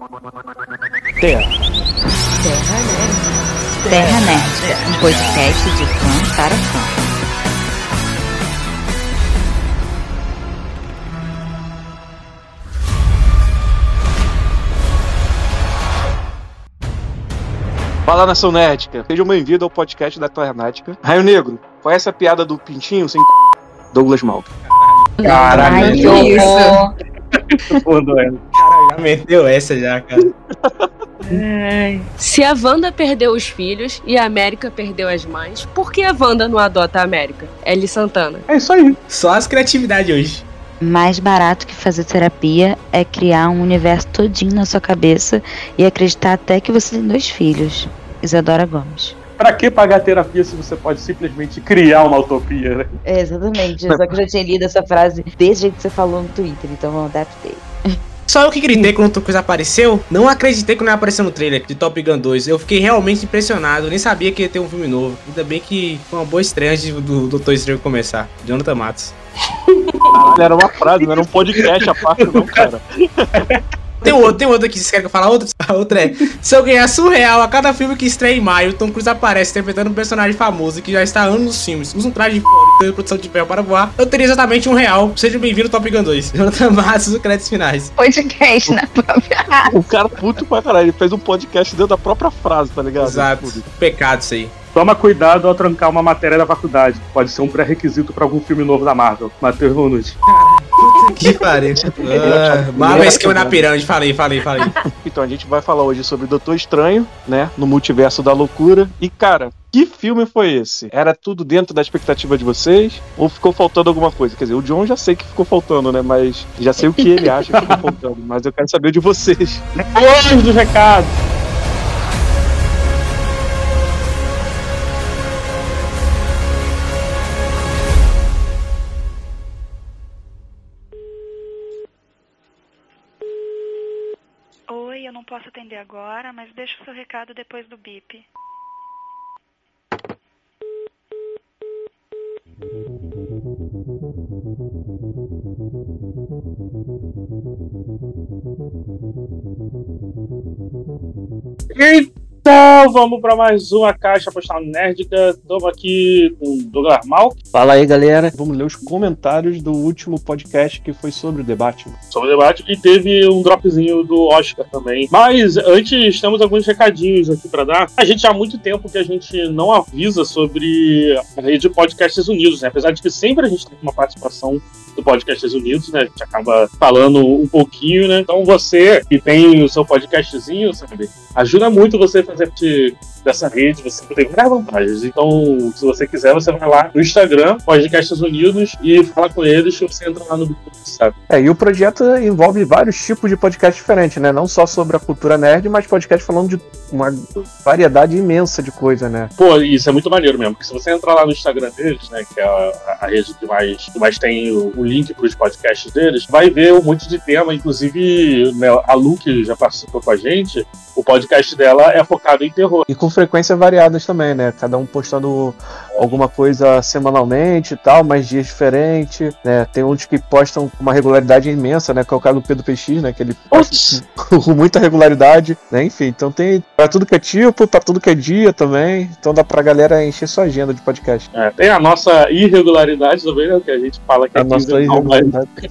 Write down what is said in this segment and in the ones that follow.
Terra. Terra Nerd. Terra Nerd, um podcast de fã para fã. Fala nação nerdica, sejam bem-vindos ao podcast da Terra Nerdica. Raio Negro, conhece a piada do pintinho sem Douglas Malk? Caralho. Caralho, já meteu essa já, cara. Se a Wanda perdeu os filhos e a América perdeu as mães, por que a Wanda não adota a América? Ellie Santana. É isso aí. Só as criatividades hoje. Mais barato que fazer terapia é criar um universo todinho na sua cabeça e acreditar até que você tem dois filhos. Isadora Gomes. Pra que pagar terapia se você pode simplesmente criar uma utopia, né? É, exatamente. Só que eu já tinha lido essa frase desse jeito que você falou no Twitter, então eu adaptei. Só eu que gritei quando o coisa apareceu. Não acreditei que não ia aparecer no trailer de Top Gun 2. Eu fiquei realmente impressionado. Nem sabia que ia ter um filme novo. Ainda bem que foi uma boa estreia antes do Doutor Estranho começar. Jonathan Matos. Caralho, era uma frase, não era um podcast a parte não, cara. Tem outro, tem outro aqui, vocês querem que eu fale outro? A outra é: Se eu ganhar surreal a cada filme que estreia em maio, Tom Cruise aparece interpretando um personagem famoso que já está há anos nos filmes, usa um traje de fora e tem produção de ferro para voar, eu teria exatamente um real. Seja bem-vindo ao Top Gun 2. Jonathan Matos, os créditos finais. Podcast na própria. O cara puto pra caralho, ele fez um podcast dentro da própria frase, tá ligado? Exato. Pecado isso aí. Toma cuidado ao trancar uma matéria da faculdade. Pode ser um pré-requisito pra algum filme novo da Marvel. Matheus Nunes. Que pariu. Ah, Marvel esquema na pirâmide. Falei, falei, falei. Então a gente vai falar hoje sobre Doutor Estranho, né? No multiverso da loucura. E cara, que filme foi esse? Era tudo dentro da expectativa de vocês? Ou ficou faltando alguma coisa? Quer dizer, o John já sei que ficou faltando, né? Mas já sei o que ele acha que ficou faltando. Mas eu quero saber de vocês. Depois dos recados. Atender agora, mas deixa o seu recado depois do bip. Então, vamos pra mais uma caixa postal nerdica. Estamos aqui com o Douglas Mal Fala aí, galera. Vamos ler os comentários do último podcast que foi sobre o debate. sobre o debate e teve um dropzinho do Oscar também. Mas antes, temos alguns recadinhos aqui pra dar. A gente já há muito tempo que a gente não avisa sobre a rede Podcasts Unidos, né? Apesar de que sempre a gente tem uma participação do Podcasts Unidos, né? A gente acaba falando um pouquinho, né? Então você que tem o seu podcastzinho, sabe? Ajuda muito você fazer dessa rede, você tem várias vantagens. Então, se você quiser, você vai lá no Instagram, Podcasts Unidos, e fala com eles, você entra lá no grupo, sabe? É, e o projeto envolve vários tipos de podcast diferentes, né? Não só sobre a cultura nerd, mas podcast falando de uma variedade imensa de coisa, né? Pô, isso é muito maneiro mesmo, porque se você entrar lá no Instagram deles, né, que é a, a rede que mais, que mais tem o, o link para os podcasts deles, vai ver um monte de tema, inclusive né, a Lu, que já participou com a gente, o podcast dela é focado em terror. E com frequências variadas também, né? Cada um postando alguma coisa semanalmente e tal, mas dias diferentes, né? Tem uns que postam com uma regularidade imensa, né? Que é o caso do Pedro PX, né? Que ele posta com muita regularidade, né? Enfim, então tem pra tudo que é tipo, pra tudo que é dia também. Então dá pra galera encher sua agenda de podcast. É, tem a nossa irregularidade também, né, que a gente fala que A é nossa quinzenal, mas, irregularidade.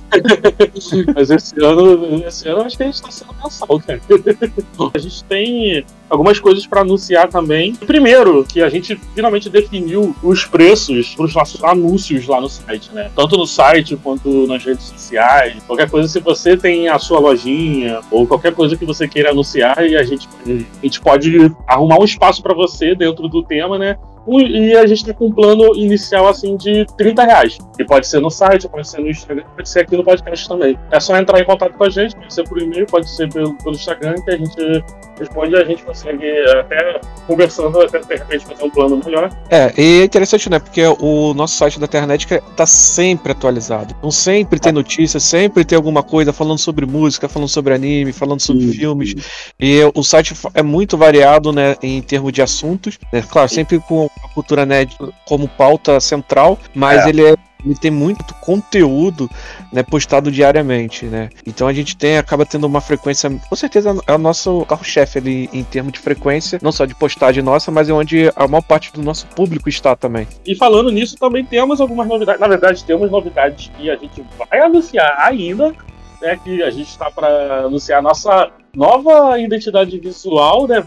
mas esse ano, esse ano eu acho que a gente tá sendo mensal, cara. A gente tem algumas coisas para anunciar também. Primeiro, que a gente finalmente definiu os preços para os nossos anúncios lá no site, né? Tanto no site quanto nas redes sociais. Qualquer coisa, se você tem a sua lojinha ou qualquer coisa que você queira anunciar, a gente, a gente pode arrumar um espaço para você dentro do tema, né? E a gente tá com um plano inicial assim de 30 reais. Que pode ser no site, pode ser no Instagram, pode ser aqui no podcast também. É só entrar em contato com a gente, pode ser por e-mail, pode ser pelo, pelo Instagram, que a gente responde e a gente consegue até conversando, até de repente fazer um plano melhor. É, e é interessante, né? Porque o nosso site da Ternet tá sempre atualizado. Então sempre tem notícias, sempre tem alguma coisa falando sobre música, falando sobre anime, falando sobre filmes. E o site é muito variado, né, em termos de assuntos. né? Claro, sempre com a cultura nerd como pauta central, mas É. ele é ele tem muito conteúdo né, postado diariamente, né? Então a gente tem, acaba tendo uma frequência, com certeza é o nosso carro-chefe ali em termos de frequência, não só de postagem nossa, mas é onde a maior parte do nosso público está também. E falando nisso, também temos algumas novidades. Na verdade, temos novidades que a gente vai anunciar ainda, né? Que a gente está para anunciar a nossa nova identidade visual, né?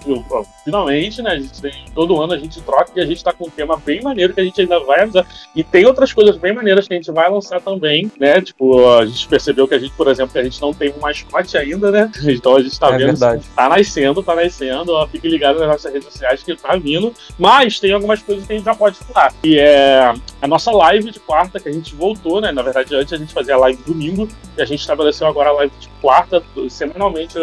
Finalmente, né? A gente tem, todo ano a gente troca e a gente tá com um tema bem maneiro que a gente ainda vai usar. E tem outras coisas bem maneiras que a gente vai lançar também, né? Tipo, a gente percebeu que a gente, por exemplo, que a gente não tem um mascote ainda, né? Então a gente tá É vendo. verdade. Tá nascendo, tá nascendo. Ó, fique ligado nas nossas redes sociais que tá vindo. Mas tem algumas coisas que a gente já pode falar. E é a nossa live de quarta, que a gente voltou, né? Na verdade, antes a gente fazia a live domingo, e a gente estabeleceu agora a live de quarta, semanalmente.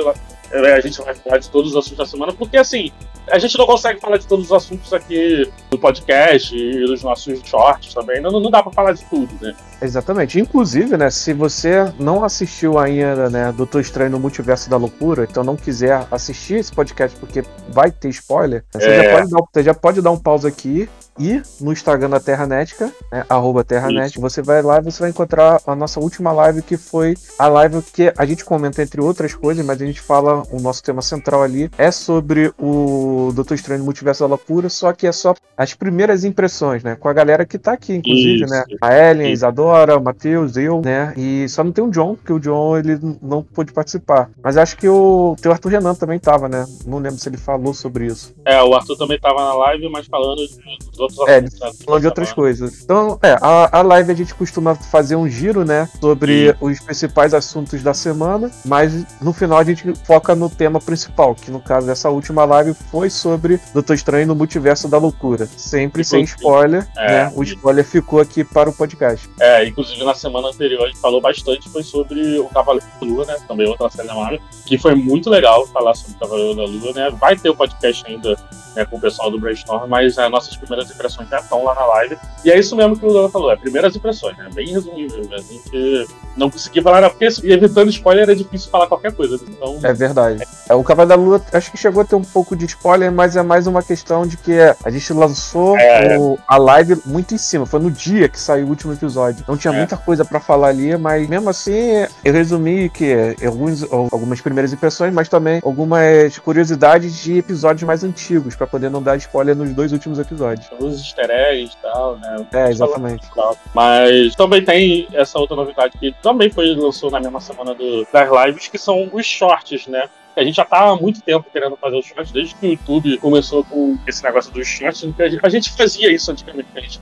É, A gente vai falar de todos os assuntos da semana, porque assim, a gente não consegue falar de todos os assuntos aqui no podcast e nos nossos shorts também. Não, não dá pra falar de tudo, né? Exatamente. Inclusive, né, se você não assistiu ainda, né, Doutor Estranho no Multiverso da Loucura, então não quiser assistir esse podcast porque vai ter spoiler, você, É. já, pode dar, você já pode dar um pause aqui e no Instagram da Terranética, né, arroba Terranet, você vai lá e você vai encontrar a nossa última live, que foi a live que a gente comenta entre outras coisas, mas a gente fala, o nosso tema central ali é sobre o Doutor Estranho no Multiverso da Loucura, só que é só as primeiras impressões, né, com a galera que tá aqui, inclusive, Isso. né, a Ellen, a Isso. Isadora, o Matheus, eu, né? E só não tem o John, porque o John ele não pôde participar. Mas acho que o teu Arthur Renan também tava, né? Não lembro se ele falou sobre isso. É, o Arthur também tava na live, mas falando de, outros É, assuntos. né, Falando de outras coisas. Então, é, a, a live a gente costuma fazer um giro, né? Sobre os principais assuntos da semana, mas no final a gente foca no tema principal, que no caso dessa última live foi sobre Doutor Estranho no Multiverso da Loucura. Sempre sem Inclusive, spoiler, é, né? O spoiler ficou aqui para o podcast. É, inclusive na semana anterior a gente falou bastante foi sobre o Cavaleiro da Lua, né? Também outra série da Marvel, que foi muito legal falar sobre o Cavaleiro da Lua, né? Vai ter o podcast ainda né, com o pessoal do Brainstorm, mas as nossas primeiras impressões já estão lá na live. E é isso mesmo que o Léo falou, é primeiras impressões, né? Bem resumido. A gente não conseguiu falar, porque evitando spoiler é difícil falar qualquer coisa. né? Então, É verdade. É, o Cavalo da Lua, acho que chegou a ter um pouco de spoiler, mas é mais uma questão de que a gente lançou É. o- a live muito em cima. Foi no dia que saiu o último episódio. Não tinha É. muita coisa pra falar ali, mas mesmo assim, eu resumi que é, alguns, algumas primeiras impressões, mas também algumas curiosidades de episódios mais antigos, pra poder não dar spoiler nos dois últimos episódios. os easter eggs e tal, né? É, exatamente. Mas também tem essa outra novidade que também foi lançou na mesma semana do- das lives, que são os shorts, né? A gente já tá há muito tempo querendo fazer os shorts, desde que o YouTube começou com esse negócio dos shorts. A gente, fazia isso antigamente, a gente,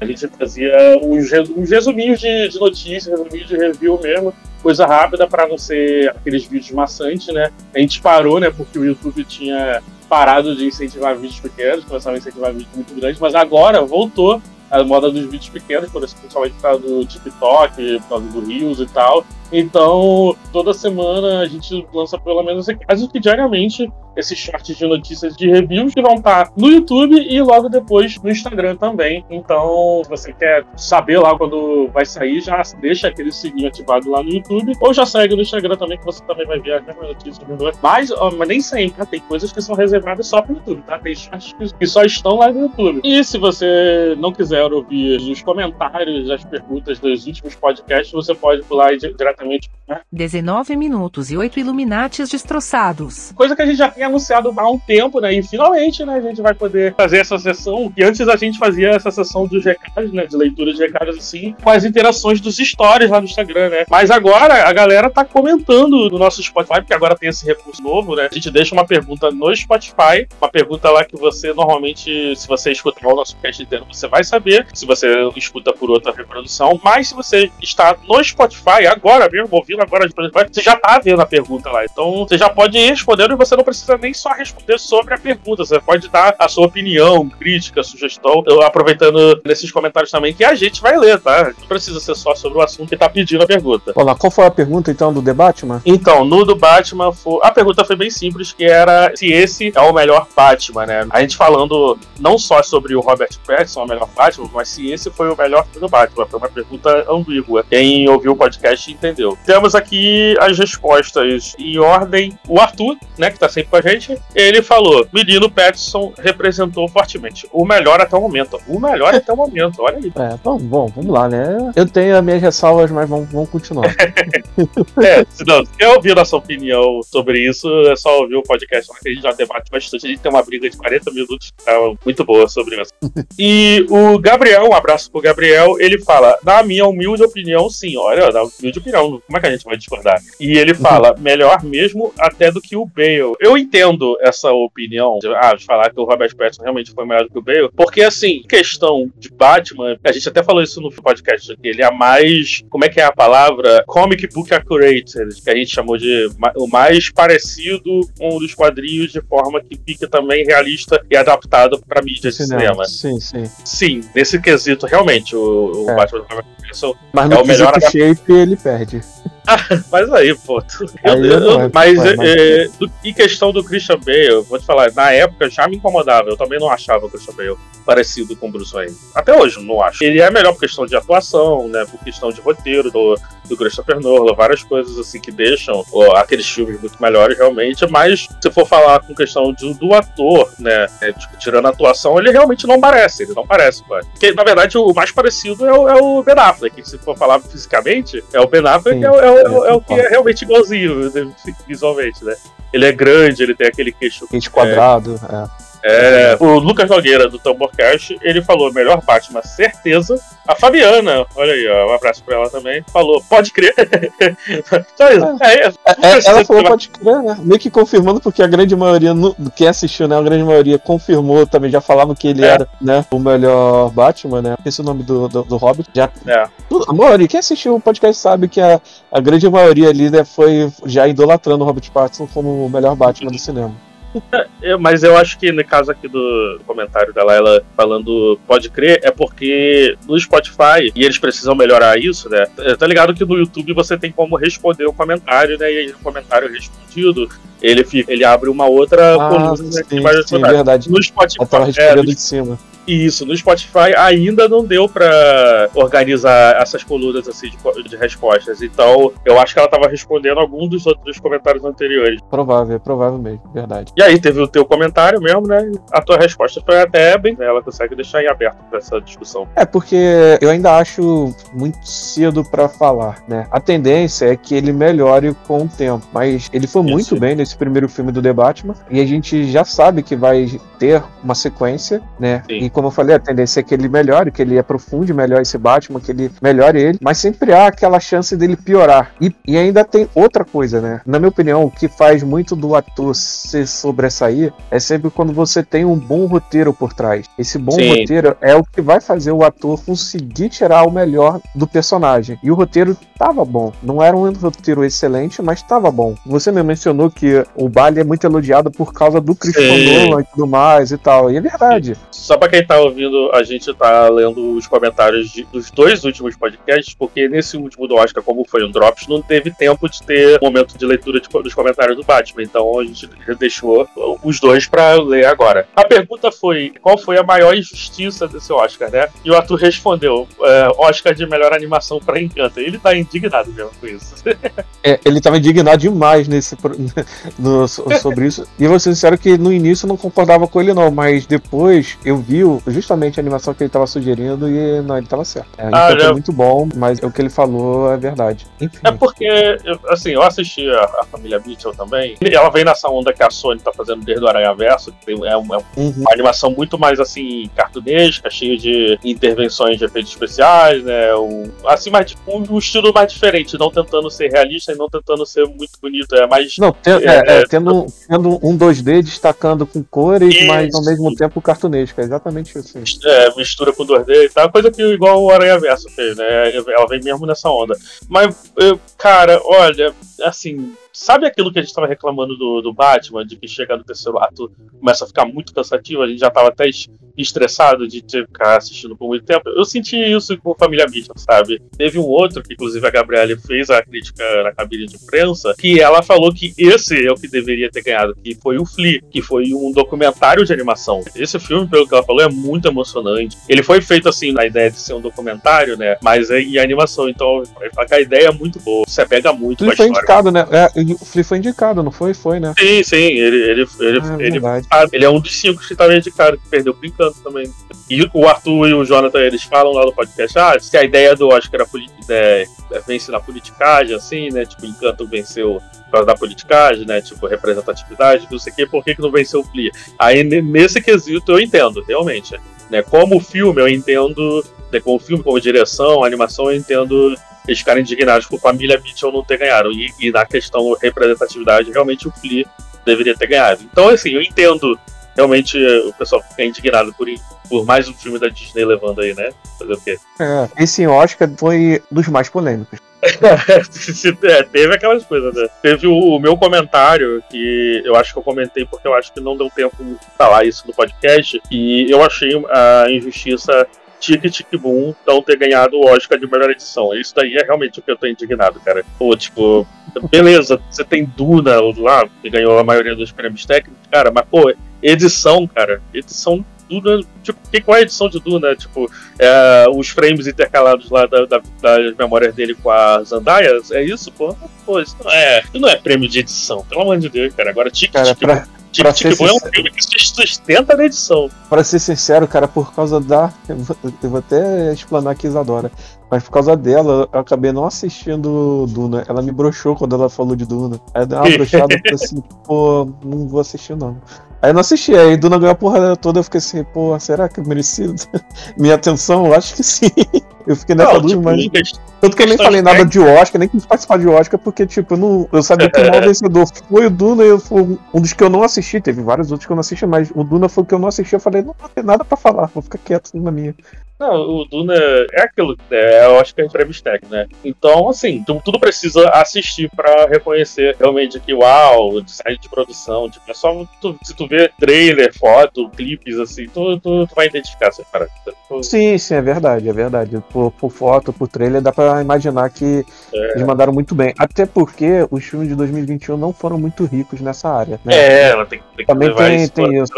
a gente fazia uns, resu- uns resuminhos de, de notícias, resuminhos de review mesmo, coisa rápida para não ser aqueles vídeos maçantes, né? A gente parou, né, porque o YouTube tinha parado de incentivar vídeos pequenos, começaram a incentivar vídeos muito grandes, mas agora voltou a moda dos vídeos pequenos, por exemplo, principalmente por causa do TikTok, por causa do Reels e tal. Então, toda semana a gente lança pelo menos quase que diariamente esses shorts de notícias de reviews que vão estar no YouTube e logo depois no Instagram também. Então, se você quer saber lá quando vai sair, já deixa aquele sininho ativado lá no YouTube ou já segue no Instagram também, que você também vai ver as mesmas notícias. Mas, mas nem sempre, tá? Tem coisas que são reservadas só pro YouTube, tá? Tem shorts que- só estão lá no YouTube. E se você não quiser ouvir os comentários, as perguntas dos últimos podcasts, você pode pular di- diretamente. Né? 19 minutos e 8 Illuminates destroçados. Coisa que a gente já tem anunciado há um tempo, né? E finalmente, né, a gente vai poder fazer essa sessão. E antes a gente fazia essa sessão dos recados, né? De leitura de recados assim, com as interações dos stories lá no Instagram, né? Mas agora a galera tá comentando no nosso Spotify, porque agora tem esse recurso novo, né? A gente deixa uma pergunta no Spotify, uma pergunta lá que você normalmente, se você escutar o nosso cast inteiro, você vai saber. Se você escuta por outra reprodução. Mas se você está no Spotify agora mesmo, ouvindo agora de você já tá vendo a pergunta lá. Então você já pode ir respondendo e você não precisa nem só responder sobre a pergunta. Você pode dar a sua opinião, crítica, sugestão. Eu aproveitando nesses comentários também que a gente vai ler, tá? Não precisa ser só sobre o assunto que tá pedindo a pergunta. Vamos lá, qual foi a pergunta então do debate, mano? Então, no do Batman, foi... a pergunta foi bem simples, que era se esse é o melhor Batman, né? A gente falando não só sobre o Robert Pattinson, o melhor Batman, mas se esse foi o melhor do Batman. Foi uma pergunta ambígua. Quem ouviu o podcast entendeu. Temos temos aqui as respostas em ordem. O Arthur, né, que tá sempre com a gente, ele falou: Menino Petson representou fortemente. O melhor até o momento. O melhor até o momento, olha aí. É, bom, bom, vamos lá, né? Eu tenho as minhas ressalvas, mas vamos, vamos continuar. É, se não, se quer ouvir nossa opinião sobre isso, é só ouvir o podcast lá que a gente já debate bastante. A gente tem uma briga de 40 minutos tá, muito boa sobre isso. E o Gabriel, um abraço pro Gabriel, ele fala: Na minha humilde opinião, sim, olha, na humilde opinião, como é que a gente vai discordar? E ele fala: melhor mesmo até do que o Bale. Eu entendo essa opinião de, ah, de falar que o Robert Pattinson realmente foi melhor do que o Bale, porque assim, questão de Batman, a gente até falou isso no podcast, que ele é mais, como é que é a palavra? Comic book accurate, que a gente chamou de o mais parecido com um dos quadrinhos de forma que fica também realista e adaptado pra mídia de cinema. Sim, sim. Sim, nesse quesito, realmente, o, o É. Batman Mas É no o melhor shape ele perde. Mas aí, pô. eu- Aí eu- é, mas mas- é, do- em questão do Christian Bale, eu vou te falar, na época já me incomodava. Eu também não achava o Christian Bale parecido com o Bruce Wayne. Até hoje, eu não acho. Ele é melhor por questão de atuação, né? Por questão de roteiro do, do Christopher Nolan, várias coisas assim que deixam ó, aqueles filmes muito melhores realmente. Mas se for falar com questão de- do ator, né? é, tipo, tirando a atuação, ele realmente não parece. Ele não parece, pô. Porque, na verdade, o mais parecido é o, é o Ben Affleck. Se for falar fisicamente, é o Ben Affleck, Sim, é, o- é o- é o- é o que é realmente igualzinho né, visualmente, né? Ele é grande, ele tem aquele queixo. Quente quadrado. É. É, o Lucas Nogueira, do Tamborcast, ele falou melhor Batman, certeza. A Fabiana, olha aí, ó, um abraço pra ela também, falou, pode crer. Só isso. É, é, É, é, ela falou, pode crer, né? Meio que confirmando, porque a grande maioria, no, quem assistiu, né? A grande maioria confirmou também, já falava que ele É. era, né? O melhor Batman, né? Esse é o nome do, do, do Hobbit. Já, É. tudo- a maioria, quem assistiu o podcast sabe que a, a grande maioria ali né, foi já idolatrando o Robert Pattinson como o melhor Batman do cinema. Eu- mas eu acho que no caso aqui do, comentário dela, ela falando pode crer, é porque no Spotify, e eles precisam melhorar isso, né? Tá ligado que no YouTube você tem como responder o comentário, né? E aí o comentário respondido, ele, fica, ele abre uma outra Ah, coluna né, que sim, vai sim, verdade. No Spotify, Ela tava é, respondendo de cima. Isso, no Spotify ainda não deu pra organizar essas colunas assim de, de respostas. Então, eu acho que ela tava respondendo algum dos outros comentários anteriores. Provável, é provável mesmo, verdade. E aí teve o teu comentário mesmo, né? A tua resposta foi até bem. Ela consegue deixar em aberto pra essa discussão. É, porque eu ainda acho muito cedo pra falar, né? A tendência é que ele melhore com o tempo, mas ele foi Isso. muito bem nesse primeiro filme do The Batman, e a gente já sabe que vai ter uma sequência, né? Sim. E como eu falei, a tendência é que ele melhore, que ele aprofunde melhor esse Batman, que ele melhore ele, mas sempre há aquela chance dele piorar. E, e ainda tem outra coisa, né? Na minha opinião, o que faz muito do ator se sobressair é sempre quando você tem um bom roteiro por trás. Esse bom Sim. roteiro é o que vai fazer o ator conseguir tirar o melhor do personagem. E o roteiro tava bom. Não era um roteiro excelente, mas tava bom. Você me mencionou que o Bali é muito elogiado por causa do Christopher Sim. Nolan e tudo mais e tal. E é verdade. Só pra quem tá ouvindo, a gente tá lendo os comentários de- dos dois últimos podcasts, porque nesse último do Oscar, como foi um Drops, não teve tempo de ter momento de leitura de- dos comentários do Batman. Então a gente deixou os dois pra ler agora. A pergunta foi: qual foi a maior injustiça desse Oscar, né? E o Arthur respondeu: é, Oscar de melhor animação pra Encanto. Ele tá indignado mesmo com isso. É, ele tava indignado demais nesse, no- so- sobre isso. E eu vou ser sincero que no início eu não concordava com ele, não. Mas depois eu vi justamente a animação que ele tava sugerindo e não, ele tava certo. É, Ah, então já- muito bom, mas o que ele falou é verdade. Enfim. É porque, assim, eu assisti a, a família Mitchell também. Ela vem nessa onda que a Sony tá fazendo desde o Aranha Verso, que tem- é, um- é Uhum. uma animação muito mais assim, cartunesca, cheio de intervenções de efeitos especiais, né? Um, assim, mais tipo, um, um estilo mais diferente, não tentando ser realista e não tentando ser muito bonito. É mais. Não, te- é, É, é, tendo, tendo um 2D destacando com cores, mas ao Isso. mesmo tempo cartunesco. É exatamente isso. aí. é, mistura com 2D e tal, coisa que igual o Aranha Verso fez, né? Ela vem mesmo nessa onda. Mas, eu- cara, olha, assim, sabe aquilo que a gente tava reclamando do, do Batman, de que chega no terceiro ato, começa a ficar muito cansativo, a gente já tava até es- estressado de ter que ficar assistindo por muito tempo. Eu senti isso com Família Mitchell, sabe? Teve um outro, que inclusive a Gabriele fez a crítica na cabine de imprensa, que ela falou que esse é o que deveria ter ganhado, que foi o Flea, que foi um documentário de animação. Esse filme, pelo que ela falou, é muito emocionante. Ele foi feito assim na ideia de ser um documentário, né? Mas é em animação, então ele a ideia é muito boa. Você pega muito Flea foi história. indicado, né? É, e o Flea foi indicado, não foi? Foi, né? Sim, sim, ele, ele, ele, Ah, ele, verdade. ele é um dos cinco que estava indicado, que perdeu por encanto também. E o Arthur e o Jonathan, eles falam lá no podcast, ah, se a ideia do Oscar era é, é vence na politicagem, assim, né? Tipo, Encanto venceu por causa da politicagem, né? Tipo, representatividade, não sei o quê, por que, que não venceu o Flea? Aí, ne- nesse quesito, eu entendo, realmente. Né? Como filme, eu entendo, né, como filme, como direção, animação, eu entendo eles ficarem indignados por família Mitchell não ter ganhado. E, e na questão representatividade, realmente o Flea deveria ter ganhado. Então, assim, eu entendo realmente eh, o pessoal ficar indignado por, por mais um filme da Disney levando aí, né? Fazer o quê? É, esse Oscar foi dos mais polêmicos. É, teve aquelas coisas, né? Teve o, o meu comentário, que eu acho que eu comentei porque eu acho que não deu tempo de falar isso no podcast, e eu achei a injustiça Tic Tic Boom não ter ganhado o Oscar de melhor edição. Isso daí é realmente o que eu tô indignado, cara. Pô, tipo, beleza, você tem Duna lá, que ganhou a maioria dos prêmios técnicos, cara, mas, pô, edição, cara, edição. Duna, tipo, que, qual é a edição de Duna? Tipo, é, os frames intercalados lá da- da- das memórias dele com a Zendaya, é isso, pô? Pô, isso não é, não é prêmio de edição, pelo amor de Deus, cara. Agora, Tic Cara, Tic pra, Tic pra ser é um sincero- filme que se sustenta na edição. pra ser sincero, cara, por causa da. Eu vou, eu vou até explanar aqui Isadora. Mas por causa dela, eu acabei não assistindo Duna. Ela me broxou quando ela falou de Duna. Aí eu dei uma broxada e falei assim, pô, não vou assistir não. Aí eu não assisti, aí Duna ganhou a porra toda, eu fiquei assim, pô, será que é merecido? Minha atenção, eu acho que sim. Eu fiquei nessa Não, dúvida, tipo, mas. Tanto que eu nem falei nada de Oscar, nem quis participar de Oscar, porque, tipo, eu, não, eu sabia que o maior vencedor foi o Duna e eu fui um dos que eu não assisti. Teve vários outros que eu não assisti, mas o Duna foi o que eu não assisti. Eu falei, não vou ter nada pra falar, vou ficar quieto na minha. Não, o Duna é aquilo, é, eu acho que é técnico, né? Então, assim, tu, tudo precisa assistir pra reconhecer realmente que, uau, design de produção, tipo, é só tu- se tu vê trailer, foto, clipes, assim, tu, tu, tu vai identificar essa parada. Tu- Sim, sim, é verdade, é verdade. Por, por foto, por trailer, dá pra imaginar que É. eles mandaram muito bem. Até porque os filmes de 2021 não foram muito ricos nessa área. Né? É, ela tem, tem que Também tem- isso tem em isso.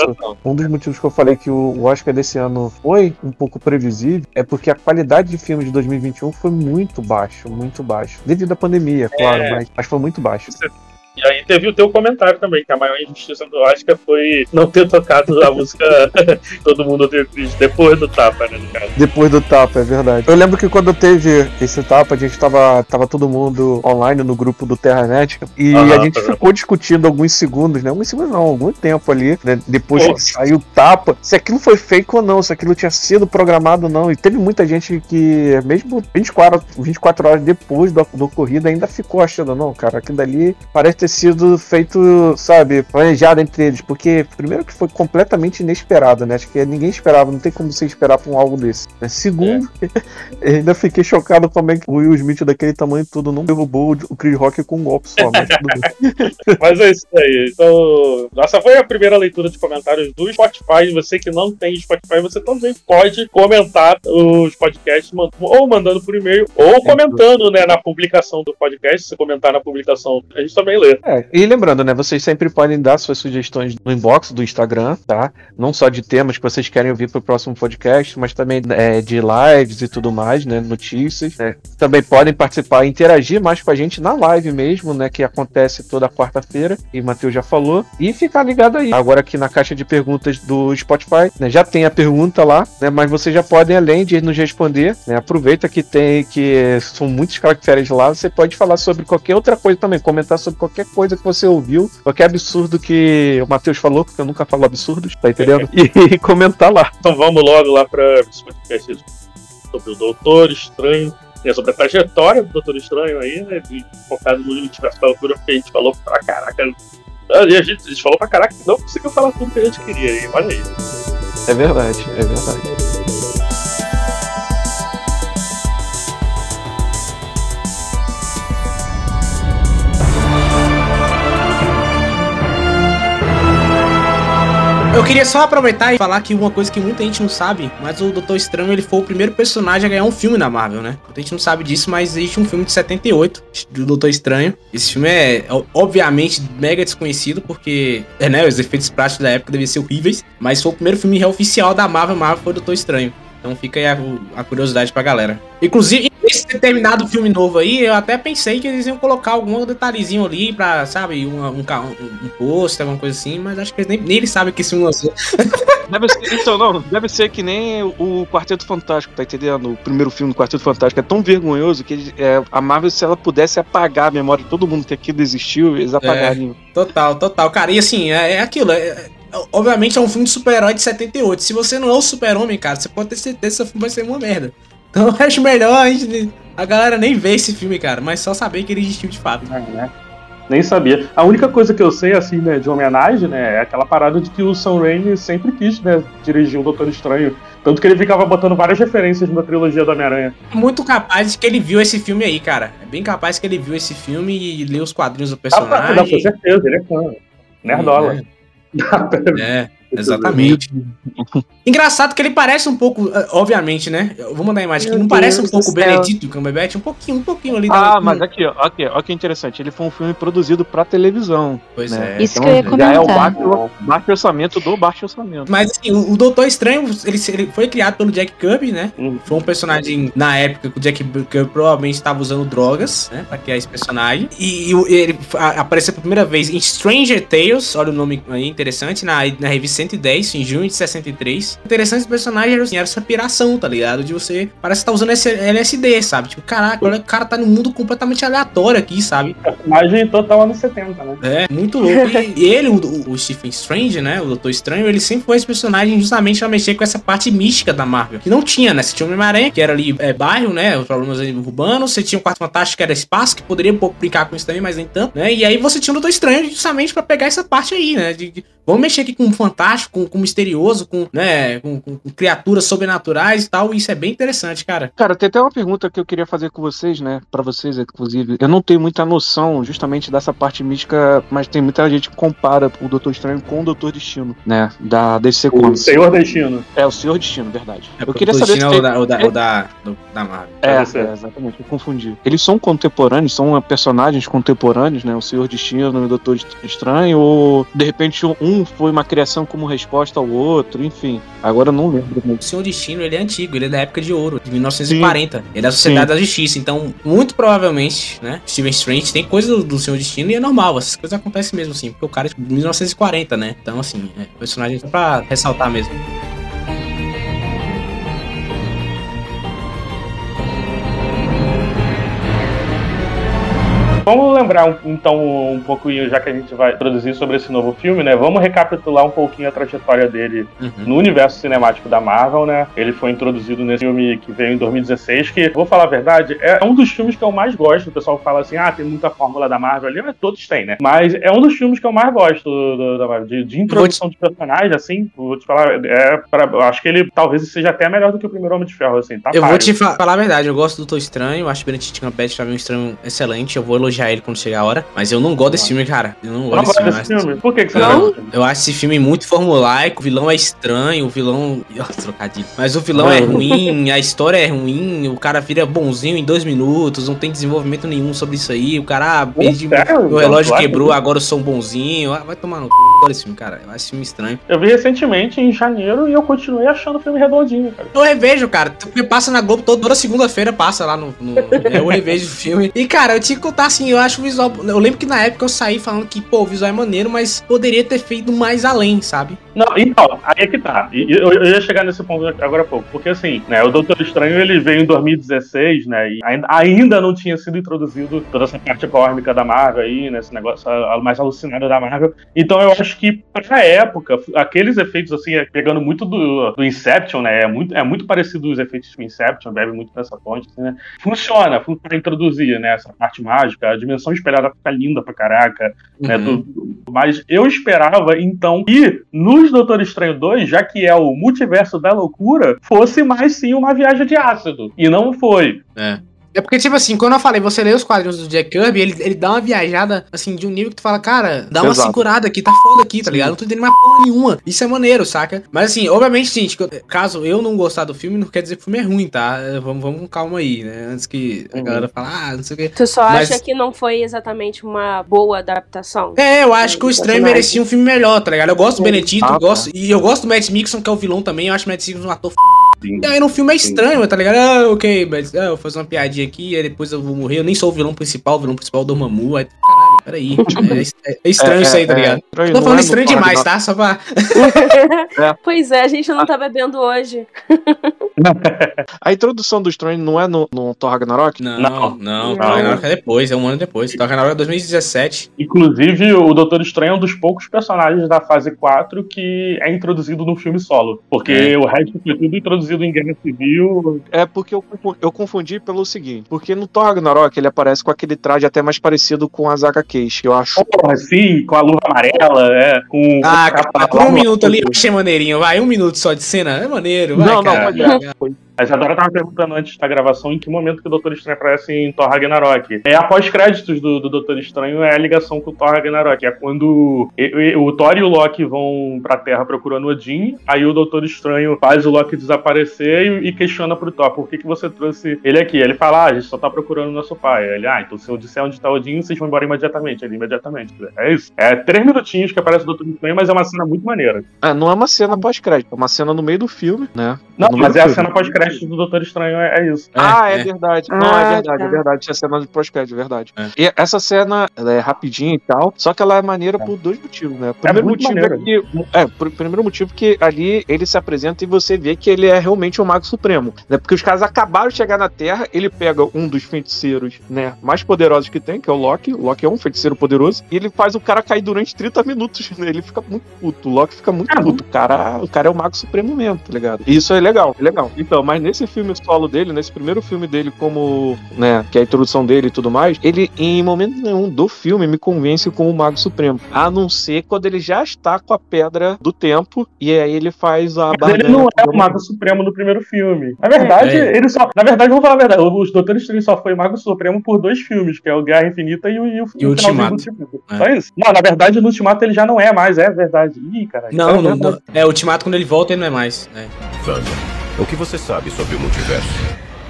Um dos motivos que eu falei que o Oscar desse ano foi um pouco previsível é porque a qualidade de filmes de 2021 foi muito baixo, muito baixo. Devido à pandemia, claro, É. mas, mas foi muito baixo. E aí teve o teu comentário também, que a maior injustiça do Oscar foi não ter tocado a música Todo Mundo Odeia Chris depois do tapa, né, caso. Depois do tapa, é verdade. Eu lembro que quando teve esse tapa, a gente tava, tava todo mundo online no grupo do Terranet e a gente tá ficou discutindo alguns segundos, né? Alguns segundos não, algum tempo ali, né? Depois que saiu o tapa, se aquilo foi fake ou não, se aquilo tinha sido programado ou não. E teve muita gente que, mesmo 24, 24 horas depois do, do ocorrido, ainda ficou achando, não, cara, aquilo dali parece ter sido feito, sabe, planejado entre eles. Porque, primeiro, que foi completamente inesperado, né? Acho que ninguém esperava, não tem como você esperar pra um algo desse. né? Segundo, eu ainda fiquei chocado também que o Will Smith daquele tamanho todo não derrubou o Chris Rock com um golpe só, mas tudo bem. Mas é isso aí. Então, essa foi a primeira leitura de comentários do Spotify. Você que não tem Spotify, você também pode comentar os podcasts, ou mandando por e-mail, ou comentando né, na publicação do podcast. Se comentar na publicação, a gente também lê. É, e lembrando, né, vocês sempre podem dar suas sugestões no inbox do Instagram, tá? Não só de temas que vocês querem ouvir pro próximo podcast, mas também é, de lives e tudo mais, né? Notícias. né? Também podem participar e interagir mais com a gente na live mesmo, né? Que acontece toda quarta-feira, e o Matheus já falou. E ficar ligado aí. Agora aqui na caixa de perguntas do Spotify, né? Já tem a pergunta lá, né? Mas vocês já podem, além de nos responder, né? Aproveita que tem, que são muitos caracteres lá, você pode falar sobre qualquer outra coisa também, comentar sobre qualquer coisa que você ouviu, qualquer absurdo que o Matheus falou, porque eu nunca falo absurdos, tá entendendo? E, comentar lá. Então vamos logo lá para esse podcast sobre o Doutor Estranho. né, sobre a trajetória do Doutor Estranho aí, né? de- Focado no universo da loucura, porque a gente falou pra caraca. A gente, a gente falou pra caraca que não conseguiu falar tudo que a gente queria aí. Olha aí. É verdade, é verdade. Eu queria só aproveitar e falar que uma coisa que muita gente não sabe, mas o Doutor Estranho ele foi o primeiro personagem a ganhar um filme na Marvel, né? Muita gente não sabe disso, mas existe um filme de 78 do Doutor Estranho. Esse filme é obviamente mega desconhecido porque, é, né, os efeitos práticos da época deviam ser horríveis, mas foi o primeiro filme real oficial da Marvel, Marvel foi o Doutor Estranho. Então fica aí a, a curiosidade pra galera. Inclusive, esse determinado filme novo aí, eu até pensei que eles iam colocar algum detalhezinho ali pra, sabe, um, um, um, um alguma coisa assim, mas acho que eles nem, nem eles sabem que esse filme lançou. Deve ser, então, não, deve ser que nem o Quarteto Fantástico, tá entendendo? O primeiro filme do Quarteto Fantástico é tão vergonhoso que é, a Marvel, se ela pudesse apagar a memória de todo mundo que aquilo existiu, eles apagariam. É, total, total. Cara, e assim, é, é aquilo, é, obviamente é um filme de super-herói de 78. Se você não é o super-homem, cara, você pode ter certeza que esse filme vai ser uma merda. Então eu acho melhor a, gente, a galera nem ver esse filme, cara, mas só saber que ele existiu de fato. É, né? Nem sabia. A única coisa que eu sei, assim, né, de homenagem, né, é aquela parada de que o Sam Raimi sempre quis, né, dirigir o Doutor Estranho. Tanto que ele ficava botando várias referências na trilogia do Homem-Aranha. Muito capaz de que ele viu esse filme aí, cara. É bem capaz que ele viu esse filme e leu os quadrinhos do personagem. Ah, não, com certeza, ele é fã. Nerdola. É. Exatamente. Engraçado que ele parece um pouco, eh, obviamente, né? Eu vou mandar a imagem que não parece um pouco Benedito Cumberbatch, um pouquinho, um pouquinho ali. Ah, mas aqui, ó, aqui, ó, que interessante. Ele foi um filme produzido pra televisão. Pois né? é. Isso então, que eu ia comentar. Já é o baixo, baixo orçamento do baixo orçamento. Mas assim, o, o Doutor Estranho, ele, ele, foi criado pelo Jack Kirby, né? Uhum. Foi um personagem, na época, que o Jack Kirby provavelmente estava usando drogas, né? Pra criar esse personagem. E, e ele apareceu pela primeira vez em Stranger Tales, olha o nome aí, interessante, na, na revista 110, em junho de 63. Interessante o personagem assim, era essa piração, tá ligado? De você. Parece que tá usando esse LSD, sabe? Tipo, caraca, olha, o cara tá num mundo completamente aleatório aqui, sabe? Personagem total anos 70, né? É, muito louco. E, ele, o, o, Stephen Strange, né? O Doutor Estranho, ele sempre foi esse personagem justamente pra mexer com essa parte mística da Marvel. Que não tinha, né? Você tinha o Homem-Aranha, que era ali é, bairro, né? Os problemas urbanos. Você tinha o Quarto Fantástico, que era espaço, que poderia um pouco brincar com isso também, mas nem tanto, né? E aí você tinha o Doutor Estranho justamente para pegar essa parte aí, né? De, de, vamos mexer aqui com o fantástico, com, com misterioso, com, né, com, com, com, criaturas sobrenaturais e tal. E isso é bem interessante, cara. Cara, tem até uma pergunta que eu queria fazer com vocês, né? Para vocês, inclusive. Eu não tenho muita noção justamente dessa parte mística, mas tem muita gente que compara o Doutor Estranho com o Doutor Destino, né? Da DC Comics. O Senhor Destino. É, o Senhor Destino, verdade. É, eu queria saber se. Tem... É o da, o da, o da, da Marvel. É, é, exatamente, eu confundi. Eles são contemporâneos, são personagens contemporâneos, né? O Senhor Destino e o Doutor Estranho, ou de repente um foi uma criação como resposta ao outro, enfim. Agora eu não lembro. O Senhor Destino, ele é antigo, ele é da época de ouro, de 1940. Sim. Ele é da Sociedade Sim. da Justiça. Então, muito provavelmente, né, Steven Strange tem coisa do, do Senhor Destino e é normal, essas coisas acontecem mesmo assim, porque o cara é de 1940, né? Então, assim, é personagem só pra ressaltar mesmo. Vamos lembrar então um pouquinho, já que a gente vai introduzir sobre esse novo filme, né? Vamos recapitular um pouquinho a trajetória dele uhum. no universo cinemático da Marvel, né? Ele foi introduzido nesse filme que veio em 2016, que, vou falar a verdade, é um dos filmes que eu mais gosto. O pessoal fala assim, ah, tem muita fórmula da Marvel ali, mas todos têm, né? Mas é um dos filmes que eu mais gosto do, da Marvel, de, de introdução te... de personagens, assim, vou te falar, é pra, acho que ele talvez seja até melhor do que o primeiro Homem de Ferro, assim, tá Eu páreo. vou te fa falar a verdade, eu gosto do Tô Estranho, acho que Benedict Cumberbatch também um estranho excelente, eu vou elogiar elogiar ele quando chegar a hora. Mas eu não gosto desse filme, cara. Eu não gosto não desse, filme, filme. Por que, que você não, não? Eu acho esse filme muito formulaico. O vilão é estranho. O vilão. Nossa, trocadilho. Mas o vilão é ruim. A história é ruim. O cara vira bonzinho em dois minutos. Não tem desenvolvimento nenhum sobre isso aí. O cara, ah, perdi, meu relógio quebrou. Agora eu sou um bonzinho. Ah, vai tomar no cu. Eu esse filme, cara. Eu acho esse filme estranho. Eu vi recentemente em janeiro e eu continuei achando o filme redondinho, cara. Eu revejo, cara. Porque passa na Globo toda segunda-feira, passa lá no. no eu revejo o filme. E, cara, eu tinha que contar assim. Eu acho o visual eu lembro que na época eu saí falando que, pô, o visual é maneiro, mas poderia ter feito mais além, sabe? Não, então, aí é que tá. Eu, eu ia chegar nesse ponto agora há pouco, porque assim, né, o Doutor Estranho ele veio em 2016, né, e ainda, ainda não tinha sido introduzido toda essa parte cósmica da Marvel aí, né, esse negócio mais alucinado da Marvel. Então eu acho que pra época, aqueles efeitos assim, é pegando muito do, do Inception, né, é muito, é muito parecido os efeitos do Inception, bebe muito nessa fonte, assim, né, funciona, pra introduzir, né, essa parte mágica, a dimensão esperada ficar linda pra caraca, né, uhum. né, do, mas eu esperava, então, que nos Doutor Estranho 2, já que é o multiverso da loucura, fosse mais sim uma viagem de ácido. E não foi. É. É porque, tipo assim, quando eu falei, você lê os quadrinhos do Jack Kirby, ele, ele dá uma viajada, assim, de um nível que tu fala, cara, dá uma Exato. segurada aqui, tá foda aqui, tá ligado? Não tô entendendo mais porra nenhuma. Isso é maneiro, saca? Mas assim, obviamente, gente, caso eu não gostar do filme, não quer dizer que o filme é ruim, tá? Vamos, vamos com calma aí, né? Antes que a Uhum. galera fale, ah, não sei o quê. Tu só Mas- acha que não foi exatamente uma boa adaptação? É, eu acho que o Estranho merecia um filme melhor, tá ligado? Eu gosto do Benedito, Ah, tá. gosto, e eu gosto do Matt Mixon, que é o vilão também, eu acho o Matt Mixon um ator f... Sim. Aí no filme é estranho, tá ligado? Ah, ok, mas ah, eu vou fazer uma piadinha aqui, aí depois eu vou morrer, eu nem sou o vilão principal, o vilão principal é o Dormammu, aí, caralho, peraí, é, é- é estranho isso aí, tá ligado? estranho, Tô não falando é no estranho demais, tá? Só pra... Pois é, a gente não tá bebendo hoje. A introdução do Strange não é no, no Thor Ragnarok? Não, Não. não. Thor Ragnarok é depois, é um ano depois. Thor Ragnarok é 2017. Inclusive, o Doutor Estranho é um dos poucos personagens da fase 4 que é introduzido no filme solo. Porque É. o resto foi tudo introduzido em Guerra Civil. É porque eu, eu confundi pelo seguinte: porque no Thor Ragnarok ele aparece com aquele traje até mais parecido com as HQs, que eu acho. Porra, assim, com a luva amarela, é, com. Ah, com a capa- um minuto ali eu achei maneirinho, vai, um minuto só de cena, é maneiro, vai, não, não, cara. mas é, foi. A Isadora tava perguntando antes da gravação em que momento que o Doutor Estranho aparece em Thor Ragnarok. É após créditos do, do Doutor Estranho, é a ligação com o Thor Ragnarok. É quando e- o Thor e o Loki vão pra Terra procurando Odin, aí o Doutor Estranho faz o Loki desaparecer e, e questiona pro Thor, por que, que você trouxe ele aqui? Ele fala, ah, a gente só tá procurando o nosso pai. Ele, ah, então se eu disser onde tá Odin, vocês vão embora imediatamente. Ele, imediatamente. É isso. É três minutinhos que aparece o Doutor Estranho, mas é uma cena muito maneira. Ah, não é uma cena pós-crédito, é uma cena no meio do filme, né? Não, No mas é a cena pós-crédito do Doutor Estranho, é, é isso. ah, é, é. verdade. não, Ah, é verdade, tá. é verdade. Tinha cena de pós-crédito, é verdade. É. E essa cena, ela é rapidinha e tal, só que ela é maneira por dois motivos, né? O primeiro muito motivo maneira. é que. É, pr- primeiro motivo que ali ele se apresenta e você vê que ele é realmente o Mago Supremo. Né? Porque os caras acabaram de chegar na Terra, ele pega um dos feiticeiros, né, mais poderosos que tem, que é o Loki. O Loki é um feiticeiro poderoso, e ele faz o cara cair durante 30 minutos. Né? Ele fica muito puto. O Loki fica muito puto. O cara, o cara é o Mago Supremo mesmo, tá ligado? E isso é legal, é legal. Então, mas nesse filme solo dele, nesse primeiro filme dele, como, né, que é a introdução dele e tudo mais, ele em momento nenhum do filme me convence como o Mago Supremo. A não ser quando ele já está com a pedra do tempo e aí ele faz a Mas ele não é o Mago Supremo no primeiro filme. Na verdade, É. ele só. Na verdade, vamos falar a verdade. Os Doutores Estranho só foi Mago Supremo por dois filmes, que é o Guerra Infinita e o, e o, E o Ultimato. do Ultimato. É. Só isso. Não, na verdade, no Ultimato ele já não é mais, é verdade. Ih, caralho. Não, é não, não. É, o Ultimato quando ele volta ele não é mais. É. Wanda, o que você sabe sobre o multiverso?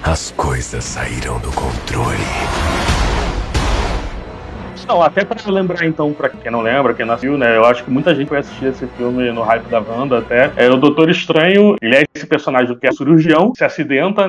As coisas saíram do controle. Não, até pra lembrar então, pra quem não lembra, quem nasceu, né? Eu acho que muita gente vai assistir esse filme no hype da Wanda até. É o Doutor Estranho, ele é esse personagem que é cirurgião, se acidenta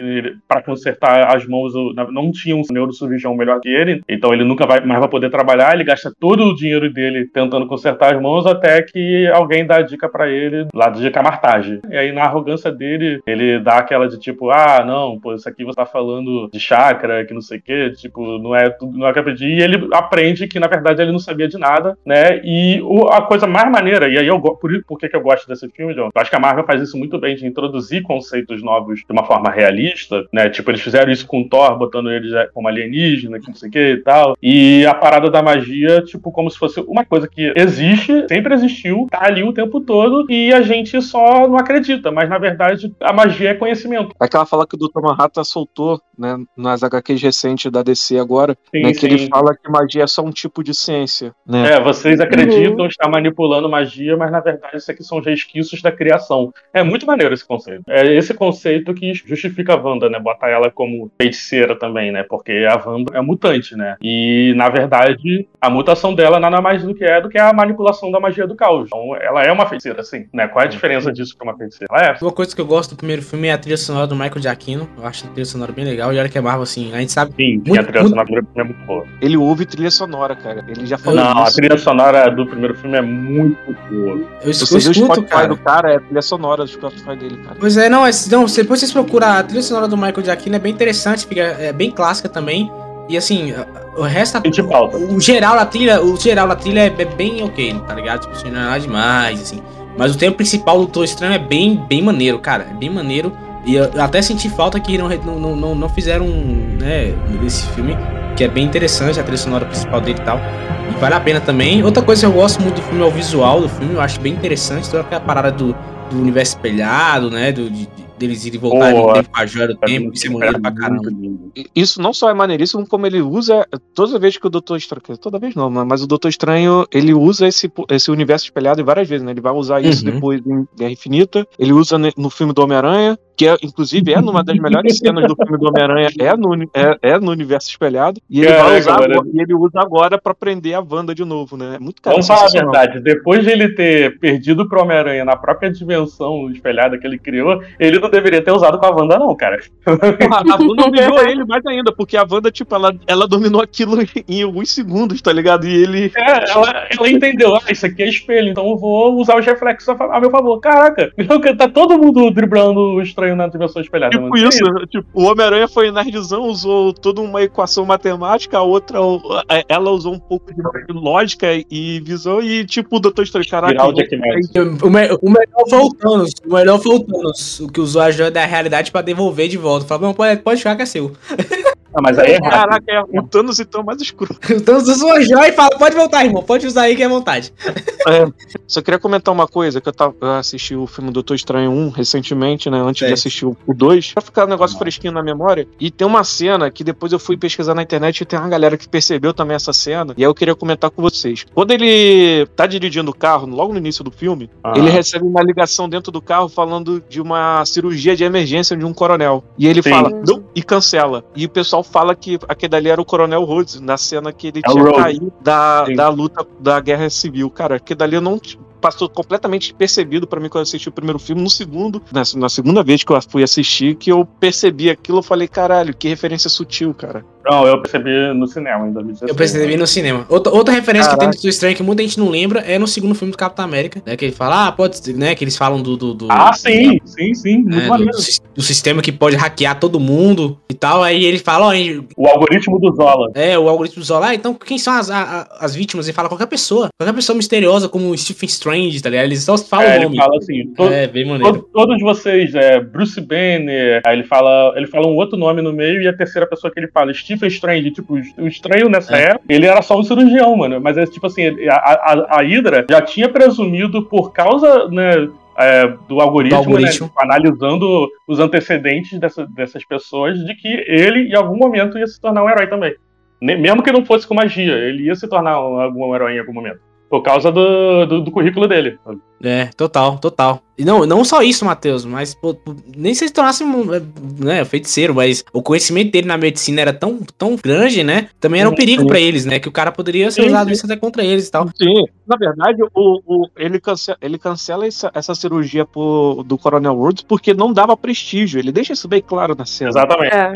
pra consertar as mãos. Não tinha um neurocirurgião melhor que ele, então ele nunca vai mais vai poder trabalhar. Ele gasta todo o dinheiro dele tentando consertar as mãos até que alguém dá a dica pra ele lá de camartagem. E aí, na arrogância dele, ele dá aquela de tipo, ah, não, pô, isso aqui você tá falando de chakra, que não sei o quê, tipo, não é não é que aprendi. E ele aprende que, na verdade, ele não sabia de nada, né? E o- a coisa mais maneira, e aí eu por, isso- por que, que eu gosto desse filme, John? Eu acho que a Marvel faz isso muito bem, de introduzir conceitos novos de uma forma realista, né? Tipo, eles fizeram isso com o Thor, botando ele já como alienígena, que não sei o que e tal. E a parada da magia, tipo, como se fosse uma coisa que existe, sempre existiu, tá ali o tempo todo, e a gente só não acredita. Mas, na verdade, a magia é conhecimento. Aquela fala que o Dr. Manhattan soltou, né, nas HQs recentes da DC agora, Sim, né, que ele sim. fala que magia é só um tipo de ciência, né? É, vocês acreditam estar manipulando magia, mas na verdade isso aqui são resquícios da criação. É muito maneiro esse conceito. É esse conceito que justifica a Wanda, né? Bota ela como feiticeira também, né? Porque a Wanda é mutante, né? E na verdade a mutação dela nada mais do que é do que a manipulação da magia do caos. Então ela é uma feiticeira, sim. Né? Qual é a diferença disso pra uma feiticeira? Ela é. Uma coisa que eu gosto do primeiro filme é a trilha sonora do Michael Giacchino. Eu acho a trilha sonora bem legal. E olha que é Marvel, assim, a gente sabe. Sim, Muito- a trilha muito- sonora do primeiro filme é muito boa. Ele ouve trilha sonora, cara. Ele já falou Não, a isso. trilha sonora do primeiro filme é muito boa. Eu, eu Você viu o escuto, Spotify cara. do cara, é a trilha sonora do Spotify dele, cara. Pois é, não, é, não, se- depois vocês procuram a trilha sonora do Michael Giacchino, é bem interessante, fica, é bem clássica também. E assim, a- o resto. Sente falta. O geral da trilha, o geral da trilha é, é bem ok, tá ligado? Tipo, assim, não é nada demais, assim. Mas o tema principal do Doutor Estranho é bem, bem maneiro, cara. É bem maneiro. E eu, até senti falta que não, não, não, não fizeram, né, nesse filme, que é bem interessante, a trilha sonora principal dele e tal. E vale a pena também. Outra coisa que eu gosto muito do filme é o visual do filme, eu acho bem interessante, toda aquela parada do, do universo espelhado, né? Do, de- deles irem voltar Pô, no tempo joia do Pra mim, tempo, isso é maneiro pra caramba. lindo. Isso não só é maneiríssimo, como ele usa. Toda vez que o Doutor Estranho. Toda vez não, mas o Doutor Estranho ele usa esse, esse universo espelhado várias vezes, né? Ele vai usar isso Uhum. depois em Guerra Infinita. Ele usa no filme do Homem-Aranha, que é, inclusive é numa das melhores cenas do filme do Homem-Aranha, é no, é, é no universo espelhado. E ele vai Caraca, usar mano. agora, e ele usa agora pra prender a Wanda de novo, né? É muito cara, Vamos falar a verdade, depois de ele ter perdido pro Homem-Aranha na própria dimensão espelhada que ele criou, ele não deveria ter usado com a Wanda, não, cara. Porra, a Wanda humilhou ele mais ainda, porque a Wanda, tipo, ela, ela dominou aquilo em alguns segundos, tá ligado? E ele. É, ela, ela entendeu, ah, isso aqui é espelho, então eu vou usar os reflexos a, meu favor. Caraca, tá todo mundo driblando o estranho na dimensão espelhada. Tipo. Que isso, tipo, o Homem-Aranha foi nerdzão, usou toda uma equação matemática, a outra, ela usou um pouco de lógica e visão, e tipo, o Doutor Estranho, caraca, o o melhor foi o Thanos. O melhor foi o Thanos, o que usou a joia da realidade pra devolver de volta. Falou, não, pode, pode ficar que é seu. Ah, mas aí é errado. caraca, é o Thanos então mais escuro. O Thanos usou a joia e fala, pode voltar, irmão. Pode usar aí que é vontade. Só queria comentar uma coisa, que eu, tava, eu assisti o filme Doutor Estranho 1 recentemente, né, antes de Certo. assistir o 2, pra ficar um negócio fresquinho na memória, e tem uma cena que depois eu fui pesquisar na internet e tem uma galera que percebeu também essa cena, e aí eu queria comentar com vocês. Quando ele tá dirigindo o carro, logo no início do filme, Ah. ele recebe uma ligação dentro do carro falando de uma cirurgia de emergência de um coronel. E ele Sim. fala, não, e cancela. E o pessoal fala que aquele dali era o coronel Rhodes, na cena que ele É tinha Rhodes. caído da, Sim. da luta da guerra civil. Cara, aquele dali eu não passou completamente percebido pra mim quando eu assisti o primeiro filme. No segundo, na, na segunda vez que eu fui assistir, que eu percebi aquilo, eu falei, caralho, que referência sutil, cara. Não, eu percebi no cinema em 2016. Eu percebi no cinema. Outra, outra referência que tem Caraca. do Doutor Estranho que muita gente não lembra é no segundo filme do Capitão América, né? Que ele fala, ah, pode né? Que eles falam do. do, do- Ah, sim, sim, sim. Muito né, do, maneiro. do do sistema que pode hackear todo mundo e tal. Aí ele fala, ó, O algoritmo do Zola. é, o algoritmo do Zola, ah, então quem são as, a- as vítimas? Ele fala qualquer pessoa. Qualquer pessoa misteriosa, como Stephen Strange, tá ligado? Eles só falam É, o ele nome. fala assim, to- É, bem maneiro. to- todos vocês, é, Bruce Banner, aí ele fala, ele fala um outro nome no meio e a terceira pessoa que ele fala, Stephen Strange, tipo, o estranho nessa É. época, ele era só um cirurgião, mano, mas é tipo assim, a, a, a Hydra já tinha presumido por causa, né, é, do algoritmo, Do algoritmo. né, analisando os antecedentes dessa- dessas pessoas, de que ele, em algum momento, ia se tornar um herói também. Mesmo que não fosse com magia, ele ia se tornar um, algum herói em algum momento. Por causa do, do, do currículo dele. É, total, total. E não, não só isso, Matheus, mas pô, pô, nem se ele tornasse um, é, né, feiticeiro, mas o conhecimento dele na medicina era tão, tão grande, né? Também era um perigo pra eles, né? Que o cara poderia ser Sim, usado sim. isso até contra eles e tal. Sim, na verdade, o, o- ele, cancela, ele cancela essa, essa cirurgia por- do Coronel Rhodes porque não dava prestígio. Ele deixa isso bem claro na cena. Exatamente. É.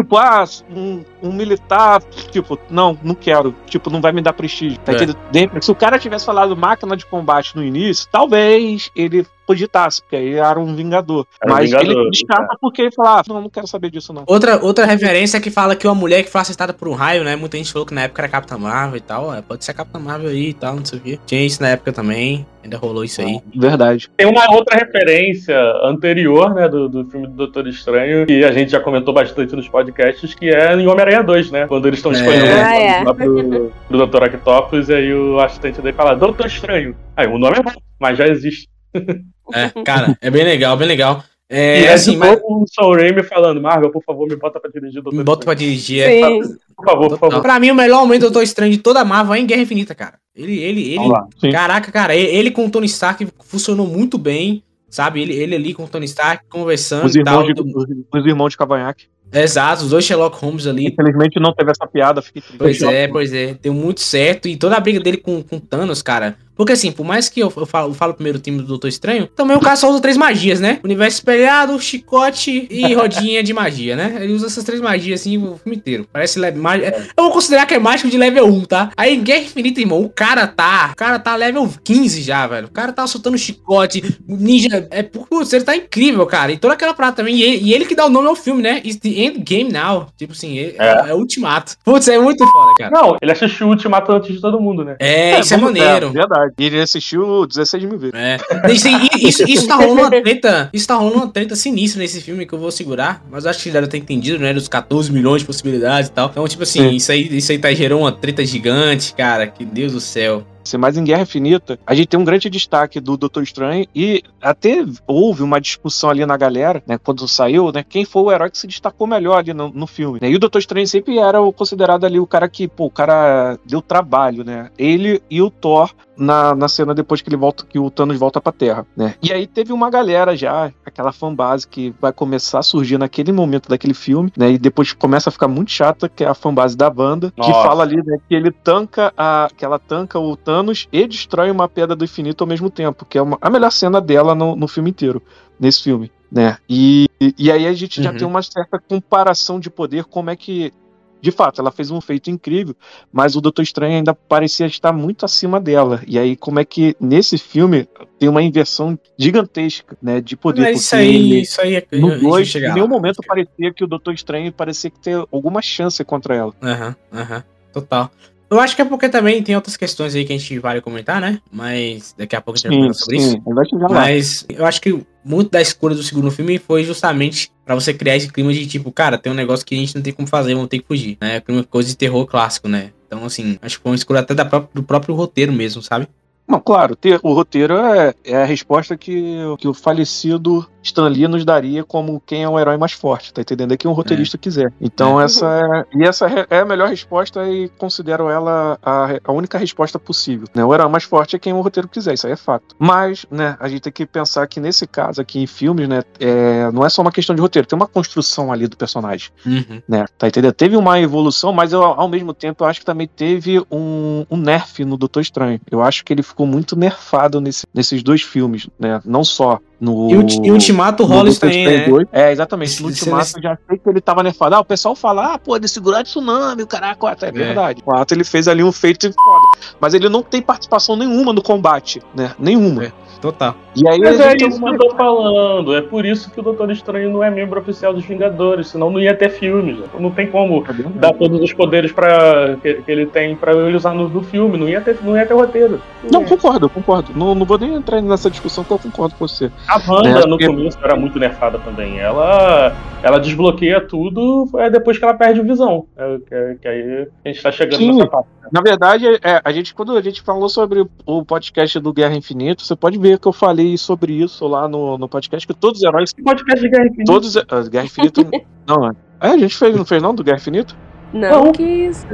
Tipo, ah, um, um militar, tipo, não, não quero. Tipo, não vai me dar prestígio. Tá É. entendendo? De repente, se o cara tivesse falado máquina de combate no início, talvez ele cogitasse, porque aí era um vingador. Era um Mas vingador, ele descarta porque ele fala, ah, não, não quero saber disso, não. Outra, outra referência é que fala que uma mulher que foi acertada por um raio, né? Muita gente falou que na época era Capitã Marvel e tal. É, pode ser a Capitã Marvel aí e tal, não sei o quê. Tinha isso na época também. Ainda rolou isso aí. Verdade. Tem uma outra referência anterior, né, do, do filme do Doutor Estranho, que a gente já comentou bastante nos podcasts, que é em Homem-Aranha 2, né? Quando eles estão É. escolhendo o Ah, é. lá pro, pro Dr. Octopus, e aí o assistente dele fala, Doutor Estranho. Aí o nome é bom, mas já existe. É, cara, é bem legal, bem legal. É, e é assim, mas o Sam Raimi falando, Marvel, por favor, me bota pra dirigir Doutor me bota pra dirigir. É, Sim. Por favor, por favor. Pra mim, o melhor momento do Doutor Estranho de toda a Marvel é em Guerra Infinita, cara. Ele, ele, ele. Lá. Caraca, cara, ele, ele com o Tony Stark funcionou muito bem. Sabe? Ele, ele ali com o Tony Stark conversando Os e tal. irmãos, de, os, os irmãos de Cavanhaque. Exato, os dois Sherlock Holmes ali. Infelizmente não teve essa piada, fiquei triste. Pois é, pois é. Deu muito certo. E toda a briga dele com, com Thanos, cara. Porque assim, por mais que eu, eu, falo, eu falo primeiro time do Doutor Estranho, também o cara só usa três magias, né? Universo espelhado, chicote e rodinha de magia, né? Ele usa essas três magias assim o filme inteiro. Parece le- ma- Eu vou considerar que é mágico de level 1, tá? Aí em Guerra Infinita, irmão, o cara tá. O cara tá level 15 já, velho. O cara tá soltando chicote, ninja. É, putz, ele tá incrível, cara. E toda aquela prata também. E ele, e ele que dá o nome ao filme, né? It's the Endgame Now. Tipo assim, é, é. é ultimato. Putz, é muito foda, cara. Não, ele assistiu o Ultimato antes de todo mundo, né? É, isso é maneiro. verdade. E ele assistiu 16 mil vezes. É. Isso, isso, isso tá rolando uma treta. Isso tá rolando uma treta sinistra nesse filme que eu vou segurar. Mas acho que já deve ter entendido, né? Dos 14 milhões de possibilidades e tal. Então, tipo assim, Sim. isso aí, isso aí tá gerando uma treta gigante, cara. Que Deus do céu. mais em Guerra Infinita, a gente tem um grande destaque do Doutor Estranho e até houve uma discussão ali na galera, né, quando saiu, né, quem foi o herói que se destacou melhor ali no, no filme. Né? E o Doutor Estranho sempre era o considerado ali o cara que, pô, o cara deu trabalho, né? Ele e o Thor na, na cena depois que ele volta, que o Thanos volta pra Terra, né? E aí teve uma galera já, aquela fanbase que vai começar a surgir naquele momento daquele filme, né? E depois começa a ficar muito chata, que é a fanbase da banda, que Nossa. fala ali, né, que ele tanca a, que ela tanca o Thanos e destrói uma pedra do infinito ao mesmo tempo, que é uma, a melhor cena dela no, no filme inteiro, nesse filme, né? E, e aí a gente já Uhum. tem uma certa comparação de poder, como é que de fato, ela fez um feito incrível, mas o Doutor Estranho ainda parecia estar muito acima dela. E aí, como é que nesse filme tem uma inversão gigantesca, né, de poder? Mas isso aí, isso aí é no a gente vai 2, em nenhum lá. momento parecia que o Doutor Estranho parecia que ter alguma chance contra ela. Aham, aham, total. Eu acho que é porque também tem outras questões aí que a gente vai comentar, né? Mas daqui a pouco a gente vai comentar sobre isso. sim, chegar lá. Mas eu acho que muito da escolha do segundo filme foi justamente pra você criar esse clima de tipo, cara, tem um negócio que a gente não tem como fazer, vamos ter que fugir, né? Uma coisa de terror clássico, né? Então, assim, acho que foi uma escolha até da pró- do próprio roteiro mesmo, sabe? Não, claro, ter, o roteiro é, é a resposta que, que o falecido Stan Lee nos daria como quem é o herói mais forte, tá entendendo? É que um roteirista quiser. Então É. essa é, e essa é é a melhor resposta e considero ela a, a única resposta possível. Né? O herói mais forte é quem o roteiro quiser, isso aí é fato. Mas, né, a gente tem que pensar que nesse caso aqui em filmes, né, é, não é só uma questão de roteiro, tem uma construção ali do personagem Uhum. né? Tá entendendo? Teve uma evolução, mas eu, ao mesmo tempo eu acho que também teve um, um nerf no Doutor Estranho. Eu acho que ele ficou muito nerfado nesse- nesses dois filmes, né? Não só no. E o, Ulti- o Ultimato rola isso também, né? 2. É, exatamente. No Ultimato eu já sei que ele tava nerfado. Ah, o pessoal fala, ah, pô, ele segurou de tsunami, o caraca, quatro. É, verdade. O 4 ele fez ali um feito foda. Mas ele não tem participação nenhuma no combate, né? Nenhuma. É. Total. E aí Mas é isso que eu tô falando. É por isso que o Doutor Estranho não é membro oficial dos Vingadores, senão não ia ter filme. já. Não tem como dar todos os poderes para que, que ele tem pra ele usar no, no filme. Não ia ter, não ia ter roteiro. Não, concordo, concordo. Não, não vou nem entrar nessa discussão que eu concordo com você. A Wanda É, no porque- começo era muito nerfada também. Ela, ela desbloqueia tudo é depois que ela perde o visão. É, que, que aí a gente tá chegando Sim. nessa parte. Na verdade, é, a gente, quando a gente falou sobre o- podcast do Guerra Infinita, você pode ver que eu falei sobre isso lá no, no podcast, que todos os heróis. Esse podcast de Guerra Infinita. Todos. ah, Guerra Infinita. não, é. É, a gente fez, não fez não, do Guerra Infinita? Não, Não. que isso.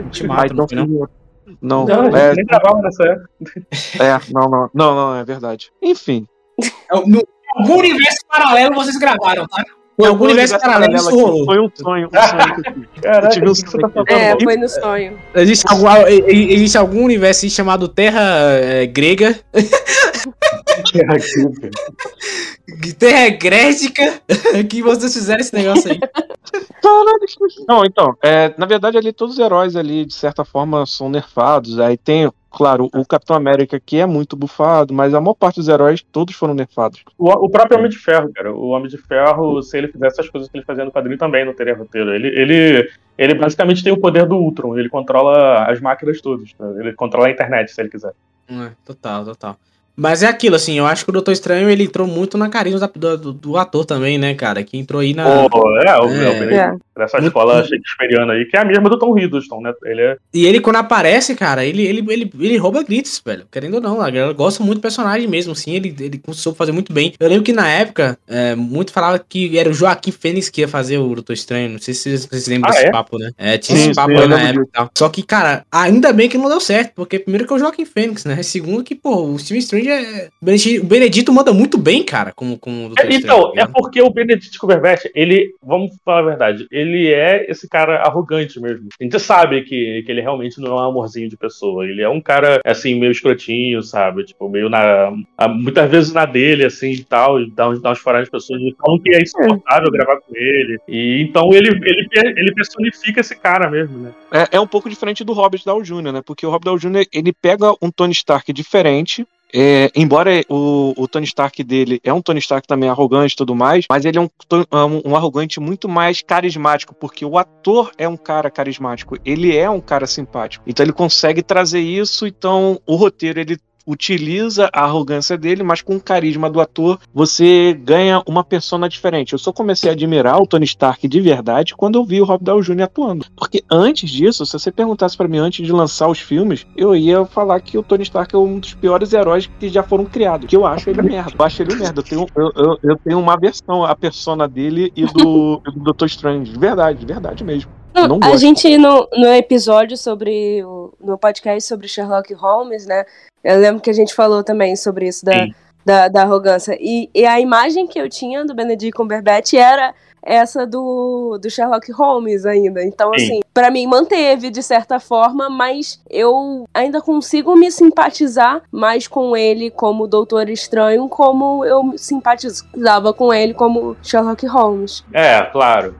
Não, Não, a gente é, nem gravava nessa época. é, não, não, não, não, é verdade. Enfim. No, algum universo paralelo vocês gravaram, tá? Em algum Foi um universo paralelo isso rolou. Foi um sonho, um sonho que eu tive. Caraca, Eu tive um o que você tá falando? É, foi no sonho. Existe algum, existe algum universo aí chamado Terra é, Grega, Terra Grética, que vocês fizeram esse negócio aí. Não, então, é, na verdade ali todos os heróis ali, de certa forma, são nerfados. Aí tem, claro, o Capitão América que é muito bufado, mas a maior parte dos heróis, todos foram nerfados. O, o próprio Homem de Ferro, cara. O Homem de Ferro, se ele fizesse as coisas que ele fazia no quadrinho, também não teria roteiro. Ele, ele, ele basicamente tem o poder do Ultron. Ele controla as máquinas todas. tá? Ele controla a internet, se ele quiser. É, total, total. Mas é aquilo, assim, eu acho que o Doutor Estranho ele entrou muito na carinha do, do, do ator também, né, cara? Que entrou aí na. O- é, o, É. é. Dessa Muito- escola shakespeariana aí, que é a mesma do Tom Hiddleston, né? Ele é. E ele, quando aparece, cara, ele, ele, ele, ele rouba gritos, velho. Querendo ou não, a galera gosta muito do personagem mesmo, assim, ele, ele soube fazer muito bem. Eu lembro que na época, é, muito falava que era o Joaquim Fênix que ia fazer o Doutor Estranho. Não sei se vocês, vocês lembram Ah, desse é? papo, né? É, tinha Sim, esse papo sim, aí na época e tal. Só que, cara, ainda bem que não deu certo, porque primeiro que é o Joaquim Fênix, né? Segundo que, pô, o Steven Strange é. O Benedito, Benedito manda muito bem, cara, como, como o Doutor É, Estranho. então, é porque o Benedict Cumberbatch, ele, vamos falar a verdade, ele é esse cara arrogante mesmo. A gente sabe que, que ele realmente não é um amorzinho de pessoa. Ele é um cara, assim, meio escrotinho, sabe? Tipo, meio na. muitas vezes na dele, assim, e tal, e dá dá uns fora nas pessoas e falam que é insuportável gravar com ele. E então ele, ele, ele personifica esse cara mesmo, né? É, é um pouco diferente do Robert Downey Jr., né? Porque o Robert Downey Jr. ele pega um Tony Stark diferente. É, embora o, o Tony Stark dele é um Tony Stark também arrogante e tudo mais, mas ele é um, to- um, um arrogante muito mais carismático, porque o ator é um cara carismático, ele é um cara simpático. Então ele consegue trazer isso, então o roteiro ele utiliza a arrogância dele, mas com o carisma do ator, você ganha uma persona diferente. Eu só comecei a admirar o Tony Stark de verdade quando eu vi o Rob Downey Jr. atuando. Porque antes disso, se você perguntasse para mim antes de lançar os filmes, eu ia falar que o Tony Stark é um dos piores heróis que já foram criados. Que eu acho ele merda. Eu acho ele merda. Eu tenho, eu, eu, eu tenho uma versão à persona dele e do, do Doutor Strange. De verdade, de verdade mesmo. Não a gente, no, no episódio sobre. O, no podcast sobre Sherlock Holmes, né? Eu lembro que a gente falou também sobre isso da, da, da arrogância. E, e a imagem que eu tinha do Benedict Cumberbatch era essa do, do Sherlock Holmes ainda. Então, Sim. assim, pra mim manteve de certa forma, mas eu ainda consigo me simpatizar mais com ele como Doutor Estranho, como eu simpatizava com ele como Sherlock Holmes. É, claro.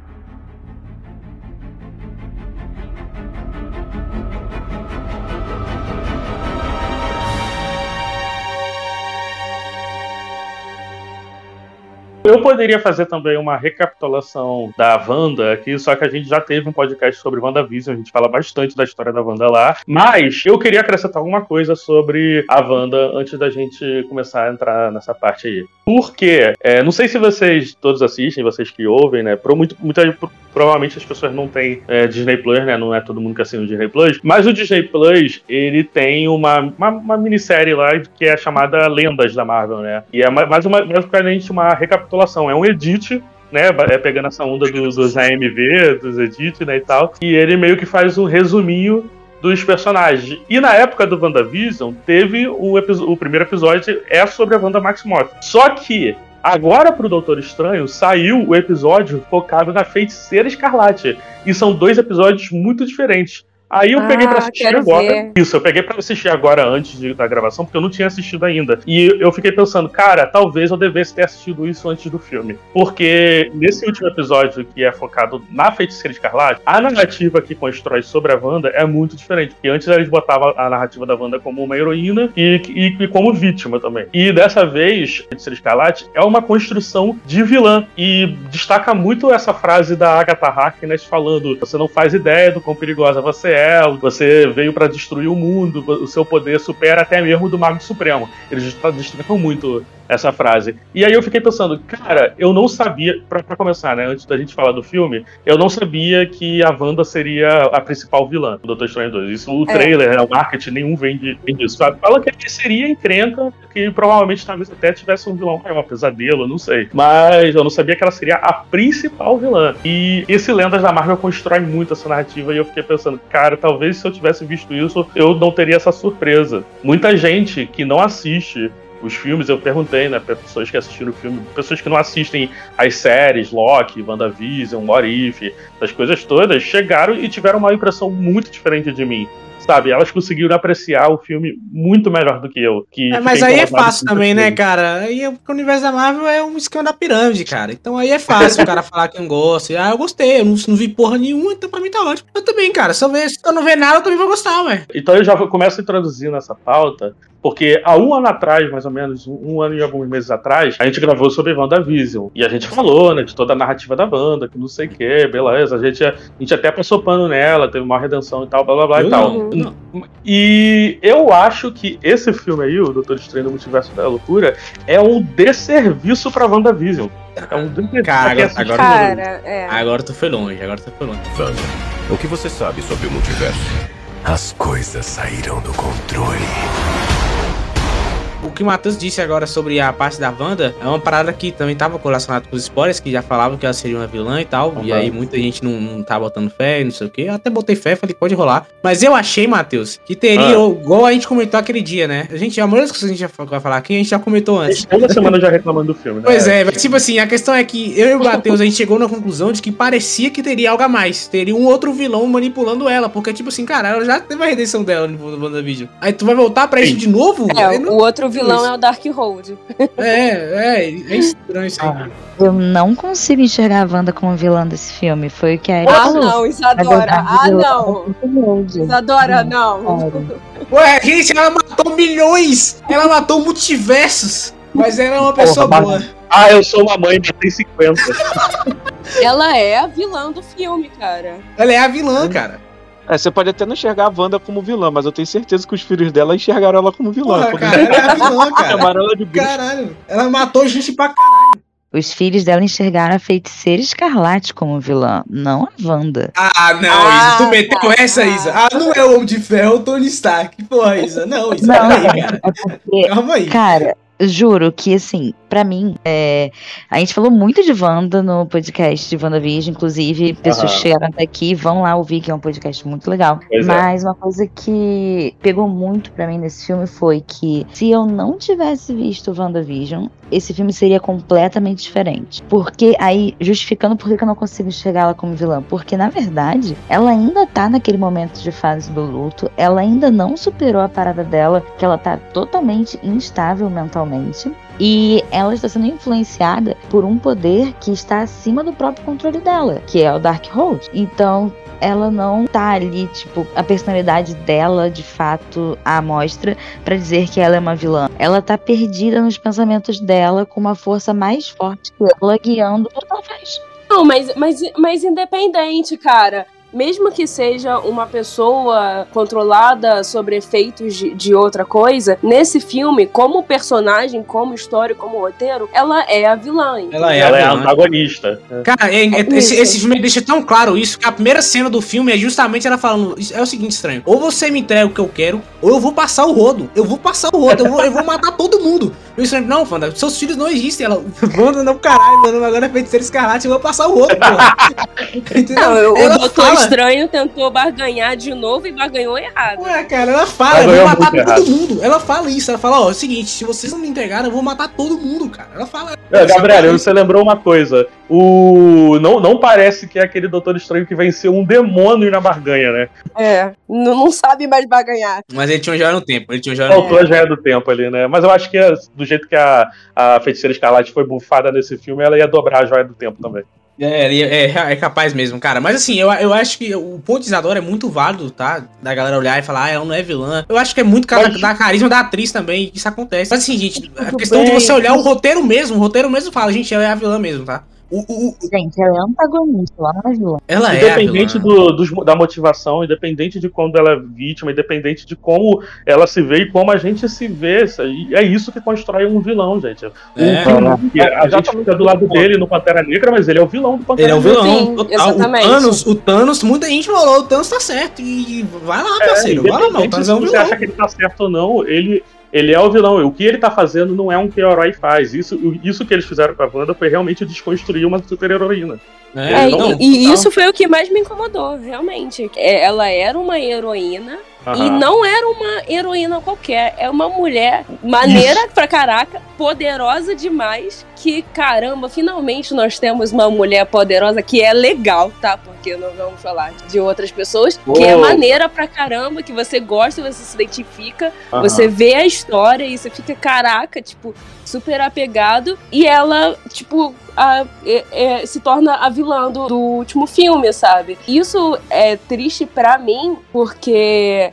Eu poderia fazer também uma recapitulação da Wanda aqui, só que a gente já teve um podcast sobre WandaVision, a gente fala bastante da história da Wanda lá. Mas eu queria acrescentar alguma coisa sobre a Wanda antes da gente começar a entrar nessa parte aí. Porque, é, não sei se vocês todos assistem, vocês que ouvem, né? Pro, muito, muita, provavelmente as pessoas não têm é, Disney Plus, né? Não é todo mundo que assina o Disney Plus. Mas o Disney Plus, ele tem uma, uma, uma minissérie lá que é chamada Lendas da Marvel, né? E é ma- mais uma, basicamente uma recapitulação. É um edit né, é pegando essa onda do- dos AMV, dos edit, né, e tal, e ele meio que faz um resuminho dos personagens. E na época do WandaVision, teve o, o primeiro episódio é sobre a Wanda Maximoff. Só que agora pro Doutor Estranho saiu o episódio focado na Feiticeira Escarlate. E são dois episódios muito diferentes. Aí eu peguei pra Ah, assistir agora. ver. Isso, eu peguei pra assistir agora antes de- da gravação, porque eu não tinha assistido ainda. E eu fiquei pensando, cara, talvez eu devesse ter assistido isso antes do filme. Porque nesse último episódio, que é focado na Feiticeira Escarlate, a narrativa que constrói sobre a Wanda é muito diferente. Porque antes eles botavam a narrativa da Wanda como uma heroína e, e- e como vítima também. E dessa vez, Feiticeira Escarlate é uma construção de vilã. E destaca muito essa frase da Agatha Harkness falando: você não faz ideia do quão perigosa você é, você veio pra destruir o mundo, o seu poder supera até mesmo do Mago Supremo. Eles destacam muito essa frase. E aí eu fiquei pensando, cara, eu não sabia, pra, pra começar, né, antes da gente falar do filme, eu não sabia que a Wanda seria a principal vilã do Doutor Estranho 2. Isso, o É. trailer, né, o marketing, nenhum vende, vende isso. sabe? Fala que ele seria encrenca, que provavelmente talvez até tivesse um vilão maior, um pesadelo, não sei. Mas eu não sabia que ela seria a principal vilã. E esse Lendas da Marvel constrói muito essa narrativa e eu fiquei pensando, cara, talvez se eu tivesse visto isso, eu não teria essa surpresa. Muita gente que não assiste os filmes, eu perguntei, né, pra pessoas que assistiram o filme, pessoas que não assistem as séries, Loki, WandaVision, What If, essas coisas todas, chegaram e tiveram uma impressão muito diferente de mim. Sabe, elas conseguiram apreciar o filme muito melhor do que eu. Que É, mas aí é fácil também, né, cara? Aí é- porque o universo da Marvel é um esquema da pirâmide, cara. Então aí é fácil o cara falar que não gosta. Ah, eu gostei, eu não, não vi porra nenhuma, então pra mim tá ótimo. Eu também, cara. Se eu, ver, se eu não ver nada, eu também vou gostar, ué. Então eu já começo introduzindo essa pauta, porque há um ano atrás, mais ou menos, um, ano e alguns meses atrás, a gente gravou sobre WandaVision. E a gente falou, né, de toda a narrativa da banda, que não sei o que, beleza. A gente, a gente até passou pano nela, teve uma redenção e tal, blá blá blá Eu e tal. não, não. E eu acho que esse filme aí, o Doutor Estranho no Multiverso da Loucura, é um desserviço pra WandaVision. É um desserviço Cara, agora- Cara, é. Agora tu foi longe, agora tu foi longe. Wanda, o que você sabe sobre o multiverso? As coisas saíram do controle. O que o Matheus disse agora sobre a parte da Wanda é uma parada que também tava relacionada com os spoilers, que já falavam que ela seria uma vilã e tal. E Uhum. aí muita gente não, não tá botando fé, não sei o quê. Eu até botei fé, falei, pode rolar. Mas eu achei, Matheus, que teria, Ah. igual a gente comentou aquele dia, né? A gente, a maioria das coisas que a gente já vai falar aqui, a gente já comentou antes. toda semana já reclamando do filme, né? Pois é, mas tipo assim, a questão é que eu e o Matheus, a gente chegou na conclusão de que parecia que teria algo a mais. Teria um outro vilão manipulando ela. Porque, tipo assim, cara, ela já teve a redenção dela no WandaVision. Aí tu vai voltar pra isso Sim. de novo? É, Aí o não- outro vilão isso. é o Darkhold. É, é, é estranho isso aí. Eu não consigo enxergar a Wanda como vilã desse filme. Foi o que a Erika Ah, não, Isadora. Ah, não. Isadora, não. Ué, gente, ela matou milhões! Ela matou multiversos! Mas ela é uma pessoa Porra, boa. Ah, eu sou uma mãe, matei 50. Ela é a vilã do filme, cara. Ela é a vilã, cara. É, você pode até não enxergar a Wanda como vilã, mas eu tenho certeza que os filhos dela enxergaram ela como vilã. Porra, cara, ela é a vilã, cara. chamaram ela de bruxa. Caralho, ela matou gente pra caralho. Os filhos dela enxergaram a feiticeira escarlate como vilã, não a Wanda. Ah, não, Ah, Isa, tu meteu essa, Isa. Ah, não é o Homem de Ferro, é o Tony Stark. Porra, Isa, não, Isa, Não, peraí, cara. é porque, Calma aí. cara, juro que, assim, pra mim, é, a gente falou muito de Wanda no podcast de WandaVision, inclusive, pessoas Aham. que chegaram até aqui vão lá ouvir, que é um podcast muito legal. Pois é. Mas uma coisa que pegou muito pra mim nesse filme foi que se eu não tivesse visto WandaVision, esse filme seria completamente diferente. Porque aí, justificando por que eu não consigo enxergar ela como vilã, porque na verdade, ela ainda tá naquele momento de fase do luto, ela ainda não superou a parada dela, que ela tá totalmente instável mentalmente. E ela está sendo influenciada por um poder que está acima do próprio controle dela, que é o Darkhold. Então, ela não tá ali, tipo, a personalidade dela, de fato, à mostra pra dizer que ela é uma vilã. Ela tá perdida nos pensamentos dela, com uma força mais forte que ela, guiando tudo que ela faz. Não, mas, mas, mas independente, cara. Mesmo que seja uma pessoa controlada sobre efeitos de, de outra coisa, nesse filme, como personagem, como história, como roteiro, ela é a vilã. Ela é Ela é a vilã. antagonista. Cara, é- é- esse, esse filme deixa tão claro isso que a primeira cena do filme é justamente ela falando: "Isso É o seguinte, estranho. Ou você me entrega o que eu quero, ou eu vou passar o rodo. Eu vou passar o rodo, eu vou, eu vou matar todo mundo. E o estranho, não, Wanda, seus filhos não existem. Ela, Wanda, não, caralho, mano, agora é feiticeiro escarlate, eu vou passar o rodo, porra. Entendeu? Não, o Ela Doutor fala- Estranho tentou barganhar de novo e barganhou errado. Ué, cara, ela fala, Ela eu vou matar todo mundo. Ela fala isso, ela fala, ó, é o seguinte, se vocês não me entregarem, eu vou matar todo mundo, cara. Ela fala. É, Gabriel, você lembrou uma coisa. O. Não, não parece que é aquele Doutor Estranho que venceu um demônio na barganha, né? É, não, não sabe mais barganhar. Mas ele tinha um joia no tempo, ele tinha um joia no tempo. Faltou a joia do tempo ali, né? Mas eu acho que é, do jeito que a, a feiticeira escarlate foi bufada nesse filme, ela ia dobrar a joia do tempo também. É, ele é, é capaz mesmo, cara. Mas assim, eu, eu acho que o ponto de Isadora é muito válido, tá? Da galera olhar e falar, ah, ela não é vilã. Eu acho que é muito cara, Mas- da carisma da atriz também, que isso acontece. Mas assim, gente, a questão de bem. você olhar o roteiro mesmo, o roteiro mesmo fala, gente, ela é a vilã mesmo, tá? O, o- o- Gente, ela é antagonista, ela não é vilã. ela é Independente vilã. do, dos- da motivação, independente de quando ela é vítima, independente de como ela se vê e como a gente se vê. É isso que constrói um vilão, gente. É. Vilão a gente fica do lado dele no Pantera Negra, mas ele é o vilão do Pantera Ele é o Negra. vilão. Sim, total. exatamente. O Thanos, o Thanos, muita gente falou, o Thanos tá certo. E vai lá, parceiro, vai lá não. O Thanos se é um você acha que ele tá certo ou não, ele, ele é o vilão. O que ele tá fazendo não é um que o herói faz. Isso, isso que eles fizeram com a Wanda foi realmente desconstruir uma super-heroína. É, Não, e, e total. isso foi o que mais me incomodou, realmente. É, ela era uma heroína e Aham. não era uma heroína qualquer. É uma mulher maneira pra caraca, poderosa demais. Que caramba, finalmente nós temos uma mulher poderosa que é legal, tá? Porque não vamos falar de outras pessoas. Que é maneira pra caramba, que você gosta, você se identifica. Aham. Você vê a história e você fica, caraca, tipo, super apegado. E ela, tipo, a- é- é- se torna a vilã do, do último filme, sabe? Isso é triste pra mim, porque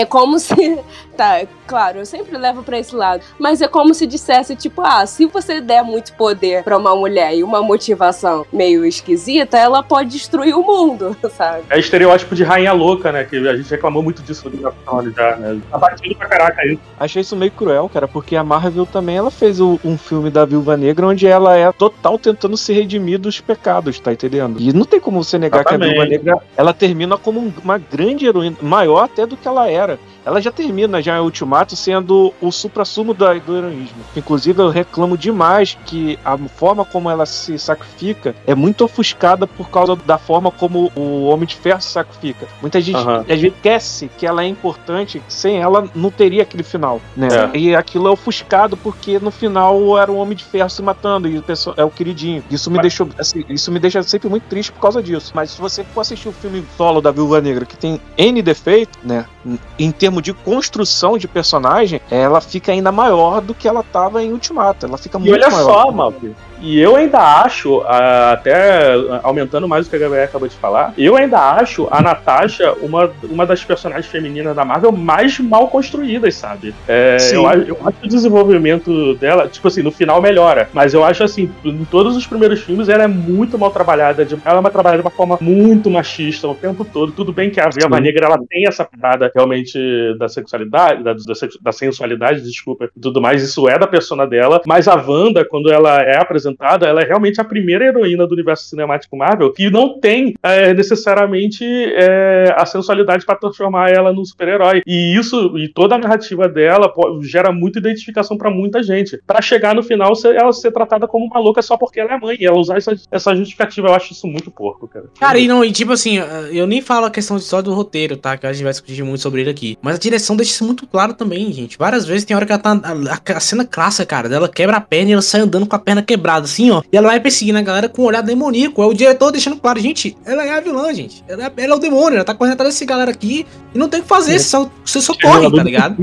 é como se. Tá, claro, eu sempre levo pra esse lado. Mas é como se dissesse, tipo, ah, se você der muito poder pra uma mulher e uma motivação meio esquisita, ela pode destruir o mundo, sabe? É estereótipo de rainha louca, né? Que a gente reclamou muito disso no Thrones já, né? Tá batido pra caraca isso. Achei isso meio cruel, cara, porque a Marvel também ela fez o- um filme da Viúva Negra onde ela é total tentando se redimir dos pecados, tá entendendo? E não tem como você negar que a Exatamente. Viúva Negra ela termina como um- uma grande heroína, maior até do que ela era. fora Ela já termina já em Ultimato sendo o supra-sumo do heroísmo. Inclusive eu reclamo demais que a forma como ela se sacrifica é muito ofuscada por causa da forma como o Homem de Ferro se sacrifica. Muita gente às vezes esquece que ela é importante, sem ela não teria aquele final, né? É. E aquilo é ofuscado porque no final era o Homem de Ferro se matando e o pessoal- é o queridinho. Isso me Mas- deixou, assim, isso me deixa sempre muito triste por causa disso. Mas se você for assistir o filme solo da Viúva Negra, que tem N defeito, né? Em termos de construção de personagem, ela fica ainda maior do que ela tava em Ultimato. Ela fica E muito olha maior. só, Malfi. E eu ainda acho, até aumentando mais o que a Gabriela acabou de falar, eu ainda acho a Natasha uma, uma das personagens femininas da Marvel mais mal construídas, sabe? É, eu, eu acho que o desenvolvimento dela, tipo assim, no final melhora. Mas eu acho assim, em todos os primeiros filmes ela é muito mal trabalhada. de- ela é uma trabalhada de uma forma muito machista o tempo todo. Tudo bem que a Viúva Sim. Negra ela tem essa parada realmente da sexualidade, da, da, da sensualidade, desculpa, e tudo mais. Isso é da persona dela. Mas a Wanda, quando ela é apresentada, ela é realmente a primeira heroína do universo cinemático Marvel que não tem é, necessariamente é, a sensualidade para transformar ela num super-herói. E isso, e toda a narrativa dela pô, gera muita identificação para muita gente. Pra chegar no final, ela ser tratada como uma louca só porque ela é mãe. E ela usar essa, essa justificativa, eu acho isso muito porco, cara. Cara, e não, e tipo assim, eu nem falo a questão só do roteiro, tá? Que a gente vai discutir muito sobre ele aqui. Mas a direção deixa isso muito claro também, gente. Várias vezes tem hora que ela tá. A, a cena clássica, cara, dela quebra a perna e ela sai andando com a perna quebrada, assim, ó. E ela vai perseguindo a galera com um olhar demoníaco. É o diretor deixando claro, gente, ela é a vilã, gente. Ela é, ela é o demônio, ela tá correndo atrás desse galera aqui e não tem o que fazer, você só, você só corre, tá ligado?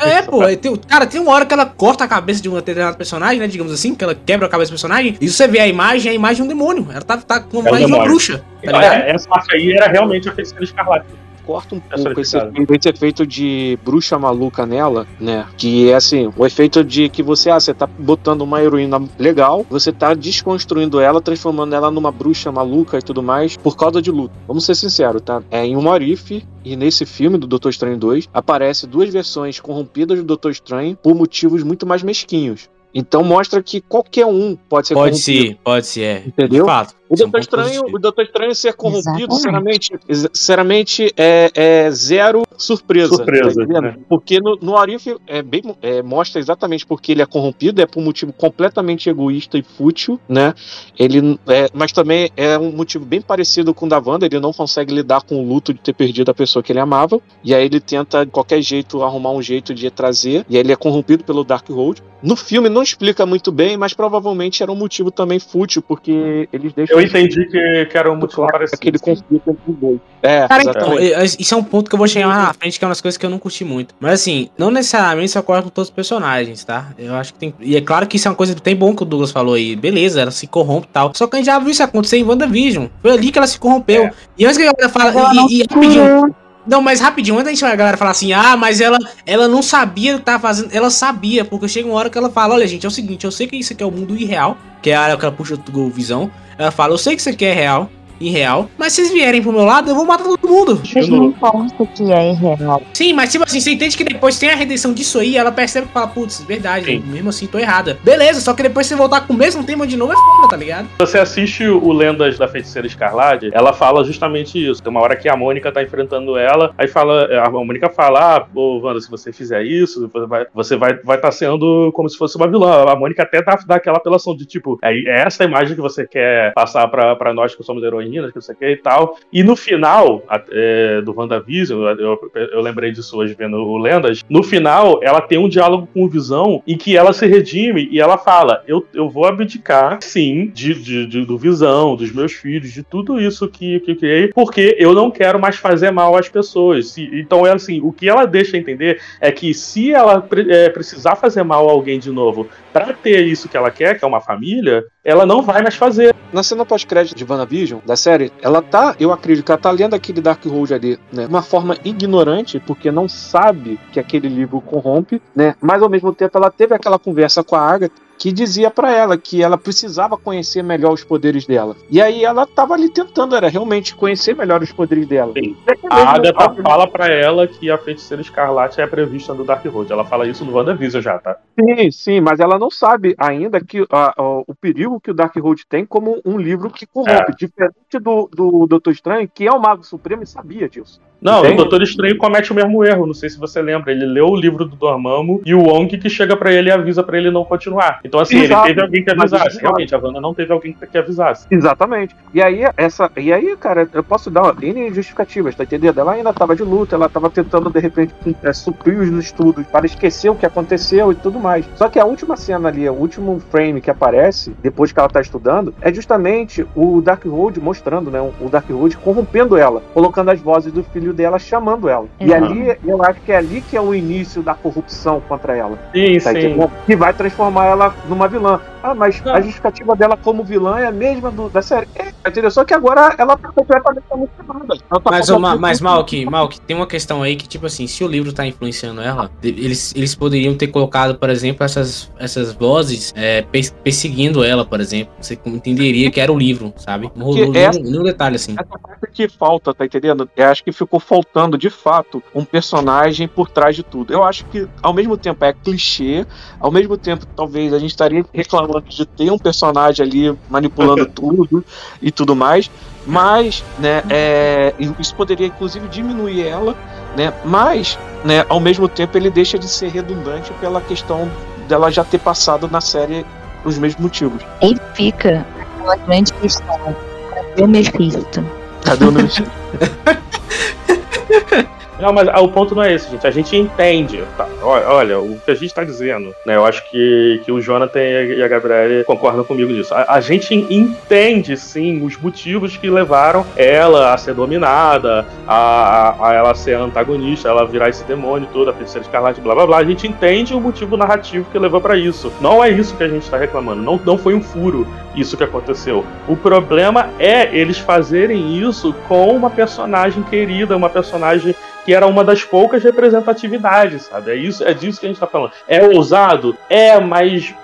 É, pô, tem, cara, tem uma hora que ela corta a cabeça de um determinado personagem, né? Digamos assim, que ela quebra a cabeça do personagem, e você vê a imagem, é a imagem de um demônio. Ela tá, tá com a É imagem de uma bruxa, tá ligado? É, essa parte aí era realmente a feiticeira escarlate. Corta um Essa pouco esse, esse efeito de bruxa maluca nela, né? Que é assim, o efeito de que você, ah, você tá botando uma heroína legal, você tá desconstruindo ela, transformando ela numa bruxa maluca e tudo mais, por causa de luta. Vamos ser sinceros, tá? É em um Arif e nesse filme do Doutor Estranho 2, aparece duas versões corrompidas do Doutor Estranho por motivos muito mais mesquinhos. Então mostra que qualquer um pode ser Pode corrompido. ser, pode ser, é. Entendeu? De fato. O é Doutor Estranho, o Doutor Estranho ser corrompido, Exatamente. sinceramente, sinceramente é, é zero surpresa. Surpresa, tá né? Porque no, no Arif é bem, é, mostra exatamente porque ele é corrompido, é por um motivo completamente egoísta e fútil, né? Ele, é, mas também é um motivo bem parecido com o da Wanda, ele não consegue lidar com o luto de ter perdido a pessoa que ele amava, e aí ele tenta de qualquer jeito arrumar um jeito de trazer, e aí ele é corrompido pelo Darkhold. No filme não explica muito bem, mas provavelmente era um motivo também fútil, porque eles deixam Eu entendi que, que era um motivo parecido. aquele conflito entre os dois. É, Cara, então, exatamente. isso é um ponto que eu vou chegar mais na frente, que é uma das coisas que eu não curti muito. Mas assim, não necessariamente isso ocorre com todos os personagens, tá? Eu acho que tem. E é claro que isso é uma coisa que tem bom que o Douglas falou aí. Beleza, ela se corrompe e tal. Só que a gente já viu isso acontecer em WandaVision. Foi ali que ela se corrompeu. É. E antes que a galera fala. Ela E, não e rapidinho. Não, mas rapidinho, antes da galera falar assim, ah, mas ela, ela não sabia o que tava fazendo. Ela sabia, porque chega uma hora que ela fala, olha, gente, é o seguinte, eu sei que isso aqui é o mundo irreal, que é a área que ela puxa do visão. Ela fala, eu sei que isso aqui é real, irreal, mas se vocês vierem pro meu lado, eu vou matar todo mundo. Mas não importa que é irreal. Sim, mas tipo assim, você entende que depois tem a redenção disso aí, ela percebe que fala, putz, verdade, Sim. mesmo assim tô errada. Beleza, só que depois você voltar com o mesmo tema de novo é foda, tá ligado? Você assiste o Lendas da Feiticeira Escarlate, ela fala justamente isso. Tem uma hora que a Mônica tá enfrentando ela, aí fala, a Mônica fala, ah, ô Wanda, se você fizer isso, você vai você vai vai tá sendo como se fosse uma vilã. A Mônica até dá, dá aquela apelação de tipo, é, é essa a imagem que você quer passar pra, pra nós que somos heroínas, que você quer e tal. E no final é, do WandaVision, eu, eu, eu lembrei disso hoje vendo o Lendas, no final ela tem um diálogo com o Visão em que ela se redime e ela fala, eu, eu vou abdicar, sim, de, de- de- do Visão, dos meus filhos, de tudo isso que, que eu criei, porque eu não quero mais fazer mal às pessoas. Então é assim, o que ela deixa entender é que se ela é, precisar fazer mal a alguém de novo pra ter isso que ela quer, que é uma família, ela não vai mais fazer. Na cena pós-crédito de WandaVision, da série, ela tá, eu acredito que ela tá lendo aquele Darkhold ali, né? Uma forma ignorante, porque não sabe que aquele livro corrompe, né? Mas ao mesmo tempo ela teve aquela conversa com a Agatha que dizia pra ela que ela precisava conhecer melhor os poderes dela. E aí ela tava ali tentando, era realmente conhecer melhor os poderes dela. Sim. Até A Agatha fala pra ela que a feiticeira escarlate é prevista no Darkhold. Ela fala isso no WandaVision já, tá? Sim, sim, mas ela não sabe ainda que a- a- o perigo que o Darkhold tem como um livro que corrompe, diferente do, do Doutor Estranho, que é o Mago Supremo e sabia disso. Não, Entende? o Doutor Estranho comete o mesmo erro. Não sei se você lembra. Ele leu o livro do Dormammu e o Wong que chega pra ele e avisa pra ele não continuar. Então, assim, Exato. ele teve alguém que avisasse. isso- Realmente, a Wanda não teve alguém que avisasse. Exatamente. E aí, essa, e aí, cara, eu posso dar N justificativas, tá entendendo? Ela ainda tava de luta, ela tava tentando, de repente, é, suprir os estudos para esquecer o que aconteceu e tudo mais. Só que a última cena ali, o último frame que aparece, depois que ela tá estudando, é justamente o Darkhold mostrando, né? O Darkhold corrompendo ela, colocando as vozes do filho filho dela chamando ela. E Exato. ali, eu acho que é ali que é o início da corrupção contra ela. Sim, Tá sim. Que vai transformar ela numa vilã. Ah, mas Não. a justificativa dela como vilã é a mesma do- da série. É, tá entendeu? Só que agora ela tá completamente alucinada. Tá Mas, ô, Ma- completamente- mas Malk, Malk, tem uma questão aí que, tipo assim, se o livro tá influenciando ela, eles, eles poderiam ter colocado, por exemplo, essas, essas vozes é, pers- perseguindo ela, por exemplo. Você entenderia que era o livro, sabe? Não rolou nenhum, nenhum detalhe assim. Essa parte que falta, tá entendendo? Eu acho que ficou faltando, de fato, um personagem por trás de tudo. Eu acho que, ao mesmo tempo, é clichê, ao mesmo tempo, talvez a gente estaria reclamando de ter um personagem ali manipulando tudo e tudo mais, mas, né, é, isso poderia, inclusive, diminuir ela, né, mas, né, ao mesmo tempo, ele deixa de ser redundante pela questão dela já ter passado na série os mesmos motivos. E fica aquela grande questão. Cadê o Mephisto? Cadê o Mephisto? Ha ha ha! Não, mas ah, o ponto não é esse, gente. A gente entende. tá? Olha, olha, o que a gente tá dizendo, né? Eu acho que, que o Jonathan e a Gabriele concordam comigo nisso. A, a gente entende, sim, os motivos que levaram ela a ser dominada, a, a, a ela ser antagonista, ela virar esse demônio todo, a feiticeira escarlate, blá blá blá. A gente entende o motivo narrativo que levou pra isso. Não é isso que a gente tá reclamando. Não, não foi um furo isso que aconteceu. O problema é eles fazerem isso com uma personagem querida, uma personagem que era uma das poucas representatividades, sabe? É isso, é disso que a gente tá falando. É ousado? É, mas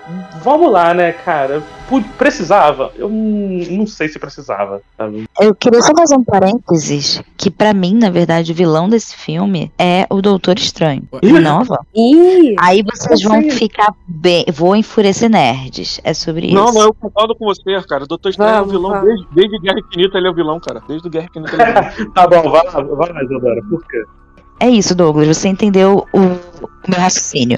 vamos lá, né, cara? Precisava? Eu não sei se precisava, sabe? Eu queria só fazer um parênteses, que pra mim, na verdade, o vilão desse filme é o Doutor Estranho. E não a Wanda. Ih, Aí vocês vão sei. ficar bem. Vou enfurecer nerds. É sobre isso. Não, não, eu concordo com você, cara. O Doutor Estranho é o vilão vamos. desde, desde Guerra Infinita, ele é o vilão, cara. Desde o Guerra Infinita ele é o vilão. Tá bom, vai vai lá, Isadora. Por quê? É isso, Douglas. Você entendeu o, o meu raciocínio.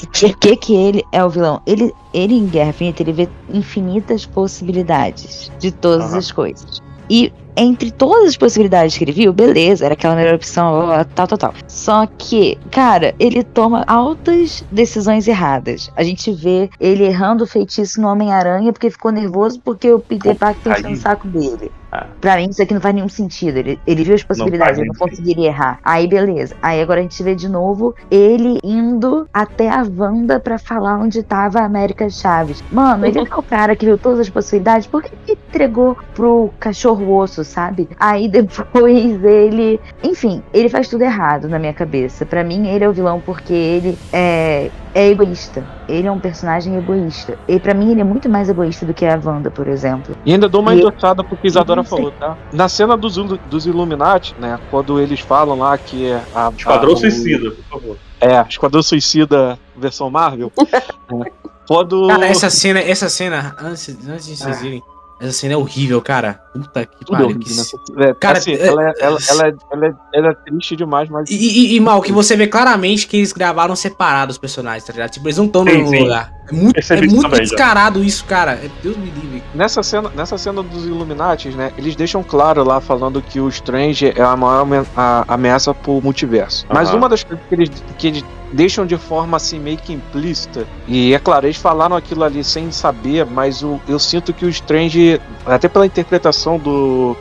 Por que, que ele é o vilão? Ele, ele em Guerra Infinita, ele vê infinitas possibilidades de todas Aham. as coisas. E entre todas as possibilidades que ele viu, beleza, era aquela melhor opção, tal, tal, tal. Só que, cara, ele toma altas decisões erradas. A gente vê ele errando o feitiço no Homem-Aranha porque ficou nervoso porque o Peter Parker aí- encheu no saco dele. Ah. Pra mim, isso aqui não faz nenhum sentido. Ele, ele viu as possibilidades, ele não conseguiria errar. Aí, beleza. Aí agora a gente vê de novo ele indo até a Wanda pra falar onde tava a América Chaves. Mano, ele não é o cara que viu todas as possibilidades. Por que ele entregou pro cachorro osso, sabe? Aí depois ele. Enfim, ele faz tudo errado na minha cabeça. Pra mim, ele é o vilão porque ele é. É egoísta. Ele é um personagem egoísta. E pra mim ele é muito mais egoísta do que a Wanda, por exemplo. E ainda dou uma endossada pro que Isadora falou, tá? Na cena dos, dos Illuminati, né? Quando eles falam lá que é a. Esquadrão a- o- Suicida, por favor. É, Esquadrão Suicida versão Marvel. né, Quando. Cara, essa cena, essa cena, antes, antes de vocês irem, essa cena é horrível, cara. Puta que pariu. que é, Cara, assim, é- ela, é, ela, ela, é, ela, é, ela é triste demais, mas. E, e, e, mal, que você vê claramente que eles gravaram separados os personagens, tá ligado? Tipo, eles não estão no mesmo lugar. É muito, é muito também, já. descarado isso, cara. Deus me livre. Nessa cena, nessa cena dos Illuminati, né, eles deixam claro lá falando que o Strange é a maior ameaça pro multiverso. Mas uma das coisas que eles, que eles deixam de forma assim meio que implícita, e é claro, eles falaram aquilo ali sem saber, mas o, eu sinto que o Strange, até pela interpretação do,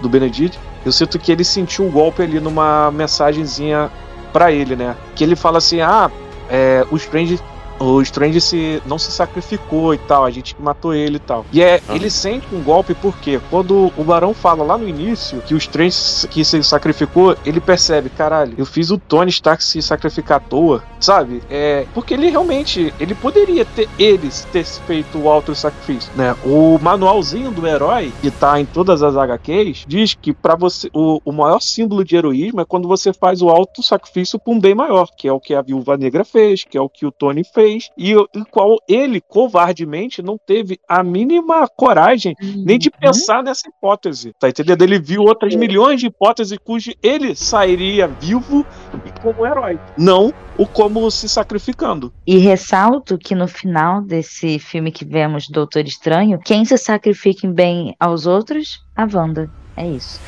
do Benedict, eu sinto que ele sentiu o golpe ali numa mensagenzinha pra ele, né? Que ele fala assim: ah, é, o Strange o Strange se, não se sacrificou e tal, a gente que matou ele e tal. E é, Ah. ele sente um golpe porque quando o Barão fala lá no início que o Strange que se sacrificou, ele percebe, caralho, eu fiz o Tony Stark se sacrificar à toa, sabe? É, porque ele realmente, ele poderia ter eles ter feito o auto sacrifício, né? O manualzinho do herói que tá em todas as HQs diz que para você o, o maior símbolo de heroísmo é quando você faz o auto sacrifício para um bem maior, que é o que a Viúva Negra fez, que é o que o Tony fez e o qual ele covardemente não teve a mínima coragem nem de pensar nessa hipótese, tá entendendo? Ele viu outras milhões de hipóteses cujo ele sairia vivo e como herói, não o como se sacrificando. E ressalto que no final desse filme que vemos Doutor Estranho, quem se sacrifica em bem aos outros? A Wanda. É isso.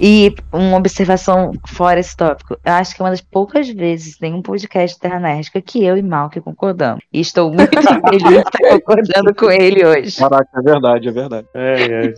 E uma observação fora esse tópico. Eu acho que é uma das poucas vezes tem um podcast Terra Nérdica que eu e Malk concordamos. E estou muito feliz de estar concordando com ele hoje. Caraca, é verdade, é verdade. É, é.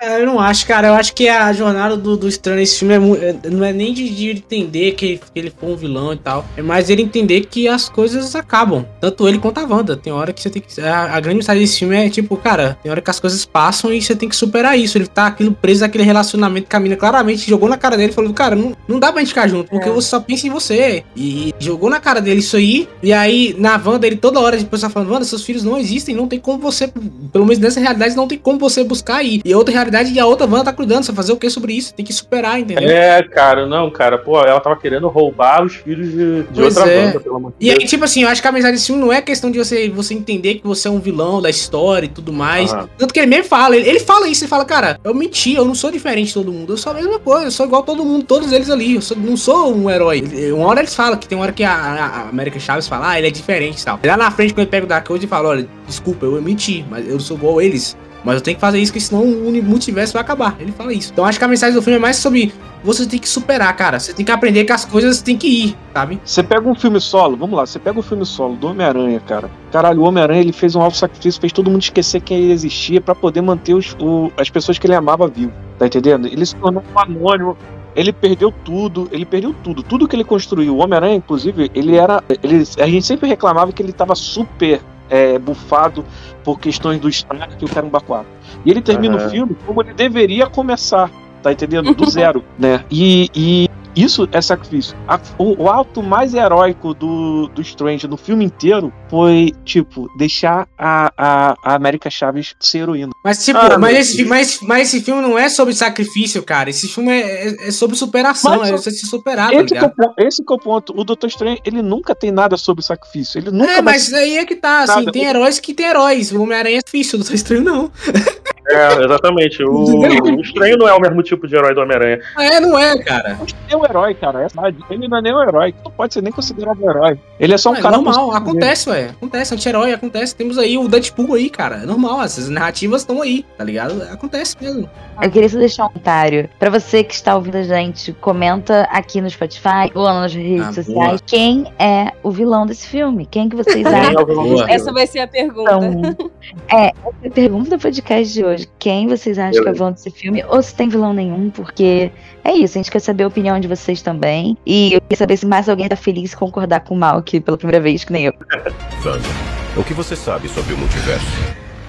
É, Eu não acho, cara. Eu acho que a jornada do, do estranho nesse filme é é- não é nem de, de entender que, que ele foi um vilão e tal. É mais ele entender que as coisas acabam. Tanto ele quanto a Wanda. Tem hora que você tem que. A, a grande mensagem desse filme é tipo, cara, tem hora que as coisas passam e você tem que superar isso. Ele tá aquilo preso naquele relacionamento que a mina claramente jogou na cara dele e falou: Cara, não, não dá pra gente ficar junto, porque É. você só pensa em você. E jogou na cara dele isso aí. E aí, na Wanda, ele toda hora depois tá falando: Wanda, seus filhos não existem, não tem como você. Pelo menos nessa realidade, não tem como você buscar aí. E outra realidade, e a outra Wanda tá cuidando. Você vai fazer o que sobre isso? Tem que superar, entendeu? É, cara, não, cara, pô, ela tava querendo roubar os filhos de, de outra é. banda, pelo amor de E aí, tipo assim, eu acho que a mensagem desse filme não é questão de você, você entender que você é um vilão da história e tudo mais. Aham. Tanto que ele mesmo fala, ele, ele fala isso, ele fala, cara, eu menti, eu não sou diferente de todo mundo, eu sou a mesma coisa, eu sou igual todo mundo, todos eles ali, eu sou- não sou um herói. Uma hora eles falam, que tem uma hora que a, a, América Chaves fala, ah, ele é diferente e tal. Lá na frente, quando ele pega o Dark Hold, ele fala, olha, desculpa, eu menti, mas eu sou igual a eles. Mas eu tenho que fazer isso, porque senão o multiverso vai acabar. Ele fala isso. Então acho que a mensagem do filme é mais sobre você tem que superar, cara. Você tem que aprender que as coisas têm que ir, sabe? Você pega um filme solo, vamos lá, você pega um filme solo do Homem-Aranha, cara. Caralho, o Homem-Aranha ele fez um alto sacrifício, fez todo mundo esquecer quem ele existia pra poder manter os, o- as pessoas que ele amava vivo. Tá entendendo? Ele se tornou um anônimo. Ele perdeu tudo, ele perdeu tudo, tudo que ele construiu. O Homem-Aranha, inclusive, ele era. Ele, a gente sempre reclamava que ele tava super é, bufado por questões do Stark e o Caramba 4. E ele termina Aham. o filme como ele deveria começar, tá entendendo? Do zero, né? E, e isso é sacrifício. A- o, o ato mais heróico do, do Strange no filme inteiro foi, tipo, deixar a, a, a América Chaves ser heroína. Mas, tipo, Ah, mas, esse, mas, mas esse filme não é sobre sacrifício, cara. Esse filme é, é- é sobre superação, Mas é você se superar, tá esse, que é esse que é o ponto. O Doutor Strange, ele nunca tem nada sobre sacrifício. Ele nunca É, mas aí é que tá, assim, Nada. tem heróis que tem heróis. O Homem-Aranha é difícil, o Doutor Estranho não. É, exatamente. O, o estranho não é o mesmo tipo de herói do Homem-Aranha. É, não é, cara. é um herói, cara. É verdade. Ele não é nem um herói. Não pode ser nem considerado um herói. Ele é só um é cara normal, acontece, ué. Acontece, anti-herói, acontece. Temos aí o Deadpool aí, cara. É normal, essas narrativas estão aí, tá ligado? Acontece mesmo. Eu queria só deixar um comentário. Pra você que está ouvindo a gente, comenta aqui no Spotify ou nas redes Ah, sociais boa. quem é o vilão desse filme. Quem que vocês é acham? Essa vai ser a pergunta. Então, é, essa é a pergunta do podcast de hoje. Quem vocês acham que é o vilão desse filme? Ou se tem vilão nenhum, porque é isso, a gente quer saber a opinião de vocês também. E eu queria saber se mais alguém tá feliz concordar com o Malk pela primeira vez, que nem eu. Wanda, o que você sabe sobre o multiverso?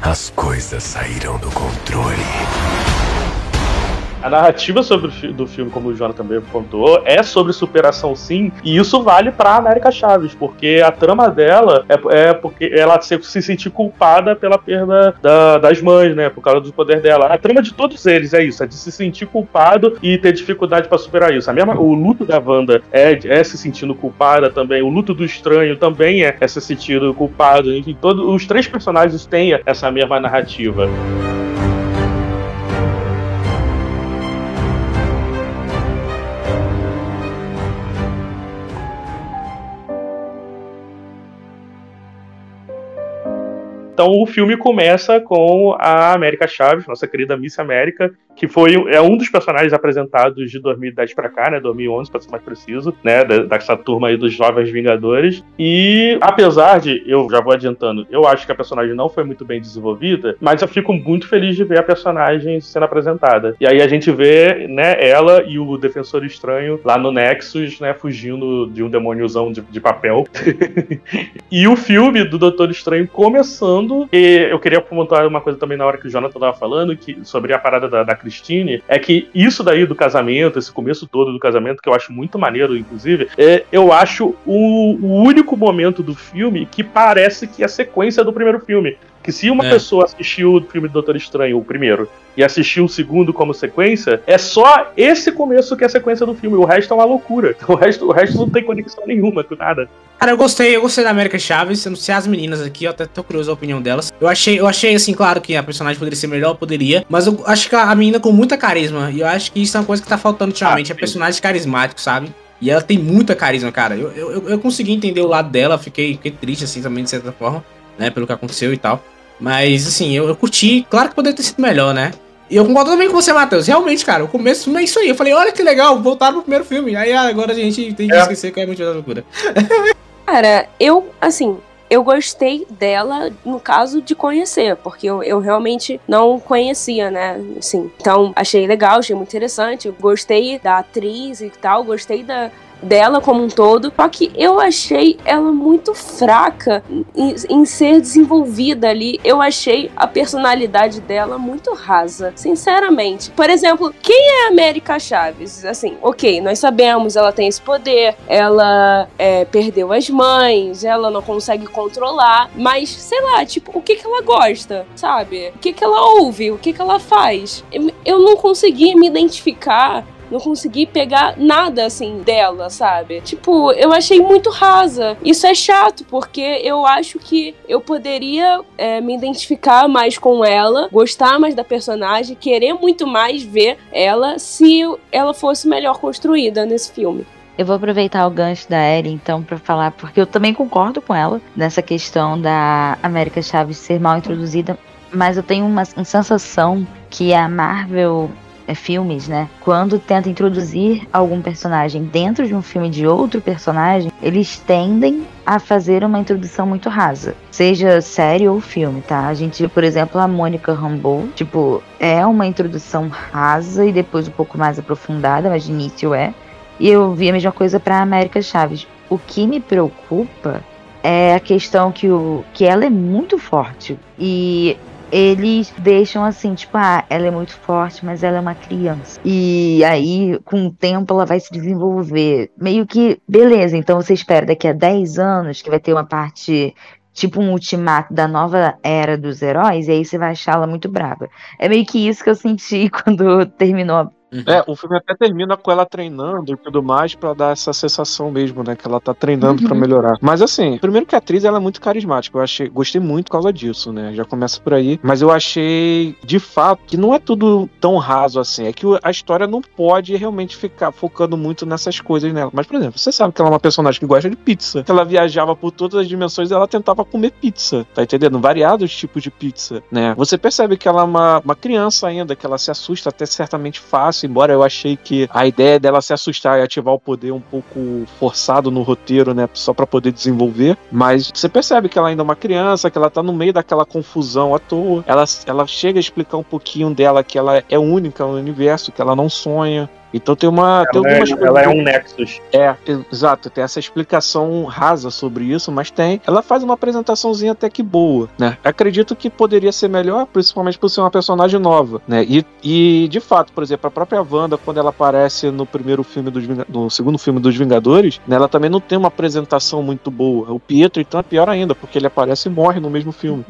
As coisas saíram do controle. A narrativa sobre fi- do filme, como o Jonathan também contou, é sobre superação sim, e isso vale pra América Chaves, porque a trama dela é, é porque ela se, se sentir culpada pela perda da- das mães, né, por causa do poder dela. A trama de todos eles é isso, é de se sentir culpado e ter dificuldade pra superar isso. A mesma, o luto da Wanda é, é se sentindo culpada também, o luto do estranho também é, é se sentindo culpado, enfim, todos os três personagens têm essa mesma narrativa. Então o filme começa com a América Chaves, nossa querida Miss América, que foi é um dos personagens apresentados de 2010 pra cá, né, 2011 para ser mais preciso, né, dessa turma aí dos Jovens Vingadores. E apesar de, eu já vou adiantando, eu acho que a personagem não foi muito bem desenvolvida, mas eu fico muito feliz de ver a personagem sendo apresentada. E aí a gente vê, né, ela e o Defensor Estranho lá no Nexus, né, fugindo de um demôniozão de, de papel. E o filme do Doutor Estranho começando. E eu queria pontuar uma coisa também na hora que o Jonathan tava falando, que, sobre a parada da, da Christine, é que isso daí do casamento, esse começo todo do casamento, que eu acho muito maneiro, inclusive, é, eu acho o, o único momento do filme que parece que é a sequência do primeiro filme. Que se uma É. pessoa assistiu o filme do Doutor Estranho, o primeiro, e assistiu o segundo como sequência, é só esse começo que é a sequência do filme. O resto é uma loucura. O resto, o resto não tem conexão nenhuma com nada. Cara, eu gostei, eu gostei da América Chaves. Eu não sei as meninas aqui, eu até tô curioso a opinião delas. Eu achei, eu achei assim, claro que a personagem poderia ser melhor, poderia. Mas eu acho que a menina com muita carisma. E eu acho que isso é uma coisa que tá faltando ultimamente. Ah, é personagem carismático, sabe? E ela tem muita carisma, cara. Eu, eu, eu- eu consegui entender o lado dela, fiquei, fiquei triste, assim, também, de certa forma, né? Pelo que aconteceu e tal. Mas, assim, eu, eu curti. Claro que poderia ter sido melhor, né? E eu concordo também com você, Matheus. Realmente, cara, o começo do filme é isso aí. Eu falei, olha que legal, voltaram pro primeiro filme. Aí agora a gente tem que É. esquecer que é muito da loucura. Cara, eu, assim, eu gostei dela no caso de conhecer, porque eu, eu realmente não conhecia, né? Assim, então achei legal, achei muito interessante. eu Gostei da atriz e tal, gostei da dela como um todo, só que eu achei ela muito fraca em, em ser desenvolvida ali. Eu achei a personalidade dela muito rasa, sinceramente. Por exemplo, quem é a América Chaves? Assim, ok, nós sabemos, ela tem esse poder, ela é, perdeu as mães, ela não consegue controlar, mas sei lá, tipo, o que que ela gosta, sabe? O que que ela ouve, o que que ela faz? Eu, não consegui me identificar não consegui pegar nada assim dela, sabe? Tipo, eu achei muito rasa. Isso é chato, porque eu acho que eu poderia é, me identificar mais com ela, gostar mais da personagem, querer muito mais ver ela se ela fosse melhor construída nesse filme. Eu vou aproveitar o gancho da Ellie, então, pra falar, porque eu também concordo com ela nessa questão da América Chaves ser mal introduzida, mas eu tenho uma, sensação que a Marvel filmes, né? Quando tenta introduzir algum personagem dentro de um filme de outro personagem, eles tendem a fazer uma introdução muito rasa, seja série ou filme, tá? A gente, por exemplo, a Mônica Rambeau, tipo, é uma introdução rasa e depois um pouco mais aprofundada, mas de início é. E eu vi a mesma coisa para América Chaves. O que me preocupa é a questão que, o, que ela é muito forte e eles deixam assim, tipo, ah, ela é muito forte, mas ela é uma criança. E aí, com o tempo, ela vai se desenvolver. Meio que, beleza, então você espera daqui a 10 anos que vai ter uma parte. Tipo um ultimato da nova era dos heróis, e aí você vai achar ela muito brava. É meio que isso que eu senti quando terminou É, o filme até termina com ela treinando e tudo mais pra dar essa sensação mesmo, né? Que ela tá treinando pra Uhum. melhorar. Mas assim, primeiro que a atriz ela é muito carismática. Eu achei, gostei muito por causa disso, né? Já começa por aí. Mas eu achei, de fato, que não é tudo tão raso assim. É que a história não pode realmente ficar focando muito nessas coisas nela. Mas, por exemplo, você sabe que ela é uma personagem que gosta de pizza. Que ela viajava por todas as dimensões e ela tentava comer pizza. Tá entendendo? Variados tipos de pizza, né? Você percebe que ela é uma, uma criança ainda, que ela se assusta até certamente fácil, embora eu achei que a ideia dela se assustar e ativar o poder um pouco forçado no roteiro, né? Só pra poder desenvolver. Mas você percebe que ela ainda é uma criança, que ela tá no meio daquela confusão à toa. Ela, ela chega a explicar um pouquinho dela que ela é única no universo, que ela não sonha. Então tem uma. tem Ela, é, algumas ela é coisas- um Nexus. é, exato, tem essa explicação rasa sobre isso, mas tem. Ela faz uma apresentaçãozinha até que boa, né? Acredito que poderia ser melhor, principalmente por ser uma personagem nova, né? E, e de fato, por exemplo, a própria Wanda, quando ela aparece no primeiro filme dos no segundo filme dos Vingadores, né, ela também não tem uma apresentação muito boa. O Pietro, então, é pior ainda, porque ele aparece e morre no mesmo filme.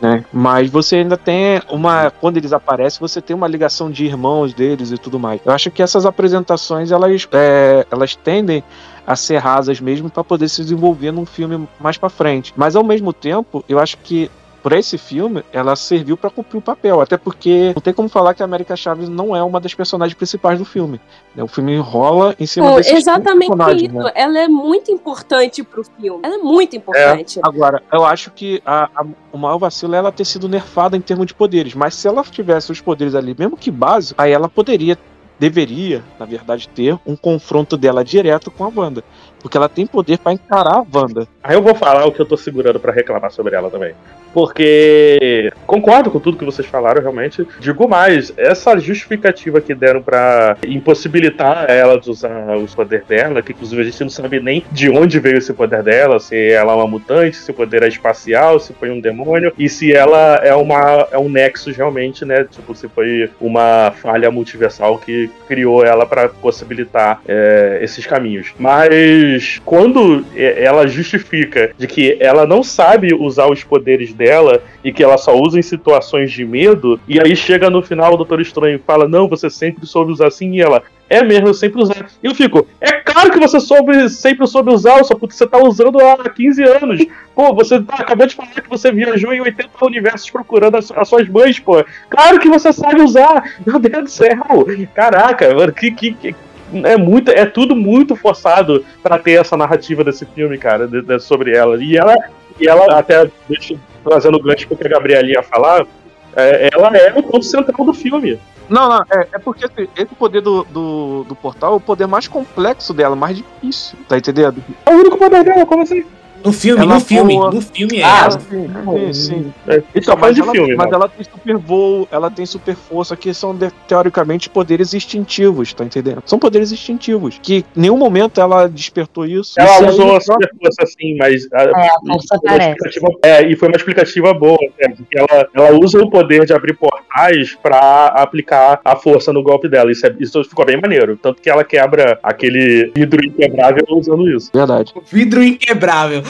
Né? Mas você ainda tem uma. Quando eles aparecem, você tem uma ligação de irmãos deles e tudo mais. Eu acho que essas apresentações elas, é, elas tendem a ser rasas mesmo para poder se desenvolver num filme mais para frente. Mas ao mesmo tempo, eu acho que para esse filme, ela serviu para cumprir o papel, até porque não tem como falar que a América Chaves não é uma das personagens principais do filme. né? O filme rola em cima Pô, desses exatamente isso. né? Ela é muito importante pro filme. Ela é muito importante. Agora, eu acho que a, a- o maior vacilo é ela ter sido nerfada em termos de poderes. Mas se ela tivesse os poderes ali, mesmo que básico, aí ela poderia, deveria, na verdade, ter um confronto dela direto com a Wanda. Porque ela tem poder pra encarar a Wanda. Aí eu vou falar o que eu tô segurando pra reclamar sobre ela também. Porque concordo com tudo que vocês falaram, realmente. Digo mais, essa justificativa que deram pra impossibilitar ela de usar os poderes dela, que inclusive a gente não sabe nem de onde veio esse poder dela, se ela é uma mutante, se o poder é espacial, se foi um demônio, e se ela é uma é um nexus realmente, né? Tipo, se foi uma falha multiversal que criou ela pra possibilitar é, esses caminhos. Mas quando ela justifica de que ela não sabe usar os poderes dela e que ela só usa em situações de medo, e aí chega no final o Doutor Estranho e fala: Não, você sempre soube usar assim, e ela. É mesmo, eu sempre usar. E eu fico, é claro que você soube, sempre soube usar, só porque você tá usando há 15 anos. Pô, você tá, acabou de falar que você viajou em 80 universos procurando as, as suas mães, pô. Claro que você sabe usar! Meu Deus do céu! Caraca, mano, que, que, que- é muito, é tudo muito forçado pra ter essa narrativa desse filme, cara, de- de- sobre ela. E ela, e ela até deixa, trazendo o gancho pro que a Gabriela ia falar, É, ela é o ponto central do filme. Não, não, é, é porque assim, esse poder do, do, do portal é o poder mais complexo dela, mais difícil, tá entendendo? É o único poder dela, como assim? No filme, Ela no filme, voa. no filme é. Ah, sim, sim, sim. É, isso Então, é mas, ela, filme, mas né? ela tem super voo, ela tem super força, que são de- teoricamente poderes instintivos, tá entendendo? São poderes instintivos, que em nenhum momento ela despertou isso. Ela Isso usou a super força assim, mas. a- É, a e explicativa- É, e foi uma explicativa boa, né, porque ela, ela usa o poder de abrir portais pra aplicar a força no golpe dela. Isso, é- isso ficou bem maneiro. Tanto que ela quebra aquele vidro inquebrável usando isso. Verdade. Vidro inquebrável.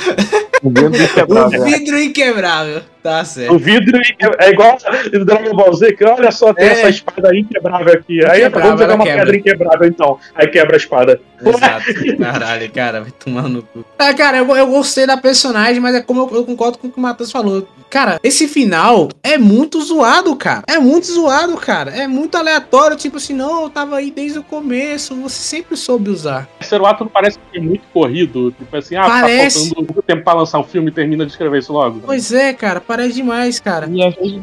O vento O quebrado. vidro inquebrável. Tá certo. O vidro inque- é igual do Dragon Ball Z, que olha só, tem É. essa espada inquebrável aqui. Aí vamos jogar uma quebra. pedra inquebrável então. Aí quebra a espada. Exato. Caralho, cara, vai tomar no cu. Ah, cara, eu, eu gostei da personagem, mas é como eu, eu concordo com o que o Matheus falou. Cara, esse final é muito zoado, cara. É muito zoado, cara. É muito aleatório. Tipo assim, não, eu tava aí desde o começo. Você sempre soube usar. O terceiro ato não parece que é muito corrido. Tipo assim, ah, Parece. tá faltando pouco tempo pra lançar o filme e termina de escrever isso logo. Pois é, cara, parece demais, cara. E.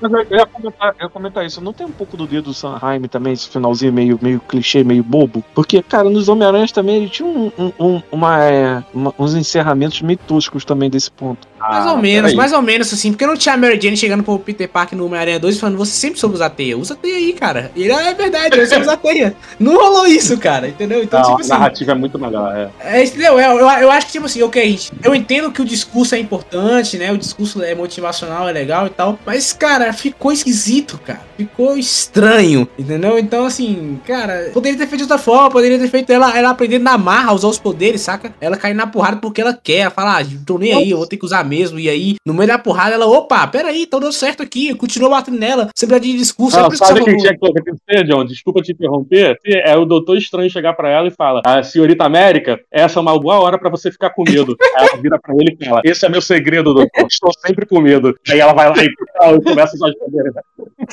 Mas eu eu ia, comentar, eu ia comentar isso. Não tem um pouco do dedo do Sanheim também, esse finalzinho meio, meio clichê, meio bobo? Porque, cara, nos Homem-Aranhas também ele tinha um, um- um- uma, é, uma- uns encerramentos meio toscos também desse ponto. Mais Ah, ou menos, mais ou menos assim. Porque não tinha a Mary Jane chegando pro Peter Parker no Homem-Aranha 2 falando, você sempre soube usar teia. Usa teia aí, cara. E é verdade, eu sei usar teia. Não rolou isso, cara, entendeu? Então, Não, tipo a assim. narrativa é muito melhor. É. É, entendeu? Eu, eu, eu acho que, tipo assim, ok, gente, eu entendo que o discurso é importante, né? O discurso é motivacional, é legal e tal. Mas, cara, ficou esquisito, cara. Ficou estranho, entendeu? Então, assim, cara, poderia ter feito de outra forma, poderia ter feito ela, ela aprendendo na marra a usar os poderes, saca? Ela cair na porrada porque ela quer. Ela fala, ah, tô nem aí, eu vou ter que usar mesmo. E aí, no meio da porrada, ela, opa, peraí, então deu certo aqui. Continua batendo nela. Sempre de discurso. é Não, isso sabe o que tinha que acontecer, John? Desculpa te interromper. É o doutor estranho chegar pra ela e fala: A senhorita América, essa é uma boa hora pra você ficar com medo. Aí ela vira pra ele e fala: Esse é meu segredo, doutor. Estou sempre com medo. Aí ela vai lá e, e começa a os poderes.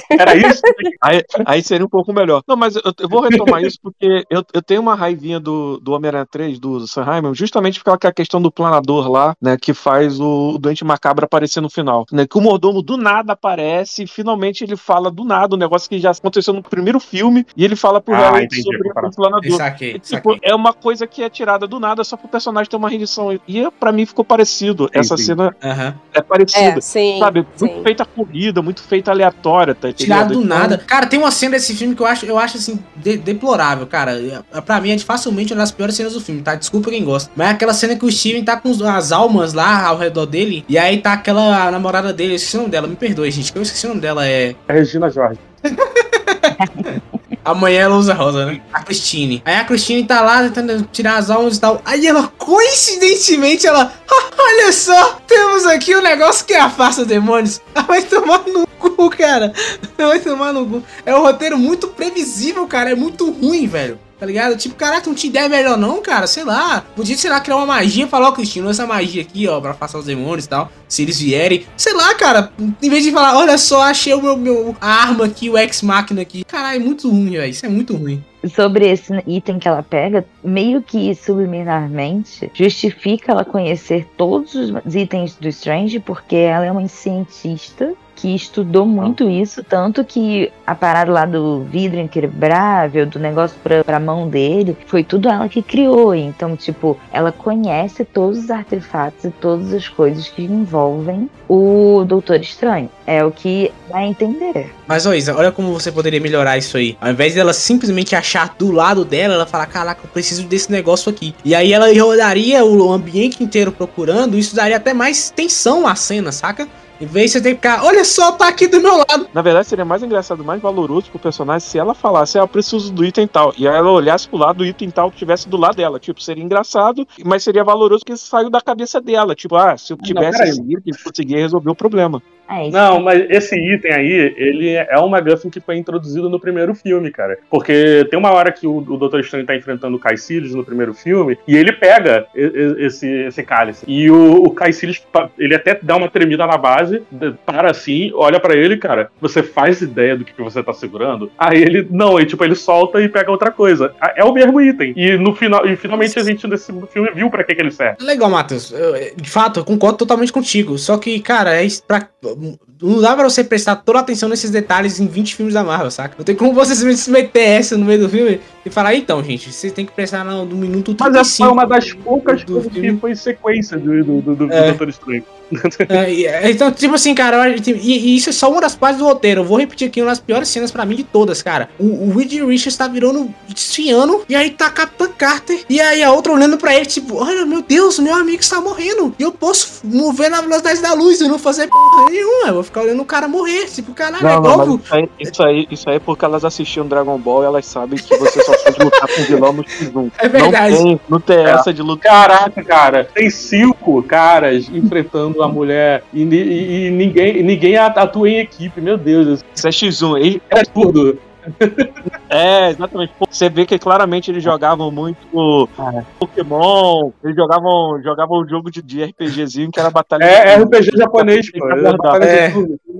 Era isso? Aí, aí seria um pouco melhor. Não, mas eu, eu vou retomar isso porque eu, eu tenho uma raivinha do, do Homem-Aranha 3, do Sanheim, justamente por causa que a questão do planador lá, né, que faz o, o Doente Macabro aparecer no final. Né, que o mordomo do nada aparece e finalmente ele fala do nada, um negócio que já aconteceu no primeiro filme, e ele fala pro Ah, Harry entendi sobre o planador. Saquei, tipo, saquei. é uma coisa que é tirada do nada só pro personagem ter uma rendição. E pra mim ficou parecido. Sim, Essa sim. cena Aham. é parecida. É, sim. Sabe, sim. muito feita corrida, muito feita aleatória, tá? Tirado do Então, nada. Cara, tem uma cena desse filme que eu acho, eu acho assim, de- deplorável, cara. É- Pra mim é facilmente uma das piores cenas do filme, tá? Desculpa quem gosta. Mas é aquela cena que o Steven tá com as almas lá ao redor dele. E aí tá aquela namorada dele, eu esqueci o nome dela, me perdoe, gente, que eu esqueci o nome dela, é. É Regina Jorge. Amanhã ela usa rosa, né? A Christine. Aí a Christine tá lá tentando tirar as almas e tal. Aí ela, coincidentemente, ela. "Ah, olha só, temos aqui um negócio que afasta demônios. Ah, Vai tomar no cu, cara. Vai tomar no cu. É um roteiro muito previsível, cara. É muito ruim, velho. Tá ligado? Tipo, caraca, não tinha ideia melhor não, cara. Sei lá. Podia, sei lá, criar uma magia falar, ó, Cristino, essa magia aqui, ó, pra afastar os demônios e tal. Se eles vierem. Sei lá, cara. Em vez de falar, olha só, achei o meu, meu a arma aqui, o X-Máquina aqui. Caralho, é muito ruim, velho. Isso é muito ruim. sobre esse item que ela pega, meio que subliminarmente justifica ela conhecer todos os itens do Strange, porque ela é uma cientista que estudou muito isso, tanto que a parada lá do vidro inquebrável, do negócio pra, pra mão dele, foi tudo ela que criou. Então, tipo, ela conhece todos os artefatos e todas as coisas que envolvem o Doutor Estranho. É o que vai entender. Mas, ô Isa, olha como você poderia melhorar isso aí. Ao invés dela simplesmente achar do lado dela, ela falar, caraca, eu preciso desse negócio aqui. E aí ela rodaria o ambiente inteiro procurando, isso daria até mais tensão à cena, saca? Em vez de você ter que ficar, olha só, tá aqui do meu lado. Na verdade, seria mais engraçado, mais valoroso pro personagem se ela falasse, ah, eu preciso do item tal. E ela olhasse pro lado do item tal que tivesse do lado dela. Tipo, seria engraçado, mas seria valoroso que saiu da cabeça dela. Tipo, ah, se eu tivesse peraí. esse item, eu conseguia resolver o problema. É. Não, mas esse item aí, ele é um MacGuffin que foi introduzido no primeiro filme, cara. Porque tem uma hora que o, o Dr. Estranho tá enfrentando o Caecilius no primeiro filme, e ele pega e- e- esse, esse cálice. E o, o Caecilius, ele até dá uma tremida na base, para assim, olha pra ele, cara, você faz ideia do que você tá segurando? Aí ele, não, aí tipo, ele solta e pega outra coisa. É o mesmo item. E no final, e finalmente a gente nesse filme viu pra que que ele serve. Legal, Matheus. Eu, De fato, eu concordo totalmente contigo. Só que, cara, é pra... Não dá pra você prestar toda a atenção nesses detalhes em 20 filmes da Marvel, saca? Não tem como você se meter essa no meio do filme e falar, então, gente, vocês tem que prestar no, no minuto 35. Mas essa foi uma das poucas coisas que foi sequência do, do, do, do É. Doutor Estranho. É, então, tipo assim, cara, eu- e, e isso é só uma das partes do roteiro. Eu vou repetir aqui uma das piores cenas pra mim de todas, cara. O, o Reed Richards tá virando desfiando, e aí tá a Capitã Carter, e aí a outra olhando pra ele, tipo, olha, meu Deus, meu amigo está morrendo. E eu posso mover na velocidade da luz e não fazer porra nenhuma. Eu vou ficar olhando o cara morrer. Tipo, caralho, é Não, não, mas óbvio. isso aí, isso, aí, isso aí é porque elas assistiam Dragon Ball e elas sabem que você só pode lutar com vilão no X1. É verdade. Não tem, não tem essa de lutar. Caraca, cara, tem cinco caras enfrentando a mulher e, e- e ninguém, ninguém atua em equipe, meu Deus. Isso é X1. Ele- É tudo. É, exatamente. Você vê que claramente eles jogavam muito Pokémon, eles jogavam, jogavam um jogo de, de RPGzinho que era batalha. É de- RPG japonês, pô. É batalha de É.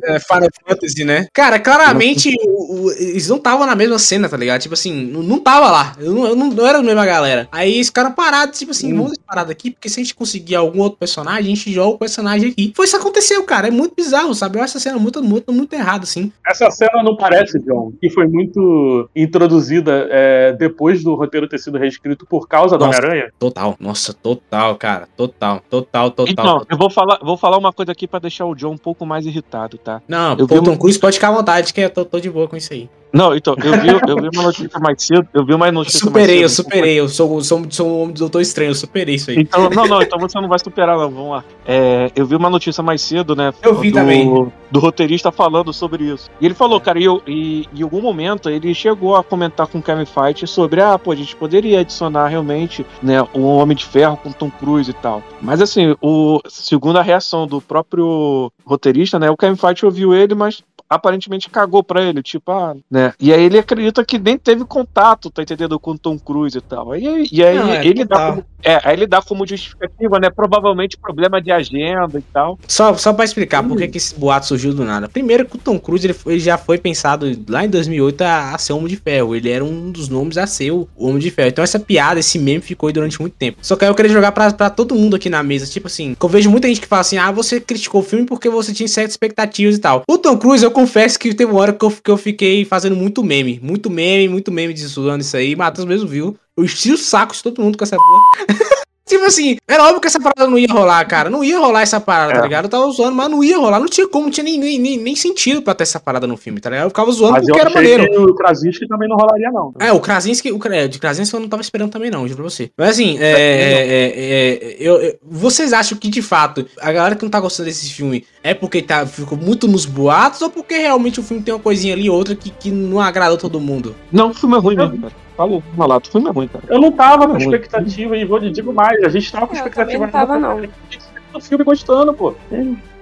É, Final Fantasy, né? Cara, claramente o- o- eles não estavam na mesma cena, tá ligado? Tipo assim, não, não tava lá. Eu não, eu não, não era a mesma galera. Aí eles ficaram parados, tipo assim, vamos parar daqui, porque se a gente conseguir algum outro personagem, a gente joga o personagem aqui. Foi isso que aconteceu, cara. É muito bizarro, sabe? Eu acho essa cena muito, muito, muito errada, assim. Essa cena não parece, John, que foi muito introduzida é, depois do roteiro ter sido reescrito por causa do Nossa. Homem-Aranha? Total. Nossa, total, cara. Total, total, total. Então, total. eu vou falar, vou falar uma coisa aqui pra deixar o John um pouco mais irritado, tá? Não, eu pô, vi Tom um- Cruise pode ficar à vontade, que eu tô, tô de boa com isso aí. Não, então, eu vi, eu vi uma notícia mais cedo, eu vi uma Eu notícia superei, eu mais cedo. superei. Eu sou, sou, sou um homem do Doutor Estranho, eu superei isso aí. Então, não, não, então você não vai superar, não. Vamos lá. É, eu vi uma notícia mais cedo, né? Eu vi do, também. Do roteirista falando sobre isso. E ele falou, cara, e, eu, e em algum momento ele chegou a comentar com o Kevin Feige sobre, ah, pô, a gente poderia adicionar realmente, né, um Homem de Ferro com Tom Cruise e tal. Mas assim, o, segundo a reação do próprio roteirista, né, o Kevin Feige ouviu ele, mas aparentemente cagou pra ele, tipo, ah, né? E aí ele acredita que nem teve contato, tá entendendo, com o Tom Cruise e tal. Aí, e aí Não, é ele dá como, é, aí ele dá como justificativa, né? Provavelmente problema de agenda e tal. Só, só pra explicar por que, que esse boato surgiu do nada. Primeiro que o Tom Cruise ele, já foi pensado lá em 2008 a, a ser Homem de Ferro. Ele era um dos nomes a ser o Homem de Ferro. Então essa piada, esse meme ficou aí durante muito tempo. Só que aí eu queria jogar pra, pra todo mundo aqui na mesa. Tipo assim, que eu vejo muita gente que fala assim, ah, você criticou o filme porque você tinha certas expectativas e tal. O Tom Cruise, eu confesso que teve uma hora que eu, que eu fiquei fazendo muito meme. Muito meme, muito meme de zoando isso aí. Matheus mesmo viu. Eu enchi o saco de todo mundo com essa porra. Tipo assim, era óbvio que essa parada não ia rolar, cara. Não ia rolar essa parada, tá É. ligado? Eu tava zoando, mas não ia rolar. Não tinha como, não tinha nem, nem, nem, nem sentido pra ter essa parada no filme, tá ligado? Eu ficava zoando Mas eu porque era achei maneiro. que o Krasinski também não rolaria, não. É, o Krasinski, o, Kra- de Krasinski eu não tava esperando também não, juro pra você. Mas assim, é, é, é, eu, eu- vocês acham que de fato a galera que não tá gostando desse filme é porque tá, ficou muito nos boatos ou porque realmente o filme tem uma coisinha ali ou outra que, que não agradou todo mundo? Não, o filme é ruim mesmo, cara. Falou, malato, o filme é ruim, cara. Eu não tava com expectativa, e vou te digo mais, a gente tava com Eu expectativa. não tava, não. O filme gostando, pô.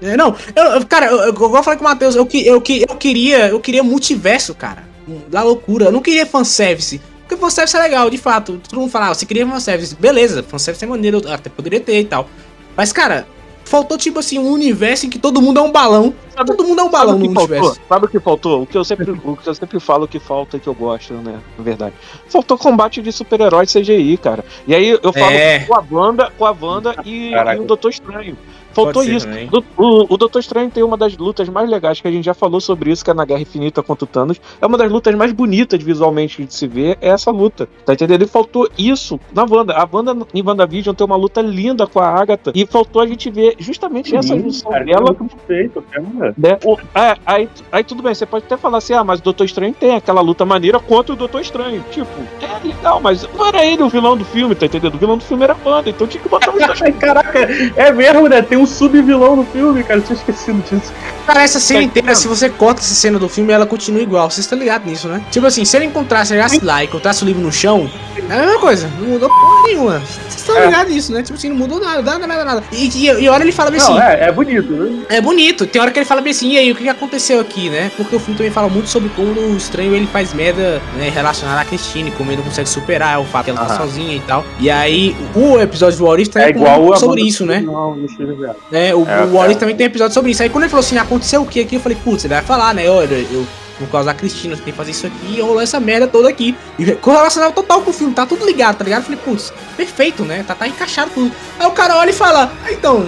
É, não, eu, cara, eu, eu, igual eu falei com o Matheus, eu, que- eu, que- eu queria, eu queria multiverso, cara. Da loucura. Eu não queria fanservice. Porque fanservice é legal, de fato. Todo mundo fala, ah, você queria fanservice. Beleza, fanservice é maneiro, até poderia ter e tal. Mas, cara, faltou tipo assim, um universo em que todo mundo é um balão. todo mundo é um balão Sabe no o que faltou? universo. Sabe o que faltou? O que eu sempre, o que eu sempre falo que falta e que eu gosto, né? Na verdade. Faltou combate de super-herói CGI, cara. E aí eu falo É. com a Wanda, com a Wanda e, e o Doutor Estranho. Faltou ser isso. Do- o, o Doutor Estranho tem uma das lutas mais legais que a gente já falou sobre isso, que é na Guerra Infinita contra o Thanos. É uma das lutas mais bonitas visualmente de se ver, é essa luta. Tá entendendo? E faltou isso na Wanda. A Wanda em WandaVision tem uma luta linda com a Agatha. E faltou a gente ver justamente essa junção Cara, dela é né? O- é, aí, aí tudo bem, você pode até falar assim, ah, mas o Doutor Estranho tem aquela luta maneira contra o Doutor Estranho. Tipo, é legal, mas não era ele o vilão do filme, tá entendendo? O vilão do filme era a Wanda, então tinha que botar os dois. Caraca, é mesmo, né? Tem um sub-vilão no filme, cara. Eu tinha esquecido disso. Cara, essa cena Tá inteira, se você corta essa cena do filme, ela continua igual. Vocês estão ligados nisso, né? Tipo assim, se ele encontrasse, chegasse lá e encontrasse o livro no chão, é a mesma coisa. Não mudou porra nenhuma. Vocês estão É. ligados nisso, né? Tipo assim, não mudou nada, nada, nada, nada. E, e, e hora ele fala bem assim. Não, é, é bonito, né? É bonito. Tem hora que ele fala bem assim, e aí, o que que aconteceu aqui, né? Porque o filme também fala muito sobre como o estranho ele faz merda né, relacionada à Christine, como ele não consegue superar o fato de ela estar Aham. sozinha e tal. E aí, o episódio do What If também É igual a sobre isso, né? Não, no filme real. É, o, É, o What é. Também tem um episódio sobre isso. Aí quando ele falou assim, aconteceu o que aqui? Eu falei, putz, ele vai falar, né? Olha, eu, por causa da Cristina, tem que fazer isso aqui e rolou essa merda toda aqui. E correlacionado total com o filme, tá tudo ligado, tá ligado? Eu falei, putz, perfeito, né? Tá, tá encaixado tudo. Aí o cara olha e fala, ah, então,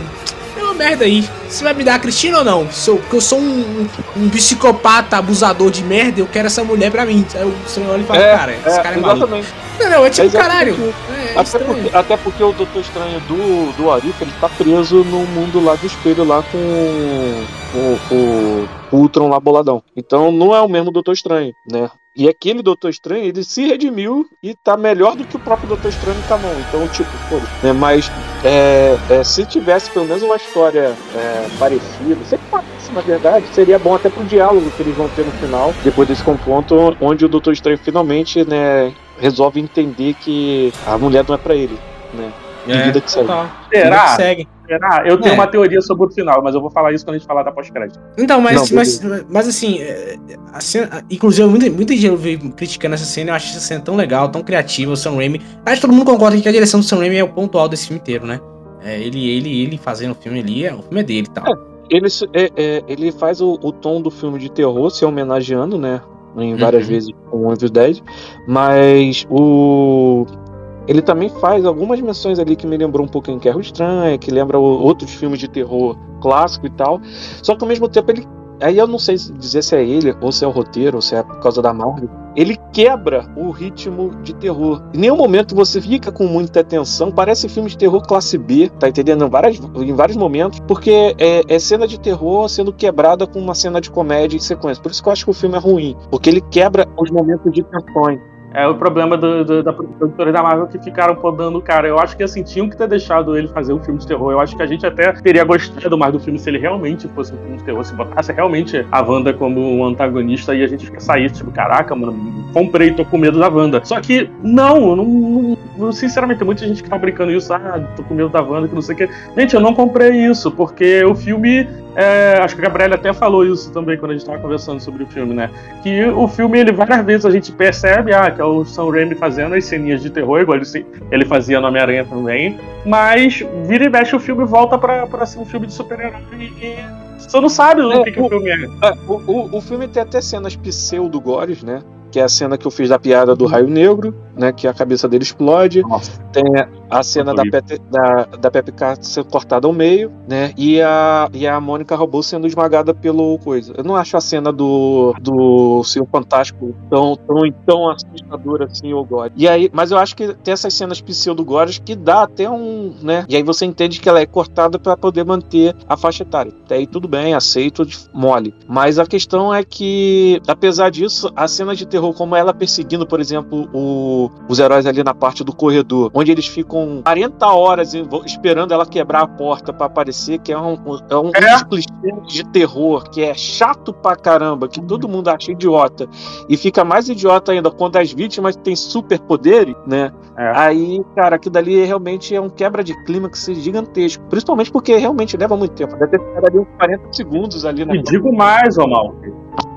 eu merda aí. Você vai me dar a Cristina ou não? Se eu, porque eu sou um, um psicopata abusador de merda, eu quero essa mulher pra mim. Aí o Estranho olha e fala, cara, esse cara é maluco. exatamente. Não, é tipo, Exatamente. caralho. É, Até estranho. porque, até porque o Doutor Estranho do, do Arif, ele tá preso no mundo lá do espelho, lá com o, o, o Ultron lá boladão. Então não é o mesmo Doutor Estranho, né? E aquele Doutor Estranho, ele se redimiu e tá melhor do que o próprio Doutor Estranho tá não. Então, tipo, foda né? Mas é, é, se tivesse pelo menos uma história é, parecida, sempre parece, na verdade, seria bom até pro diálogo que eles vão ter no final, depois desse confronto, onde o Doutor Estranho finalmente, né, resolve entender que a mulher não é pra ele, né? E vida que segue. total. Será? Vida que segue. Será? Eu tenho É. uma teoria sobre o final, mas eu vou falar isso quando a gente falar da pós-crédito. Então, mas, Não, mas, mas assim, é, a cena, inclusive, muita, muita gente vi criticando essa cena, eu acho essa cena tão legal, tão criativa, o Sam Raimi. Acho que todo mundo concorda que a direção do Sam Raimi é o ponto alto desse filme inteiro, né? É, ele, ele, ele fazendo o filme ali, é, o filme é dele e tal. Ele, é- é, ele faz o, o tom do filme de terror se homenageando, né? Em várias Uhum. vezes com o Evil Dead, mas o. Ele também faz algumas menções ali que me lembrou um pouquinho Guerra Estranha, que lembra outros filmes de terror clássico e tal. Só que ao mesmo tempo ele. Aí eu não sei se dizer se é ele, ou se é o roteiro, ou se é por causa da Marvel. Ele quebra o ritmo de terror. Em nenhum momento você fica com muita atenção. Parece filme de terror classe B, tá entendendo? Em, várias, em vários momentos. Porque é, é cena de terror sendo quebrada com uma cena de comédia em sequência. Por isso que eu acho que o filme é ruim. Porque ele quebra os momentos de tensões. É o problema do, do, da produtora da Marvel que ficaram podando o cara. Eu acho que assim, tinham que ter deixado ele fazer um filme de terror. Eu acho que a gente até teria gostado mais do filme se ele realmente fosse um filme de terror, se botasse realmente a Wanda como um antagonista e a gente sair, tipo, caraca, mano, comprei, tô com medo da Wanda. Só que, não, não, não sinceramente, tem muita gente que tá brincando isso, ah, tô com medo da Wanda, que não sei o que. Gente, eu não comprei isso, porque o filme. é, acho que a Gabriela até falou isso também quando a gente tava conversando sobre o filme, né? Que o filme, ele várias vezes a gente percebe, ah, que é o Sam Raimi fazendo as ceninhas de terror, igual ele, ele fazia no Homem-Aranha também, mas vira e mexe o filme volta pra, pra ser um filme de super-herói e você não sabe o É, que, que o o- filme é. É, o, o, o filme tem até cenas pseudo-gores, né? Que é a cena que eu fiz da piada do raio negro, né? Que a cabeça dele explode. Nossa. Tem a cena da. Pet, da, da Pepe Car sendo cortada ao meio, né? E a, e a Mônica Robô sendo esmagada pelo coisa. Eu não acho a cena do, do Senhor Fantástico tão, tão, tão assustadora assim, o gore. E aí, mas eu acho que tem essas cenas pseudo-gores que dá até um, né? E aí você entende que ela é cortada para poder manter a faixa etária. Até aí tudo bem, aceito, mole. Mas a questão é que, apesar disso, a cena de terror, como ela perseguindo, por exemplo, o- os heróis ali na parte do corredor, onde eles ficam 40 horas em esperando ela quebrar a porta pra aparecer, que é um, é um É. dos clichês de terror, que é chato pra caramba, que todo mundo acha idiota. E fica mais idiota ainda quando as vítimas têm superpoderes, né? É. Aí, cara, aquilo dali realmente é um quebra de clímax gigantesco. Principalmente porque realmente leva muito tempo. Deve ter ficado ali uns 40 segundos ali na E digo mais, ô Mal.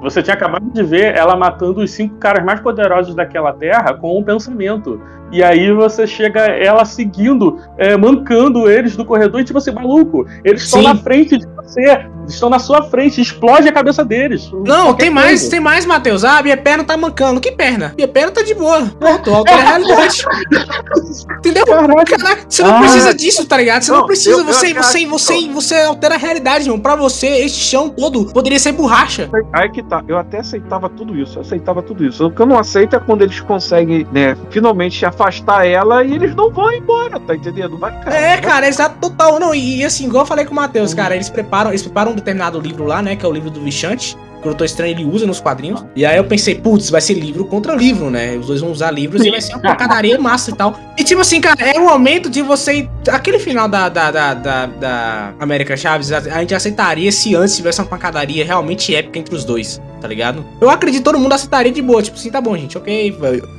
Você tinha acabado de ver ela matando os cinco caras mais poderosos daquela terra com um pensamento. E aí você chega ela seguindo, é, mancando eles do corredor e tipo assim, maluco, eles estão na frente de você, eles estão na sua frente, explode a cabeça deles. Não, tem mais, coisa. tem mais, Matheus. Ah, minha perna tá mancando. Que perna? Minha perna tá de boa. Pronto, altera a realidade. Entendeu? Caraca. Caraca, você não Ah. precisa disso, tá ligado? Você não, Não, precisa, eu- eu você, acho- você, você, você altera a realidade, irmão. Pra você, esse chão todo poderia ser borracha. Aí que tá, eu até aceitava tudo isso, eu aceitava tudo isso. O que eu não aceito é quando eles conseguem, né, finalmente afastar ela e eles não vão embora, tá entendendo? Vai, cara. É, vai- cara, exato, total. Não, e, e assim, igual eu falei com o Matheus, cara, eles preparam, eles preparam um determinado livro lá, né? Que é o livro do Vichante. Que o Doutor Estranho ele usa nos quadrinhos. E aí eu pensei, putz, vai ser livro contra livro, né? Os dois vão usar livros e vai ser uma pancadaria massa e tal. E tipo assim, cara, é o momento de você. Aquele final da, da, da, da, da América Chaves, a, a gente aceitaria se antes tivesse uma pancadaria realmente épica entre os dois, tá ligado? Eu acredito que todo mundo aceitaria de boa, tipo assim, tá bom, gente, ok.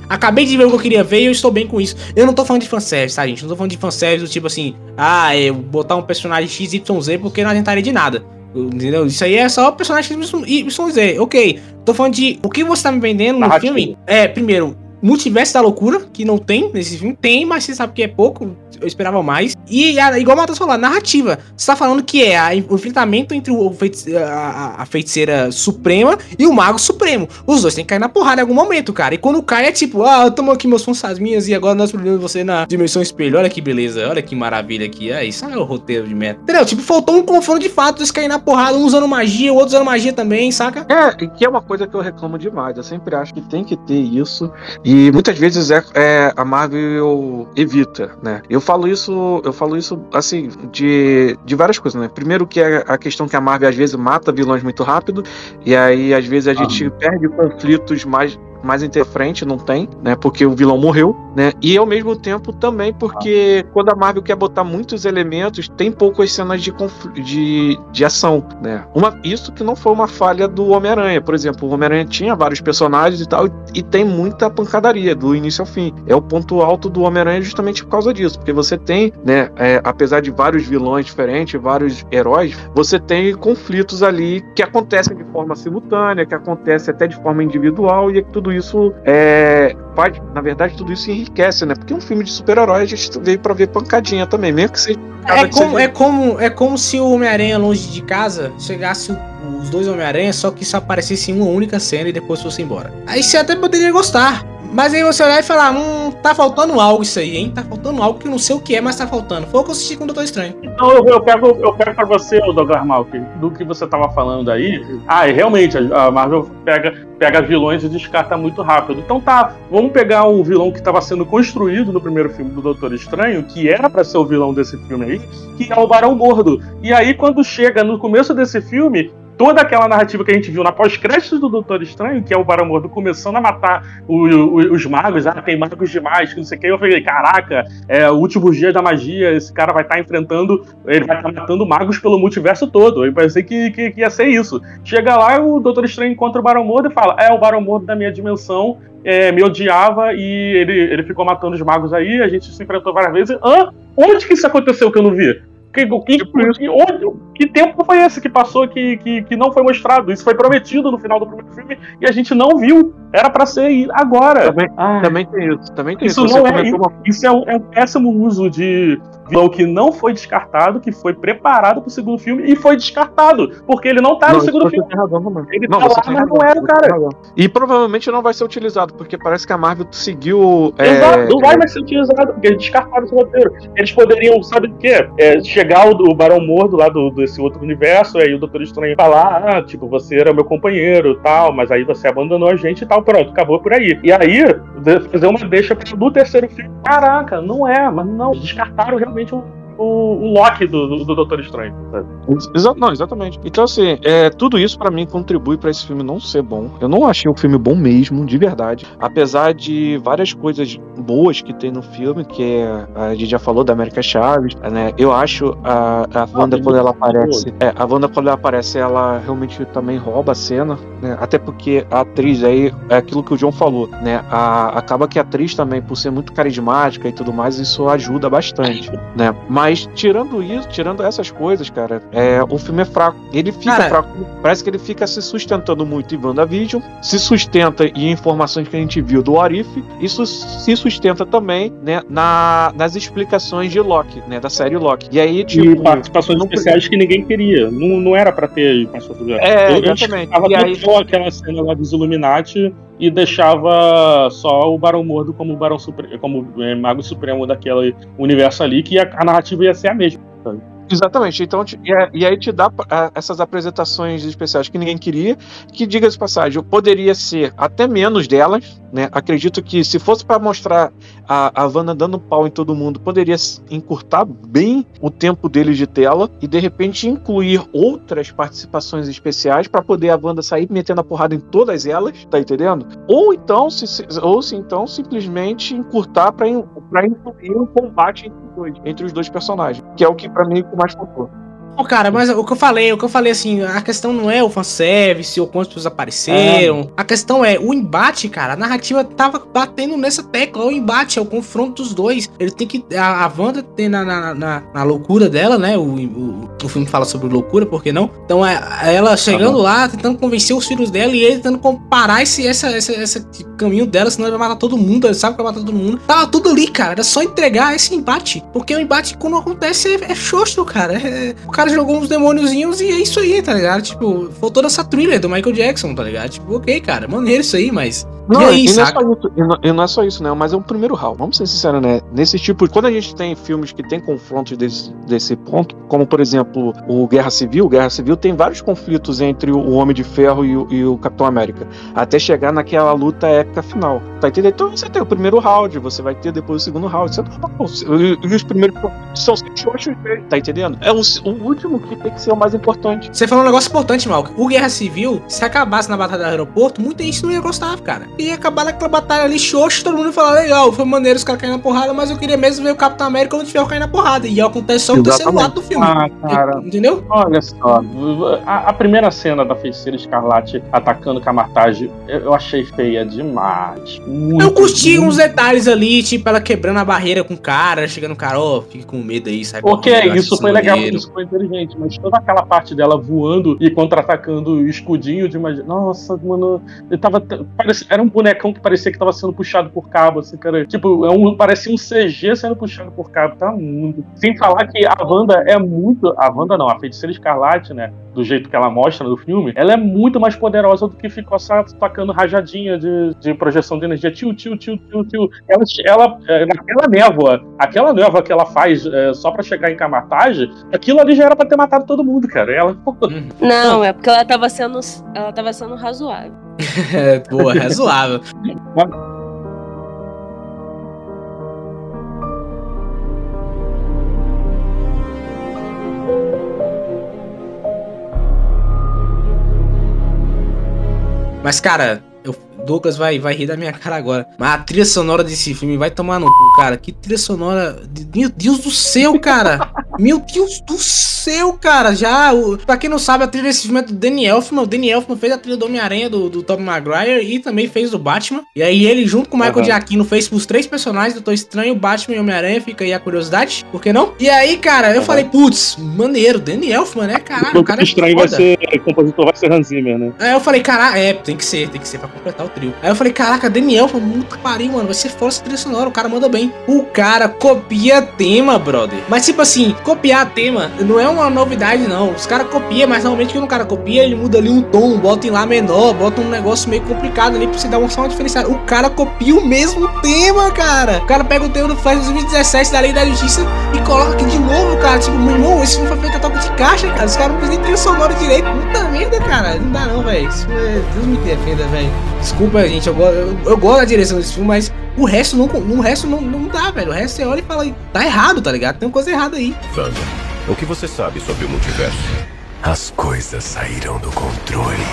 Acabei de ver o que eu queria ver e eu estou bem com isso. Eu não tô falando de fanservice, tá, gente? Não tô falando de fanservice do tipo assim, ah, eu botar um personagem XYZ porque não adiantaria de nada. Entendeu? Isso aí é só personagem XYZ. Ok. Tô falando de o que você tá me vendendo no Narrativa. filme. É, primeiro, multiverso da loucura, que não tem nesse filme. Tem, mas você sabe que é pouco. Eu esperava mais. E a, igual o Matheus falou, a narrativa. Você tá falando que é a, o enfrentamento entre o feitice, a, a, feiticeira suprema e o mago supremo. Os dois têm que cair na porrada em algum momento, cara. E quando cai é tipo, ah, tamo aqui meus minhas e agora nós prendemos você na dimensão espelho. Olha que beleza, olha que maravilha aqui. É isso, é o roteiro de merda. Entendeu? Tipo, faltou um confronto de fato, eles caem na porrada, um usando magia, o outro usando magia também, saca? É, e que é uma coisa que eu reclamo demais. Eu sempre acho que tem que ter isso. E muitas vezes é, é a Marvel evita, né? Eu falo isso, eu falo isso assim, de, de várias coisas, né? Primeiro que é a questão que a Marvel às vezes mata vilões muito rápido, e aí às vezes a gente ah. perde conflitos mais mais interfrente não tem, né? Porque o vilão morreu, né? E ao mesmo tempo também porque quando a Marvel quer botar muitos elementos, tem poucas cenas de, de, de ação, né? Uma, isso que não foi uma falha do Homem-Aranha, por exemplo, o Homem-Aranha tinha vários personagens e tal, e, e, tem muita pancadaria do início ao fim. É o ponto alto do Homem-Aranha justamente por causa disso, porque você tem, né? É, apesar de vários vilões diferentes, vários heróis, você tem conflitos ali que acontecem de forma simultânea, que acontecem até de forma individual e tudo tudo isso é, pode, na verdade, tudo isso enriquece, né? Porque um filme de super-herói a gente veio para ver pancadinha também, mesmo que seja. É como, seja... é, como, é como se o Homem-Aranha longe de casa chegasse os dois Homem-Aranha, só que só aparecesse em uma única cena e depois fosse embora. Aí você até poderia gostar. Mas aí você olhar e falar, hum, tá faltando algo isso aí, hein? Tá faltando algo que eu não sei o que é, mas tá faltando. Foi o que eu assisti com o Doutor Estranho. Então eu, eu pego, eu pego pra você, Douglas Malk, do que você tava falando aí. Ah, e realmente, a Marvel pega, pega vilões e descarta muito rápido. Então tá, vamos pegar o vilão que estava sendo construído no primeiro filme do Doutor Estranho, que era para ser o vilão desse filme aí, que é o Barão Gordo. E aí, quando chega no começo desse filme, toda aquela narrativa que a gente viu na pós-créditos do Doutor Estranho, que é o Barão Mordo começando a matar o, o, os magos, ah, tem magos demais, que não sei o que, eu falei, caraca, é o último dia da magia, esse cara vai estar tá enfrentando, ele vai estar tá matando magos pelo multiverso todo, eu pensei que, que, que, ia ser isso. Chega lá, o Doutor Estranho encontra o Barão Mordo e fala, é, o Barão Mordo da minha dimensão é, me odiava e ele, ele ficou matando os magos aí, a gente se enfrentou várias vezes. Hã? Onde que isso aconteceu que eu não vi? Que, que, tipo que, onde, que tempo foi esse que passou que, que, que não foi mostrado? Isso foi prometido no final do primeiro filme e a gente não viu. Era para ser agora. Também, ah, também tem isso. Também tem isso. Não é, uma... Isso é um, é um péssimo uso de vilão que não foi descartado, que foi preparado pro segundo filme e foi descartado. Porque ele não tá não, no segundo filme. Razão, ele não, tá lá, mas razão, não era o cara. E provavelmente não vai ser utilizado, porque parece que a Marvel seguiu. É, Exato, é, não vai mais ser utilizado, porque eles descartaram esse roteiro. Eles poderiam, sabe o quê? É, chegar o, o Barão Mordo lá do, desse outro universo, aí o Doutor Estranho falar, ah, tipo, você era meu companheiro tal, mas aí você abandonou a gente e tal, pronto, acabou por aí. E aí, fazer uma deixa do terceiro filme. Caraca, não é, mas não, descartaram realmente o o, o Loki do, do, do Doutor Estranho. Exa não, exatamente. Então, assim, é, tudo isso para mim contribui para esse filme não ser bom. Eu não achei um filme bom mesmo, de verdade. Apesar de várias coisas boas que tem no filme, que é, a gente já falou da América Chaves, né? Eu acho a, a Wanda ah, quando ela aparece. É, a Wanda quando ela aparece, ela realmente também rouba a cena, né? Até porque a atriz aí, é aquilo que o João falou, né? A, acaba que a atriz também, por ser muito carismática e tudo mais, isso ajuda bastante, né? Mas mas tirando isso, tirando essas coisas, cara, é, o filme é fraco. Ele fica cara, fraco. Parece que ele fica se sustentando muito em WandaVision, se sustenta em informações que a gente viu do Arif, isso se sustenta também, né, na, nas explicações de Loki, né, da série Loki. E aí, tipo. E participações especiais que ninguém queria. Não, não era pra ter participações É, eu, exatamente. Eu e aí... aquela cena lá dos Illuminati e deixava só o Barão Mordo como Barão Supremo, como é, Mago Supremo daquele universo ali, que a, a narrativa ia ser a mesma. Sabe? Exatamente. Então, e, aí te dá essas apresentações especiais que ninguém queria, que, diga-se passagem, poderia ser até menos delas, né? Acredito que se fosse para mostrar a, a Wanda dando pau em todo mundo, poderia encurtar bem o tempo deles de tela e, de repente, incluir outras participações especiais para poder a Wanda sair metendo a porrada em todas elas, tá entendendo? Ou então, se, ou se então, simplesmente encurtar para incluir um combate entre dois, entre os dois personagens, que é o que para mim mais faltou. Não, cara, mas o que eu falei, o que eu falei assim, a questão não é o fanservice ou quantas pessoas apareceram. A questão é o embate, cara. A narrativa tava batendo nessa tecla. O embate é o confronto dos dois. Ele tem que. A, a Wanda tem na, na, na, na loucura dela, né? O, o, o filme fala sobre loucura, por que não? Então é ela chegando lá, tentando convencer os filhos dela e ele tentando comparar esse, essa, essa, esse caminho dela, senão ele vai matar todo mundo. Ele sabe que vai matar todo mundo. Tava tudo ali, cara. Era só entregar esse embate. Porque o embate, quando acontece, é, é xoxo, cara. É- o cara jogou uns demôniozinhos e é isso aí, tá ligado? Tipo, foi toda essa thriller do Michael Jackson, tá ligado? Tipo, ok, cara, maneiro isso aí, mas. Não, e aí, e, não é isso, e, não, e não é só isso, né? Mas é o primeiro round. Vamos ser sinceros, né? Nesse tipo, quando a gente tem filmes que tem confrontos desse, desse ponto, como por exemplo o Guerra Civil, Guerra Civil tem vários conflitos entre o Homem de Ferro e o, e o Capitão América, até chegar naquela luta épica final. Tá entendendo? Então você tem o primeiro round, você vai ter depois o segundo round. Normal. E, os primeiros são sempre xoxos, tá entendendo? É o, o último que tem que ser o mais importante. Você falou um negócio importante, Malco. O Guerra Civil, se acabasse na batalha do aeroporto, muita gente não ia gostar, cara. Ia acabar naquela batalha ali, xoxo, todo mundo ia falar, legal, foi maneiro os caras caindo na porrada, mas eu queria mesmo ver o Capitão América quando tiver cair na porrada. E acontece só no terceiro ato do filme. Ah, cara. Entendeu? Olha só, a, a primeira cena da feiticeira escarlate atacando Camartage, eu, eu achei feia demais. Muito, Eu curti muito. uns detalhes ali, tipo, ela quebrando a barreira com o cara, chegando o cara, ó, fique com medo aí, sai Ok, isso foi legal, maneiro. isso foi inteligente, mas toda aquela parte dela voando e contra-atacando o escudinho de. Nossa, mano, tava. Era um bonecão que parecia que tava sendo puxado por cabo, assim, cara. Tipo, é um, parecia um CG sendo puxado por cabo, tá muito. Sem falar que a Wanda é muito. A Wanda não, a feiticeira escarlate, né? Do jeito que ela mostra no filme, ela é muito mais poderosa do que ficou só tacando rajadinha de, de projeção de energia. Tio, tio, tio, tio, tio. Ela, ela é, naquela névoa, aquela névoa que ela faz é, só pra chegar em Camartage, aquilo ali já era pra ter matado todo mundo, cara. Ela, Não, é porque ela tava sendo. Ela tava sendo razoável. É, boa, razoável. Mas, cara, Douglas vai, vai rir da minha cara agora. Mas a trilha sonora desse filme vai tomar no cu, cara. Que trilha sonora. Meu Deus do céu, cara. Meu Deus do céu, cara. Já, o, pra quem não sabe, a trilha desse filme é do Danny Elfman. O Danny Elfman fez a trilha do Homem-Aranha do, do Tobey Maguire e também fez do Batman. E aí ele, junto com o Michael Uhum. Giacchino, fez pros três personagens, Doutor Estranho, Batman e Homem-Aranha. Fica aí a curiosidade, por que não? E aí, cara, eu Uhum. falei, putz, maneiro, Danny Elfman, né? Caralho, o cara é Estranho vai foda. ser. O compositor vai ser Hans Zimmer, né? Aí eu falei, caraca, é, tem que ser, tem que ser pra completar o trio. Aí eu falei, caraca, Daniel, foi muito pariu, mano. Vai ser foda essa trilha sonora, o cara manda bem. O cara copia tema, brother. Mas tipo assim, copiar tema não é uma novidade, não. Os caras copiam, mas normalmente quando o cara copia, ele muda ali um tom, bota em lá menor, bota um negócio meio complicado ali pra você dar uma só uma diferenciada. O cara copia o mesmo tema, cara. O cara pega o tema do Flash 2017 da Lei da Justiça e coloca aqui de novo, cara. Tipo, meu irmão, esse filme foi feito a toque de caixa, cara. Os caras não fazem nem trilha sonora direito. Puta merda, cara. Não dá não, velho. É... Deus me defenda, velho. Desculpa, gente. Eu, eu, eu gosto da direção desse filme, mas o resto não, o resto não, não dá, velho. O resto você olha e fala, tá errado, tá ligado? Tem uma coisa errada aí. Wanda, o que você sabe sobre o multiverso? As coisas saíram do controle.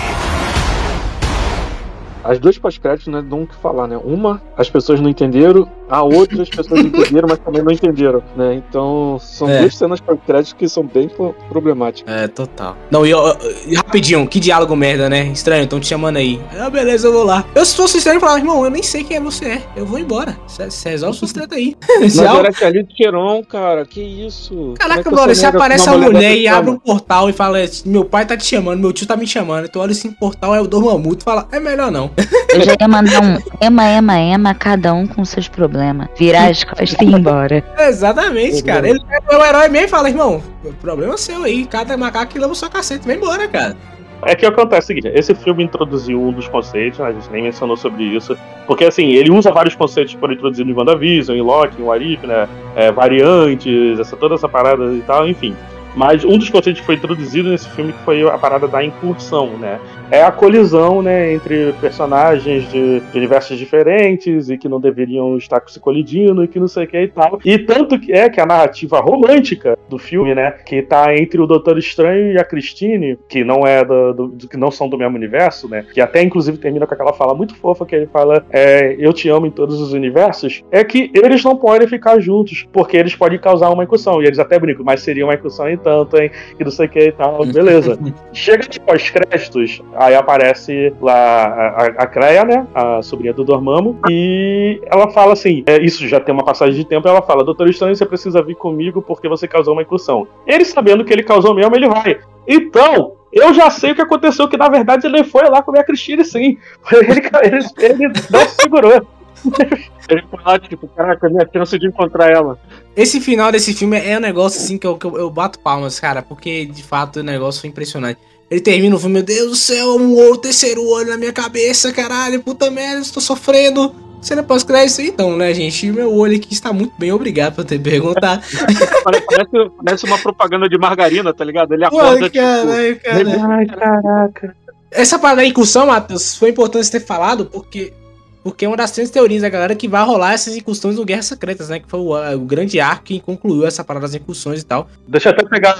As duas pós-créditos não dão o que falar, né? Uma, as pessoas não entenderam, a outra, as pessoas entenderam, mas também não entenderam, né? Então, são É. duas cenas pós-créditos que são bem pro- problemáticas. É, total. Não, e, ó, e rapidinho, que diálogo merda, né? Estranho, estão te chamando aí. Ah, beleza, eu vou lá. Eu, se fosse estranho, eu falava, irmão, eu nem sei quem é você é. Eu vou embora. Você resolve suas treta aí. Mas era a de Queiron, cara, que isso? É Caraca, que brother, você nega- aparece uma a mulher dessa e abre um portal e fala: Meu pai tá te chamando, meu tio tá me chamando. Tu olha esse portal, é o Dormammu. Tu fala: É melhor não. Eu já ia mandar um ema, ema, ema, cada um com seus problemas. Virar as costas e ir embora. Exatamente, cara. Ele é o herói mesmo e fala: Irmão, problema seu aí. Cada macaco que leva o seu cacete. Vai embora, cara. É que acontece o seguinte, esse filme introduziu um dos conceitos, né, a gente nem mencionou sobre isso, porque assim, ele usa vários conceitos que foram introduzidos em WandaVision, em Loki, em Warif, né, é, variantes, essa, toda essa parada e tal, enfim. Mas um dos conceitos que foi introduzido nesse filme que foi a parada da incursão, né? É a colisão, né, entre personagens de, de universos diferentes e que não deveriam estar se colidindo e que não sei o que e tal. E tanto que é que a narrativa romântica do filme, né, que tá entre o Doutor Estranho e a Christine, que não é do, do- que não são do mesmo universo, né? Que até inclusive termina com aquela fala muito fofa que ele fala: é, "Eu te amo em todos os universos". É que eles não podem ficar juntos porque eles podem causar uma incursão. E eles até brincam, mas seria uma incursão então tanto, hein? Que não sei o que e tal. Beleza. Chega de pós-créditos, aí aparece lá a, a, a Creia, né? A sobrinha do Dormammu, e ela fala assim: é, isso já tem uma passagem de tempo, ela fala: Doutor Estranho, você precisa vir comigo porque você causou uma incursão. Ele sabendo que ele causou mesmo, ele vai. Então, eu já sei o que aconteceu, que na verdade ele foi lá comer a Cristina sim. Ele, ele, ele não se segurou. Ele foi lá, tipo, caraca, minha chance de encontrar ela. Esse final desse filme é um negócio assim que eu, que eu, bato palmas, cara, porque de fato o negócio foi impressionante. Ele termina o filme, meu Deus do céu, um outro terceiro olho na minha cabeça, caralho, puta merda, estou sofrendo. Cena pós-crédito, então, né, gente? Meu olho aqui está muito bem, obrigado por ter perguntado. parece, parece uma propaganda de margarina, tá ligado? Ele acorda, Ai, caralho, tipo... cara. Ai, caraca. Essa parada da incursão, Matheus, foi importante ter falado, porque porque é uma das grandes teorias da galera que vai rolar essas incursões no Guerras Secretas, né? Que foi o, o grande arco que concluiu essa parada das incursões e tal. Deixa eu até pegar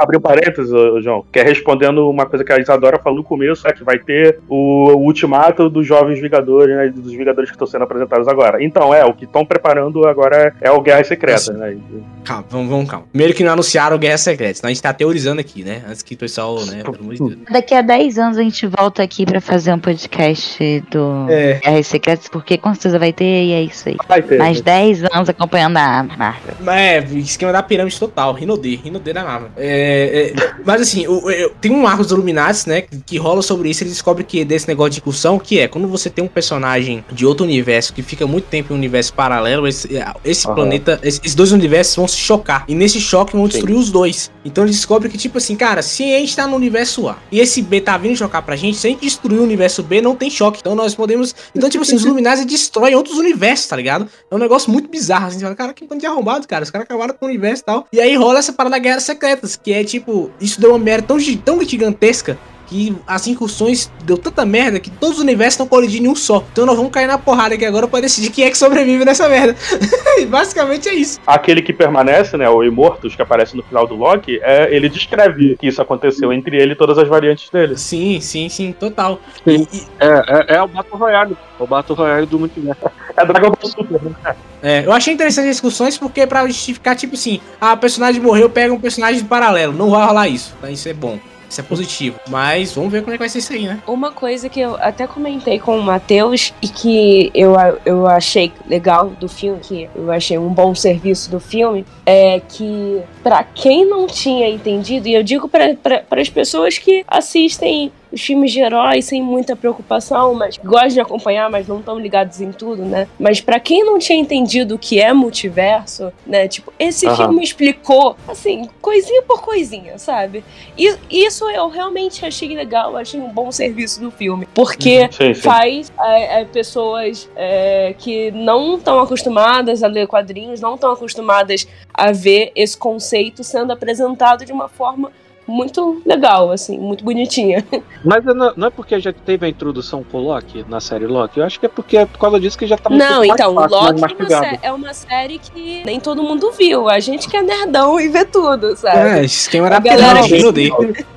abrir um parênteses, João, que é respondendo uma coisa que a Isadora falou no começo, é que vai ter o, o ultimato dos jovens Vingadores, né? Dos Vingadores que estão sendo apresentados agora. Então, é, o que estão preparando agora é o Guerra Secreta, né? Calma, vamos, vamos, calma. Primeiro que não anunciaram Guerra Secreta, a gente tá teorizando aqui, né? Antes que o pessoal, né, pelo amor de Deus. Daqui a 10 anos a gente volta aqui pra fazer um podcast do É. Guerras Secretas, porque com certeza vai ter e é isso aí. Vai ter. Mais 10 anos acompanhando a Marvel. É, esquema da pirâmide total, Rinodê, Rinodê da Marvel. É, é, mas assim, o- o- tem um arco dos Illuminati, né, que, que rola sobre isso, ele descobre que desse negócio de incursão, que é quando você tem um personagem de outro universo que fica muito tempo em um universo paralelo, esse, esse Aham. planeta, esse- esses dois universos vão se chocar. E nesse choque vão Sim. destruir os dois. Então ele descobre que, tipo assim, cara, se a gente tá no universo A e esse B tá vindo chocar pra gente, se a gente destruir o universo B, não tem choque. Então nós podemos. Então, tipo assim, os Illuminati destroem outros universos, tá ligado? É um negócio muito bizarro. Assim, você fala, cara, que bando de arrombado, cara. Os caras acabaram com o universo e tal. E aí rola essa parada da Guerras Secretas, que é tipo, isso deu uma merda tão, tão gigantesca que as incursões deu tanta merda que todos os universos estão colidindo em um só. Então nós vamos cair na porrada aqui agora pra decidir quem é que sobrevive nessa merda. e basicamente é isso. Aquele que permanece, né, o Immortus, que aparece no final do Loki, é, ele descreve que isso aconteceu entre ele e todas as variantes dele. Sim, sim, sim, total. Sim. E- e- É, é, é o Battle Royale. É o Battle Royale do multiverso. É Dragon Ball Super, né? É, eu achei interessante as discussões porque é pra justificar, tipo assim, ah, o personagem morreu, pega um personagem paralelo. Não vai rolar isso. Tá? Isso é bom. Isso é positivo. Mas vamos ver como é que vai ser isso aí, né? Uma coisa que eu até comentei com o Matheus e que eu, eu achei legal do filme, que eu achei um bom serviço do filme, é que pra quem não tinha entendido, e eu digo para as pessoas que assistem os filmes de heróis sem muita preocupação, mas gostam de acompanhar, mas não estão ligados em tudo, né? Mas pra quem não tinha entendido o que é multiverso, né? Tipo, esse Aham. filme explicou, assim, coisinha por coisinha, sabe? E isso eu realmente achei legal, achei um bom serviço do filme. Porque Sim, sim. faz é, é, pessoas é, que não estão acostumadas a ler quadrinhos, não estão acostumadas a ver esse conceito sendo apresentado de uma forma muito legal, assim, muito bonitinha. Mas não é porque já teve a introdução com o Loki na série Loki? Eu acho que é porque é por causa disso que já tá muito Não, mais então, fácil, mais Loki é uma, é uma série que nem todo mundo viu. A gente que é nerdão e vê tudo, sabe? É, esquema A da galera que- eu.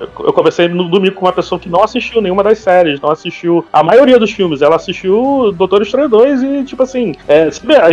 Eu, conversei no domingo com uma pessoa que não assistiu nenhuma das séries, não assistiu a maioria dos filmes. Ela assistiu Doutor Estranho 2 e, tipo assim, é,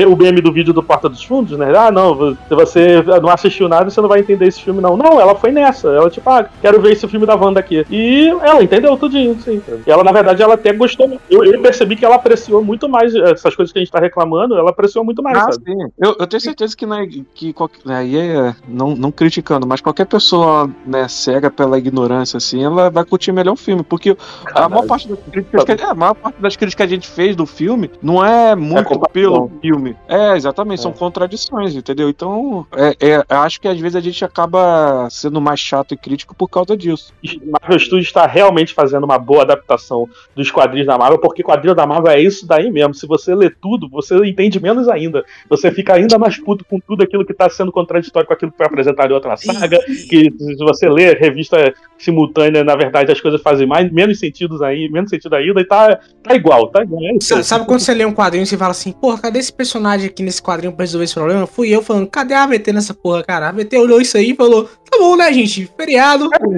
o meme do vídeo do Porta dos Fundos, né? Ah, não, se você não assistiu nada, você não vai entender esse filme, não. Não, ela foi nessa. Ela, tipo, ah, quero ver esse filme da Wanda aqui. E ela entendeu tudinho, sim. E ela, na verdade, ela até gostou. Eu, eu percebi que ela apreciou muito mais essas coisas que a gente tá reclamando, ela apreciou muito mais, Ah, sabe? sim. Eu, eu tenho certeza que, né, que qualquer- aí é, não, não criticando, mas qualquer pessoa né, cega pela ignorância, assim, ela vai curtir melhor o filme, porque a maior parte das críticas que, é, a maior parte das críticas que a gente fez do filme não é muito comparação. pelo filme. É, exatamente, são É. contradições, entendeu? Então, é, é, acho que às vezes a gente acaba sendo mais chato e crítico por causa disso. Marvel Studios está realmente fazendo uma boa adaptação dos quadrinhos da Marvel, porque quadrinho da Marvel é isso daí mesmo. Se você lê tudo, você entende menos ainda. Você fica ainda mais puto com tudo aquilo que está sendo contraditório com aquilo que foi apresentado em outra saga. Que se você lê revista simultânea, na verdade, as coisas fazem mais, menos sentido aí, menos sentido ainda, e tá, tá igual, tá igual. É. Sabe, sabe quando você lê um quadrinho e você fala assim, porra, cadê esse personagem aqui nesse quadrinho pra resolver esse problema? Fui eu falando, cadê a AVT nessa porra, cara? A AVT olhou isso aí e falou, tá bom, né, gente? Feriado.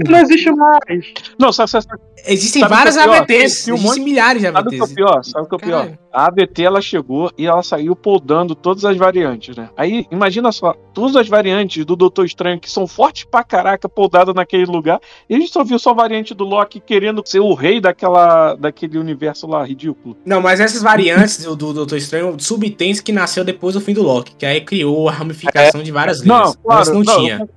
Não existe mais. Não, sabe, sabe, Existem Sabe várias é um existem monte- milhares de Sabe o que é pior? Sabe o que é o pior? Caralho. A AVT ela chegou e ela saiu podando todas as variantes, né? Aí, imagina só, todas as variantes do Doutor Estranho que são fortes pra caraca, podadas naquele lugar, e a gente só viu só a variante do Loki querendo ser o rei daquela, daquele universo lá ridículo. Não, mas essas variantes do, do Doutor Estranho subtens que nasceu depois do fim do Loki, que aí criou a ramificação de várias linhas. Mas não, não, tinha.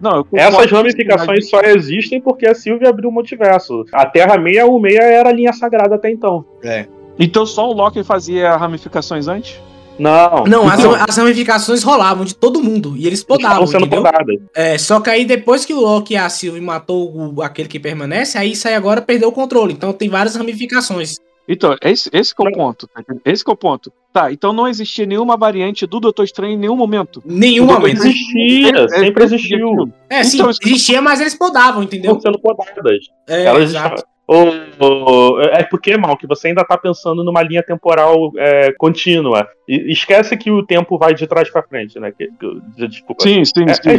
Não, eu Essas ramificações só existem porque a Sylvie abriu o multiverso. A Terra 616 era a linha sagrada até então. Então só o Loki fazia ramificações antes? Não. Não, as, não. as ramificações rolavam de todo mundo e eles podavam, sendo entendeu? podadas. É, só que aí depois que o Loki e a Sylvie matou o- aquele que permanece, aí sai agora perdeu o controle. Então tem várias ramificações. Então, esse, esse que é o ponto. tá? Esse que é o ponto. Tá, então não existia nenhuma variante do Doutor Estranho em nenhum momento. Nenhum momento. Existia, sempre existiu. É, sim, Então, existia, mas eles podavam, entendeu? Estão sendo podadas. É, Elas exato. ô, é porque, mal, que você ainda tá pensando numa linha temporal é, contínua. E esquece que o tempo vai de trás pra frente, né? Que, que- desculpa. Sim, sim, É, sim, é,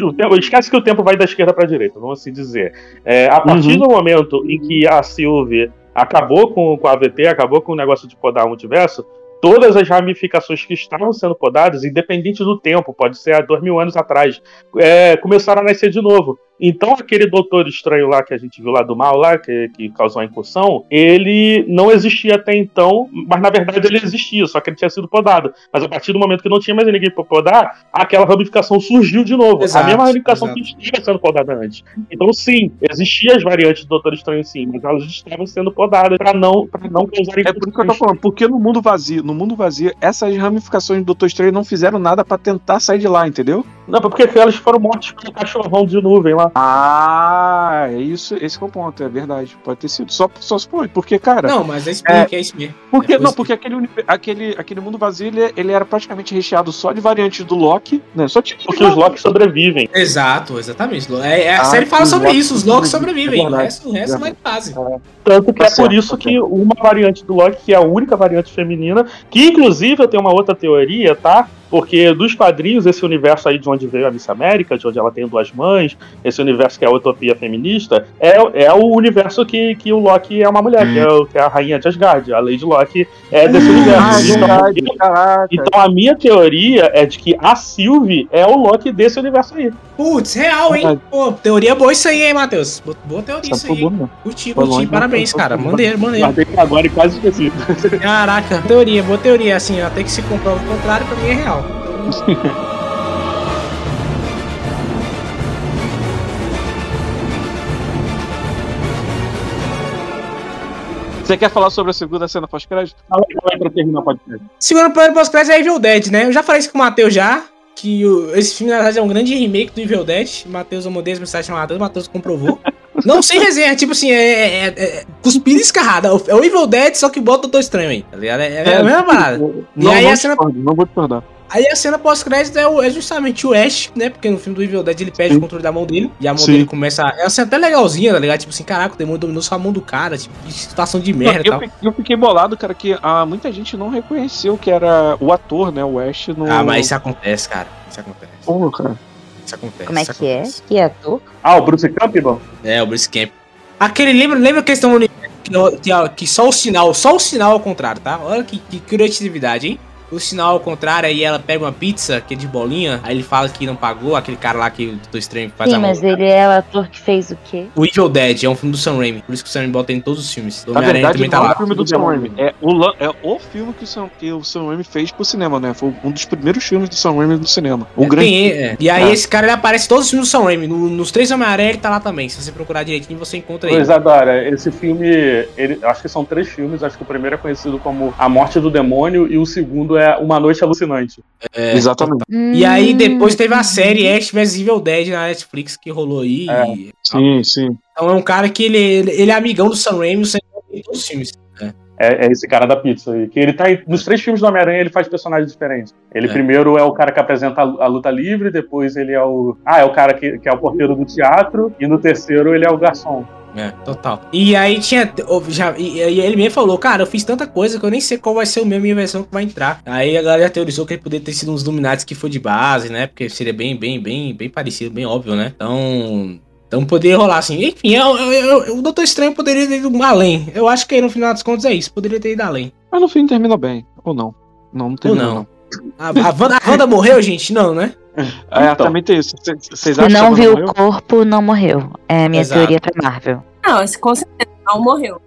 não. tempo- esquece que o tempo vai da esquerda pra direita, vamos assim dizer. É, a partir Uhum. do momento em que a Sylvie acabou com, com a AVT, acabou com o negócio de podar o multiverso, todas as ramificações que estavam sendo podadas, independente do tempo, pode ser há dois mil anos atrás, é, começaram a nascer de novo. Então, aquele doutor estranho lá que a gente viu lá do mal, lá, que, que causou a incursão, ele não existia até então, mas na verdade ele existia, só que ele tinha sido podado. Mas a partir do momento que não tinha mais ninguém pra podar, aquela ramificação surgiu de novo. Exato, a mesma ramificação exato. que estava sendo podada antes. Então, sim, existiam as variantes do Doutor Estranho, sim, mas elas estavam sendo podadas pra não, pra não causarem É por isso que eu tô falando, porque no mundo vazio, no mundo vazio, essas ramificações do Doutor Estranho não fizeram nada pra tentar sair de lá, entendeu? Não, porque elas foram mortas pelo cachorrão de nuvem lá. Ah, é isso, esse que é o ponto, é verdade. Pode ter sido. Só, só se foi, porque, cara. Não, mas é explica, é, isso mesmo. Porque, Depois não, que- porque aquele, aquele, aquele mundo vazio ele, ele era praticamente recheado só de variantes do Loki, né? Só tinha Porque os Loki sobrevivem. Exato, exatamente. É, é- a Ah, série fala sobre Loki isso, os Locks sobrevivem, sobrevivem. é o resto, o resto vai em fase. Tanto que Tá é por certo, isso tá que uma variante do Loki, que é a única variante feminina, que inclusive eu tenho uma outra teoria, tá? Porque dos quadrinhos, esse universo aí de onde veio a Miss América, de onde ela tem duas mães, esse universo que é a utopia feminista, é, é o universo que, que o Loki é uma mulher, que, é, que é a rainha de Asgard. A Lady Loki é desse Ah, universo. é verdade, Então, caraca. então a minha teoria é de que a Sylvie é o Loki desse universo aí. Putz, real, hein? Pô, teoria boa isso aí, hein, Matheus? Boa- teoria isso Essa foi aí. mesmo. Curti, curti. longe, Parabéns, cara. maneiro. Guardei pra agora e quase esqueci. Caraca, teoria, boa teoria. Assim, até que se comprova o contrário, pra mim é real. Você quer falar sobre a segunda cena pós-crédito? Fala aí, pra terminar o podcast. Segundo plano pós-crédito é Evil Dead, né? Eu já falei isso com o Matheus já. Que o- esse filme, na verdade, é um grande remake do Evil Dead. Matheus, eu mandei as mensagens pro Matheus, o Matheus comprovou. Não, sem resenha, tipo assim, é, é, é, é cuspida escarrada. É o Evil Dead, só que bota o Doutor Estranho aí, tá ligado? É, é a mesma parada. Não, aí não a cena- discordo, não vou discordar. Aí a cena pós-crédito é, é justamente o Ash, né? Porque no filme do Evil Dead ele perde Sim. o controle da mão dele. E a mão Sim. dele começa. a- É uma cena até legalzinha, tá ligado? Tipo assim, caraca, o demônio dominou só a mão do cara. Tipo, que situação de merda e eu, tal. eu fiquei bolado, cara, que ah, muita gente não reconheceu que era o ator, né? O Ash no. Ah, mas isso acontece, cara. Isso acontece. Porra, cara. Isso acontece. Como é que é? acontece. Que ator? Ah, o Bruce Campbell? É, o Bruce Camp. Aquele, lembra, lembra que eles estão no universo que, que, que só o sinal, só o sinal ao contrário, tá? Olha que, que criatividade, hein? O sinal ao contrário, aí ela pega uma pizza, que é de bolinha, aí ele fala que não pagou, aquele cara lá que o Doutor Estranho faz Sim, a mas mão. ele é o ator que fez o quê? O Evil Dead é um filme do Sam Raimi, por isso que o Sam Raimi bota em todos os filmes. O Na verdade, também tá é lá. o filme do Sam Raimi. É o, é o filme que o, Sam, que o Sam Raimi fez pro cinema, né? Foi um dos primeiros filmes do Sam Raimi no cinema. O É, grande. tem, é. E aí É. esse cara ele aparece em todos os filmes do Sam Raimi. No- nos três Homem-Aranha ele tá lá também. Se você procurar direitinho, você encontra ele. Pois Adora, esse filme, ele, acho que são três filmes, acho que o primeiro é conhecido como A Morte do Demônio e o segundo é Uma Noite Alucinante. É. Exatamente. E aí Hum. depois teve a série Ash vs Evil Dead na Netflix que rolou aí. É. e- Sim, sim. Então é um cara que ele, ele, ele é amigão do Sam Raimi, o Sam Raimi em todos os filmes. É, é esse cara da pizza aí. Que ele tá em- nos três filmes do Homem-Aranha, ele faz personagens diferentes. Ele É. primeiro é o cara que apresenta a, a luta livre, depois ele é o. Ah, é o cara que, que é o porteiro do teatro, e no terceiro ele é o garçom. É, total. E aí tinha. Já, e, e ele mesmo falou, cara, eu fiz tanta coisa que eu nem sei qual vai ser o meu minha versão que vai entrar. Aí a galera teorizou que ele poderia ter sido uns Illuminati que foi de base, né? Porque seria bem, bem, bem, bem parecido, bem óbvio, né? Então. Então poderia rolar assim. Enfim, eu, eu- eu- o Doutor Estranho poderia ter ido além. Eu acho que aí, no final das contas é isso. Poderia ter ido além. Mas no fim termina bem, ou não? Não, não termina não. não. A, a, Wanda, a Wanda morreu, gente? Não, né? É, Então. também tem isso. Vocês- acham não viu o corpo, não morreu. É a minha Exato. teoria pra Marvel. Não, esse com certeza não morreu.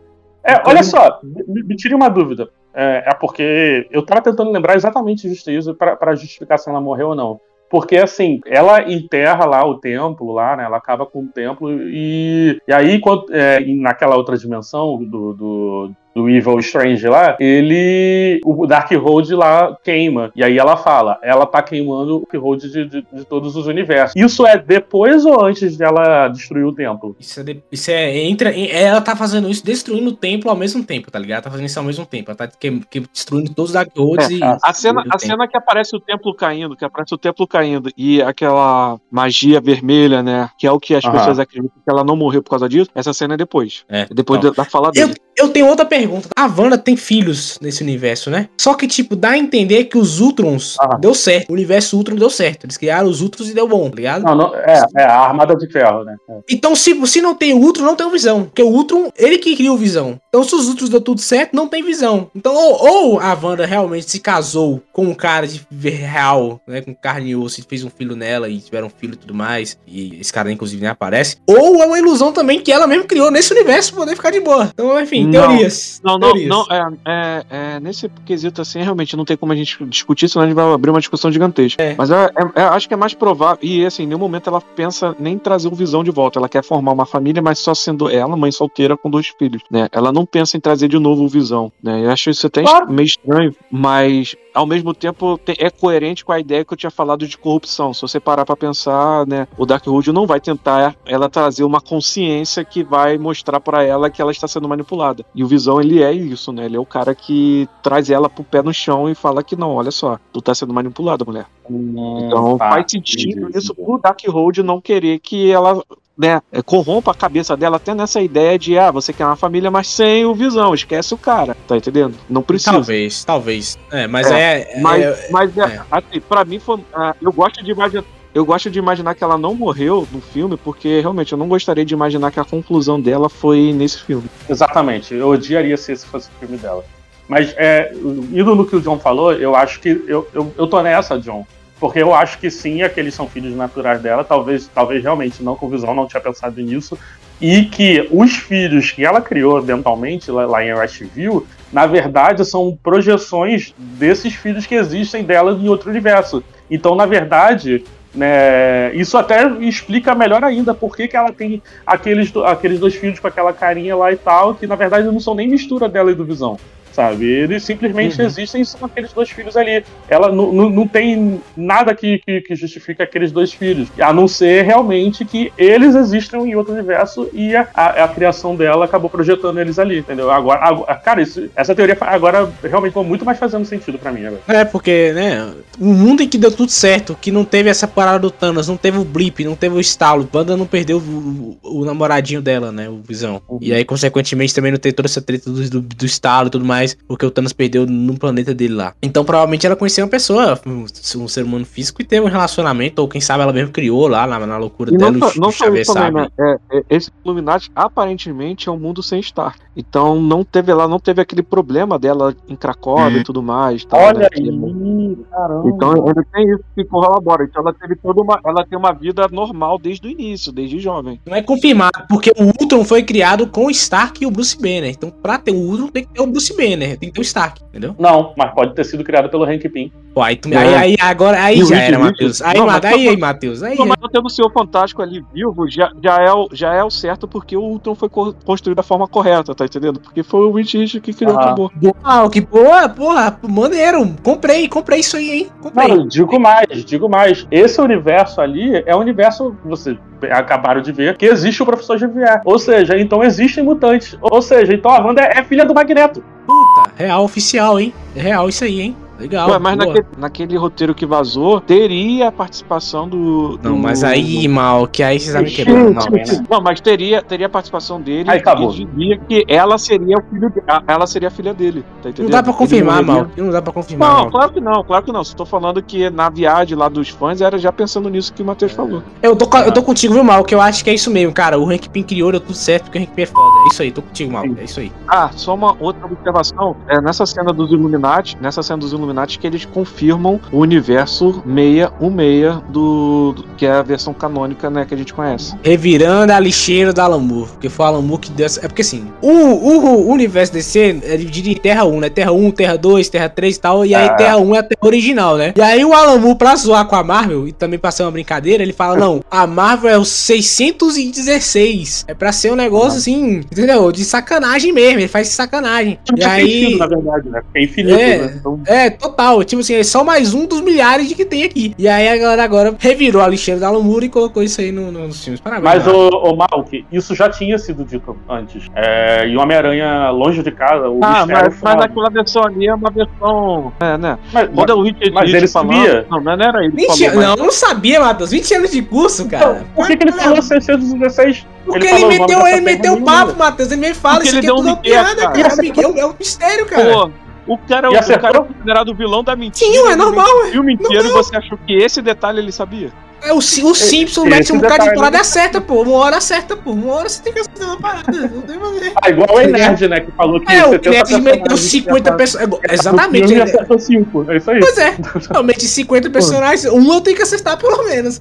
É, olha só, me, me tire uma dúvida. É, é porque eu tava tentando lembrar exatamente justo isso pra pra justificar se ela morreu ou não. Porque, assim, ela enterra lá o templo, lá, né? Ela acaba com o templo e, e aí, quando, é, naquela outra dimensão do, do, do Evil Strange lá, ele. O Darkhold lá queima. E aí ela fala, ela tá queimando o Darkhold de, de, de todos os universos. Isso é depois ou antes dela destruir o templo? Isso é, de- isso é entra, em- ela tá fazendo isso, destruindo o templo ao mesmo tempo, tá ligado? Tá fazendo isso ao mesmo tempo. Ela tá que- que- destruindo todos os Dark Holds É, e. A cena, a o templo. cena que aparece o templo caindo, que aparece o templo caindo e aquela magia vermelha, né? Que é o que as Aham. pessoas acreditam que ela não morreu por causa disso. Essa cena é depois. É, É depois então. da, da fala dele. eu tenho outra pergunta. A Wanda tem filhos nesse universo, né? Só que, tipo, dá a entender que os Ultrons Ah. deu certo. O universo Ultron deu certo. Eles criaram os Ultrons e deu bom, tá ligado? Não, não, é, é a armada de ferro, né? É. Então, se, se não tem o Ultron, não tem o Visão. Porque o Ultron, ele que cria o Visão. Então, se os Ultrons deu tudo certo, não tem Visão. Então, ou, ou a Wanda realmente se casou com um cara de real, né? Com carne e osso, e fez um filho nela e tiveram um filho e tudo mais. E esse cara, inclusive, nem aparece. Ou é uma ilusão também que ela mesmo criou nesse universo pra poder ficar de boa. Então, enfim, Não. teorias. Não, não, teorias. não, é, é, é, nesse quesito assim, realmente não tem como a gente discutir, senão a gente vai abrir uma discussão gigantesca. É. Mas é, é- é- acho que é mais provável, e assim, em nenhum momento ela pensa nem em trazer o Visão de volta, ela quer formar uma família, mas só sendo ela, mãe solteira com dois filhos, né? Ela não pensa em trazer de novo o Visão, né? Eu acho isso até Claro. meio estranho, mas ao mesmo tempo te- é coerente com a ideia que eu tinha falado de corrupção. Se você parar pra pensar, né, o Darkhold não vai tentar ela trazer uma consciência que vai mostrar pra ela que ela está sendo manipulada. E o Visão, ele é isso, né? Ele é o cara que traz ela pro pé no chão e fala que não, olha só, tu tá sendo manipulada, mulher. Então tá. faz sentido entendi. isso pro Darkhold não querer que ela né, é, corrompa a cabeça dela até nessa ideia de, ah, você quer uma família, mas sem o Visão, esquece o cara, tá entendendo? Não precisa. Talvez, talvez. É, mas é. é- Mas, é- mas é, é. assim, pra mim foi. ah, eu gosto de imaginar. Eu gosto de imaginar que ela não morreu no filme, porque realmente eu não gostaria de imaginar que a conclusão dela foi nesse filme. Exatamente, eu odiaria se esse fosse o filme dela. Mas, é, indo no que o John falou, eu acho que. Eu, eu, eu tô nessa, John. Porque eu acho que sim, aqueles são filhos naturais dela. Talvez, talvez realmente não com visão, não tinha pensado nisso. E que os filhos que ela criou dentalmente lá, lá em Westview, na verdade, são projeções desses filhos que existem dela em outro universo. Então, na verdade, né, isso até explica melhor ainda por que, que ela tem aqueles, aqueles dois filhos com aquela carinha lá e tal, que na verdade não são nem mistura dela e do Visão. Sabe? Eles simplesmente Uhum. existem e são aqueles dois filhos ali. Ela não, tem nada que, que, que justifique aqueles dois filhos. A não ser realmente que eles existem em outro universo e a, a, a criação dela acabou projetando eles ali, entendeu? Agora, agora- cara, isso- essa teoria agora realmente ficou muito mais fazendo sentido pra mim agora. É, porque, né, um mundo em que deu tudo certo, que não teve essa parada do Thanos, não teve o blip, não teve o estalo, Wanda não perdeu o, o- o namoradinho dela, né, o Visão. E aí, consequentemente, também não teve toda essa treta do, do, do estalo e tudo mais, porque o Thanos perdeu no planeta dele lá. Então, provavelmente, ela conheceu uma pessoa, um, um ser humano físico, e teve um relacionamento, ou quem sabe ela mesmo criou lá, na, na loucura E dela, não, o não o só Xavier isso também, né? É, é, esse Illuminati aparentemente é um mundo sem Stark. Então não teve lá, não teve aquele problema dela em Cracóvia e tudo mais. tal, Olha né? aí, caramba. Então ainda tem isso que corrobora. Então ela teve toda uma. Ela tem uma vida normal desde o início, desde jovem. Não é confirmado, porque o Ultron foi criado com o Stark e o Bruce Banner. Então, pra ter o Ultron, tem que ter o Bruce Banner, tem que ter o Stark, entendeu? Não, mas pode ter sido criado pelo Hank Pym. Pô, aí, tu- Não. aí, aí, agora, aí E o já era? Matheus. Aí, Não, Ma- mas aí, tá- aí, Matheus. Aí, Não, mas tendo o Senhor Fantástico ali vivo, já, já, é, o, já é o certo porque o Ultron foi co- construído da forma correta, tá entendendo? Porque foi o Reed Richards que criou, Ah. acabou. Ah, que boa, porra, maneiro. Comprei, comprei isso aí, hein? Comprei. Não, digo mais, digo mais. Esse universo ali é um universo, vocês acabaram de ver, que existe o professor Xavier. Ou seja, então existem mutantes. Ou seja, então a Wanda é filha do Magneto. Puta, real oficial, hein? É real isso aí, hein? Legal. Ué, mas naquele, naquele roteiro que vazou, teria a participação do. Não, do- mas aí, do- mal, que aí vocês já me quebrando. Não, né? Não, mas teria, teria a participação dele Aí acabou. e dizia que ela seria o filho de- a- ela seria a filha dele. Tá entendendo? Não dá pra confirmar, mal. Não dá pra confirmar, Não, mal. claro que não, claro que não. Só tô falando que na viagem lá dos fãs era já pensando nisso que o Matheus falou. Eu tô, eu tô contigo, viu, Mal? Que eu acho que é isso mesmo, cara. O Hank Pym criou, deu tudo certo, porque o Hank Pym é foda. É isso aí, tô contigo, Mal. É isso aí. Ah, só uma outra observação. É, nessa cena dos Illuminati, nessa cena dos Illuminati que eles confirmam o universo 616 do, do- que é a versão canônica, né, que a gente conhece. Revirando a lixeira da Alan Moore. Porque foi o Alan Moore que deu essa... É porque assim, o, o, o universo DC é dividido em Terra 1, né? Terra 1, Terra 2, Terra 3 e tal. E aí Ah. Terra 1 é a Terra original, né? E aí o Alan Moore, pra zoar com a Marvel, e também pra ser uma brincadeira, ele fala, não, a Marvel é o 616. É pra ser um negócio assim, entendeu? De sacanagem mesmo. Ele faz sacanagem. E Tipo aí... infinito, na verdade, né? É infinito, É. né? Então, É, total. Tipo assim, é só mais um dos milhares de que tem aqui. E aí a galera agora revirou a lixeira da Alamura e colocou isso aí no- nos filmes. Parabéns. Mas, o, o Malk, isso já tinha sido dito antes. É, e Homem-Aranha longe de casa, o Ah, mistério mas, mas aquela versão ali é uma versão. É, né? Mas- Quando o Richard mas ele falando- sabia. Não, não era ele. que 20 falou. Não, eu não sabia, Matheus. 20 anos de curso, cara. Então, por que, que ele falou 616? Porque ele, nome meteu, ele meteu o papo. Matheus. Ele me fala, Porque isso ele aqui é deu tudo um uma piada, cara. É um é um mistério, cara. Pô, o cara, o acertou? cara é considerado o vilão da mentira. Sim, é normal, O filme inteiro e você achou que esse detalhe ele sabia? É, o, o Simpson esse mete um bocado de detalhe- parada e acerta, pô. Uma hora acerta, pô. Uma hora você tem que acertar uma parada. Não tem maneira. Ah, igual o Nerd, né? Que falou que É, o 70 Kinect meteu personagens 50 ia- pessoas. ia- Exatamente. O filme ele- acertou 5. É isso aí. Pois é. Realmente, 50 personagens, um eu tenho que acertar pelo menos.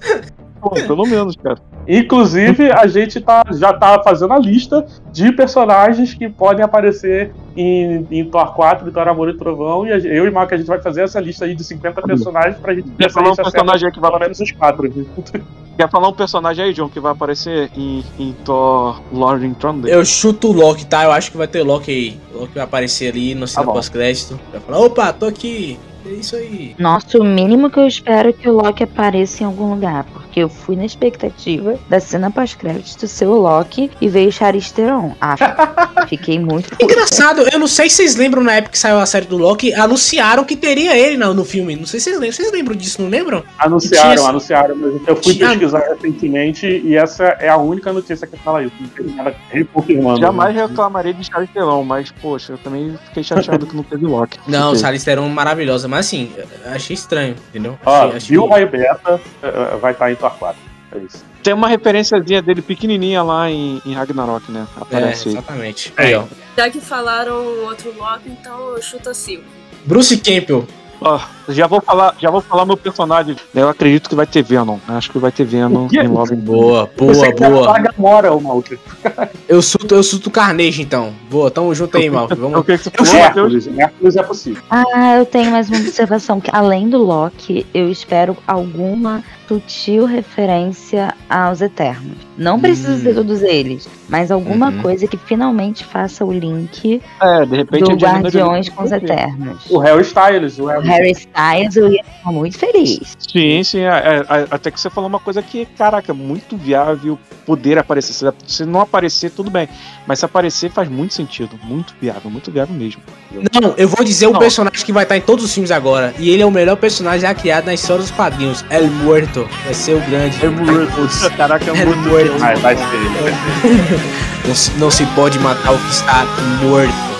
Pô, pelo menos, cara. Inclusive, a gente tá, já tá fazendo a lista de personagens que podem aparecer em, em Thor 4, em Thor Amor e Trovão. E a eu e o Marco, a gente vai fazer essa lista aí de 50 personagens pra gente Quer ver se a falar um personagem aí que vai pelo menos os quatro. Quer falar um personagem aí, John, que vai aparecer em, em Thor Lord in Thunder? Eu chuto o Loki, tá? Eu acho que vai ter Loki aí. O Loki vai aparecer ali no cena bom. pós-crédito. Vai falar, opa, tô aqui. É isso aí. Nossa, o mínimo que eu espero é que o Loki apareça em algum lugar. Porque eu fui na expectativa da cena pós-crédito ser o Loki e veio Charlize Theron. Acho. Fiquei muito puta. Engraçado, eu não sei se vocês lembram na época que saiu a série do Loki, anunciaram que teria ele no, no filme. Não sei se vocês lembram. Vocês lembram disso, não lembram? Anunciaram, Tinha- anunciaram, mas eu fui Tinha- pesquisar recentemente e essa é a única notícia que fala isso. Não tem nada reconfirmando. Jamais né? reclamarei de Charles Theron, mas, poxa, eu também fiquei chateado que não teve Loki. Não, Theron maravilhosa, mas assim, achei estranho, entendeu? Ó, achei, achei- Bill Raio Beta eh, vai estar em Thor 4. É isso. Tem uma referenciazinha dele pequenininha lá em, em Ragnarok, né? É, Aparece aí. exatamente. Aí, ó. Já que falaram outro Loki, então eu chuto a Silvia. Bruce Campbell. Ó, já vou falar, já vou falar meu personagem. Eu acredito que vai ter Venom. Acho que vai ter Venom O em Love. Boa, Você boa, que vai boa. falar Gamora, ô Malk. Eu suto, eu suto Carnage, então. Boa, tamo junto aí, mal. O Vamos. que, que você? Hércules, Hércules é possível. Ah, eu tenho mais uma observação. Que além do Loki, eu espero alguma sutil referência aos Eternos. Não precisa Hum. ser todos eles, mas alguma Uhum. coisa que finalmente faça o link É, de repente do Guardiões com os Eternos. O Harry Styles, o O Harry Harry Styles, eu ia ficar muito feliz. Sim, sim. é, é, é, até que você falou uma coisa que, caraca, muito viável poder aparecer. Se, se não aparecer, tudo bem. Mas se aparecer, faz muito sentido. Muito viável, muito viável mesmo. Não, eu vou dizer o Não. personagem que vai estar em todos os filmes agora. E ele é o melhor personagem já criado na história dos quadrinhos. El Muerto. Vai ser o grande. Caraca, é muito Muerto. Vai, vai ser ele. não se pode matar o que está morto.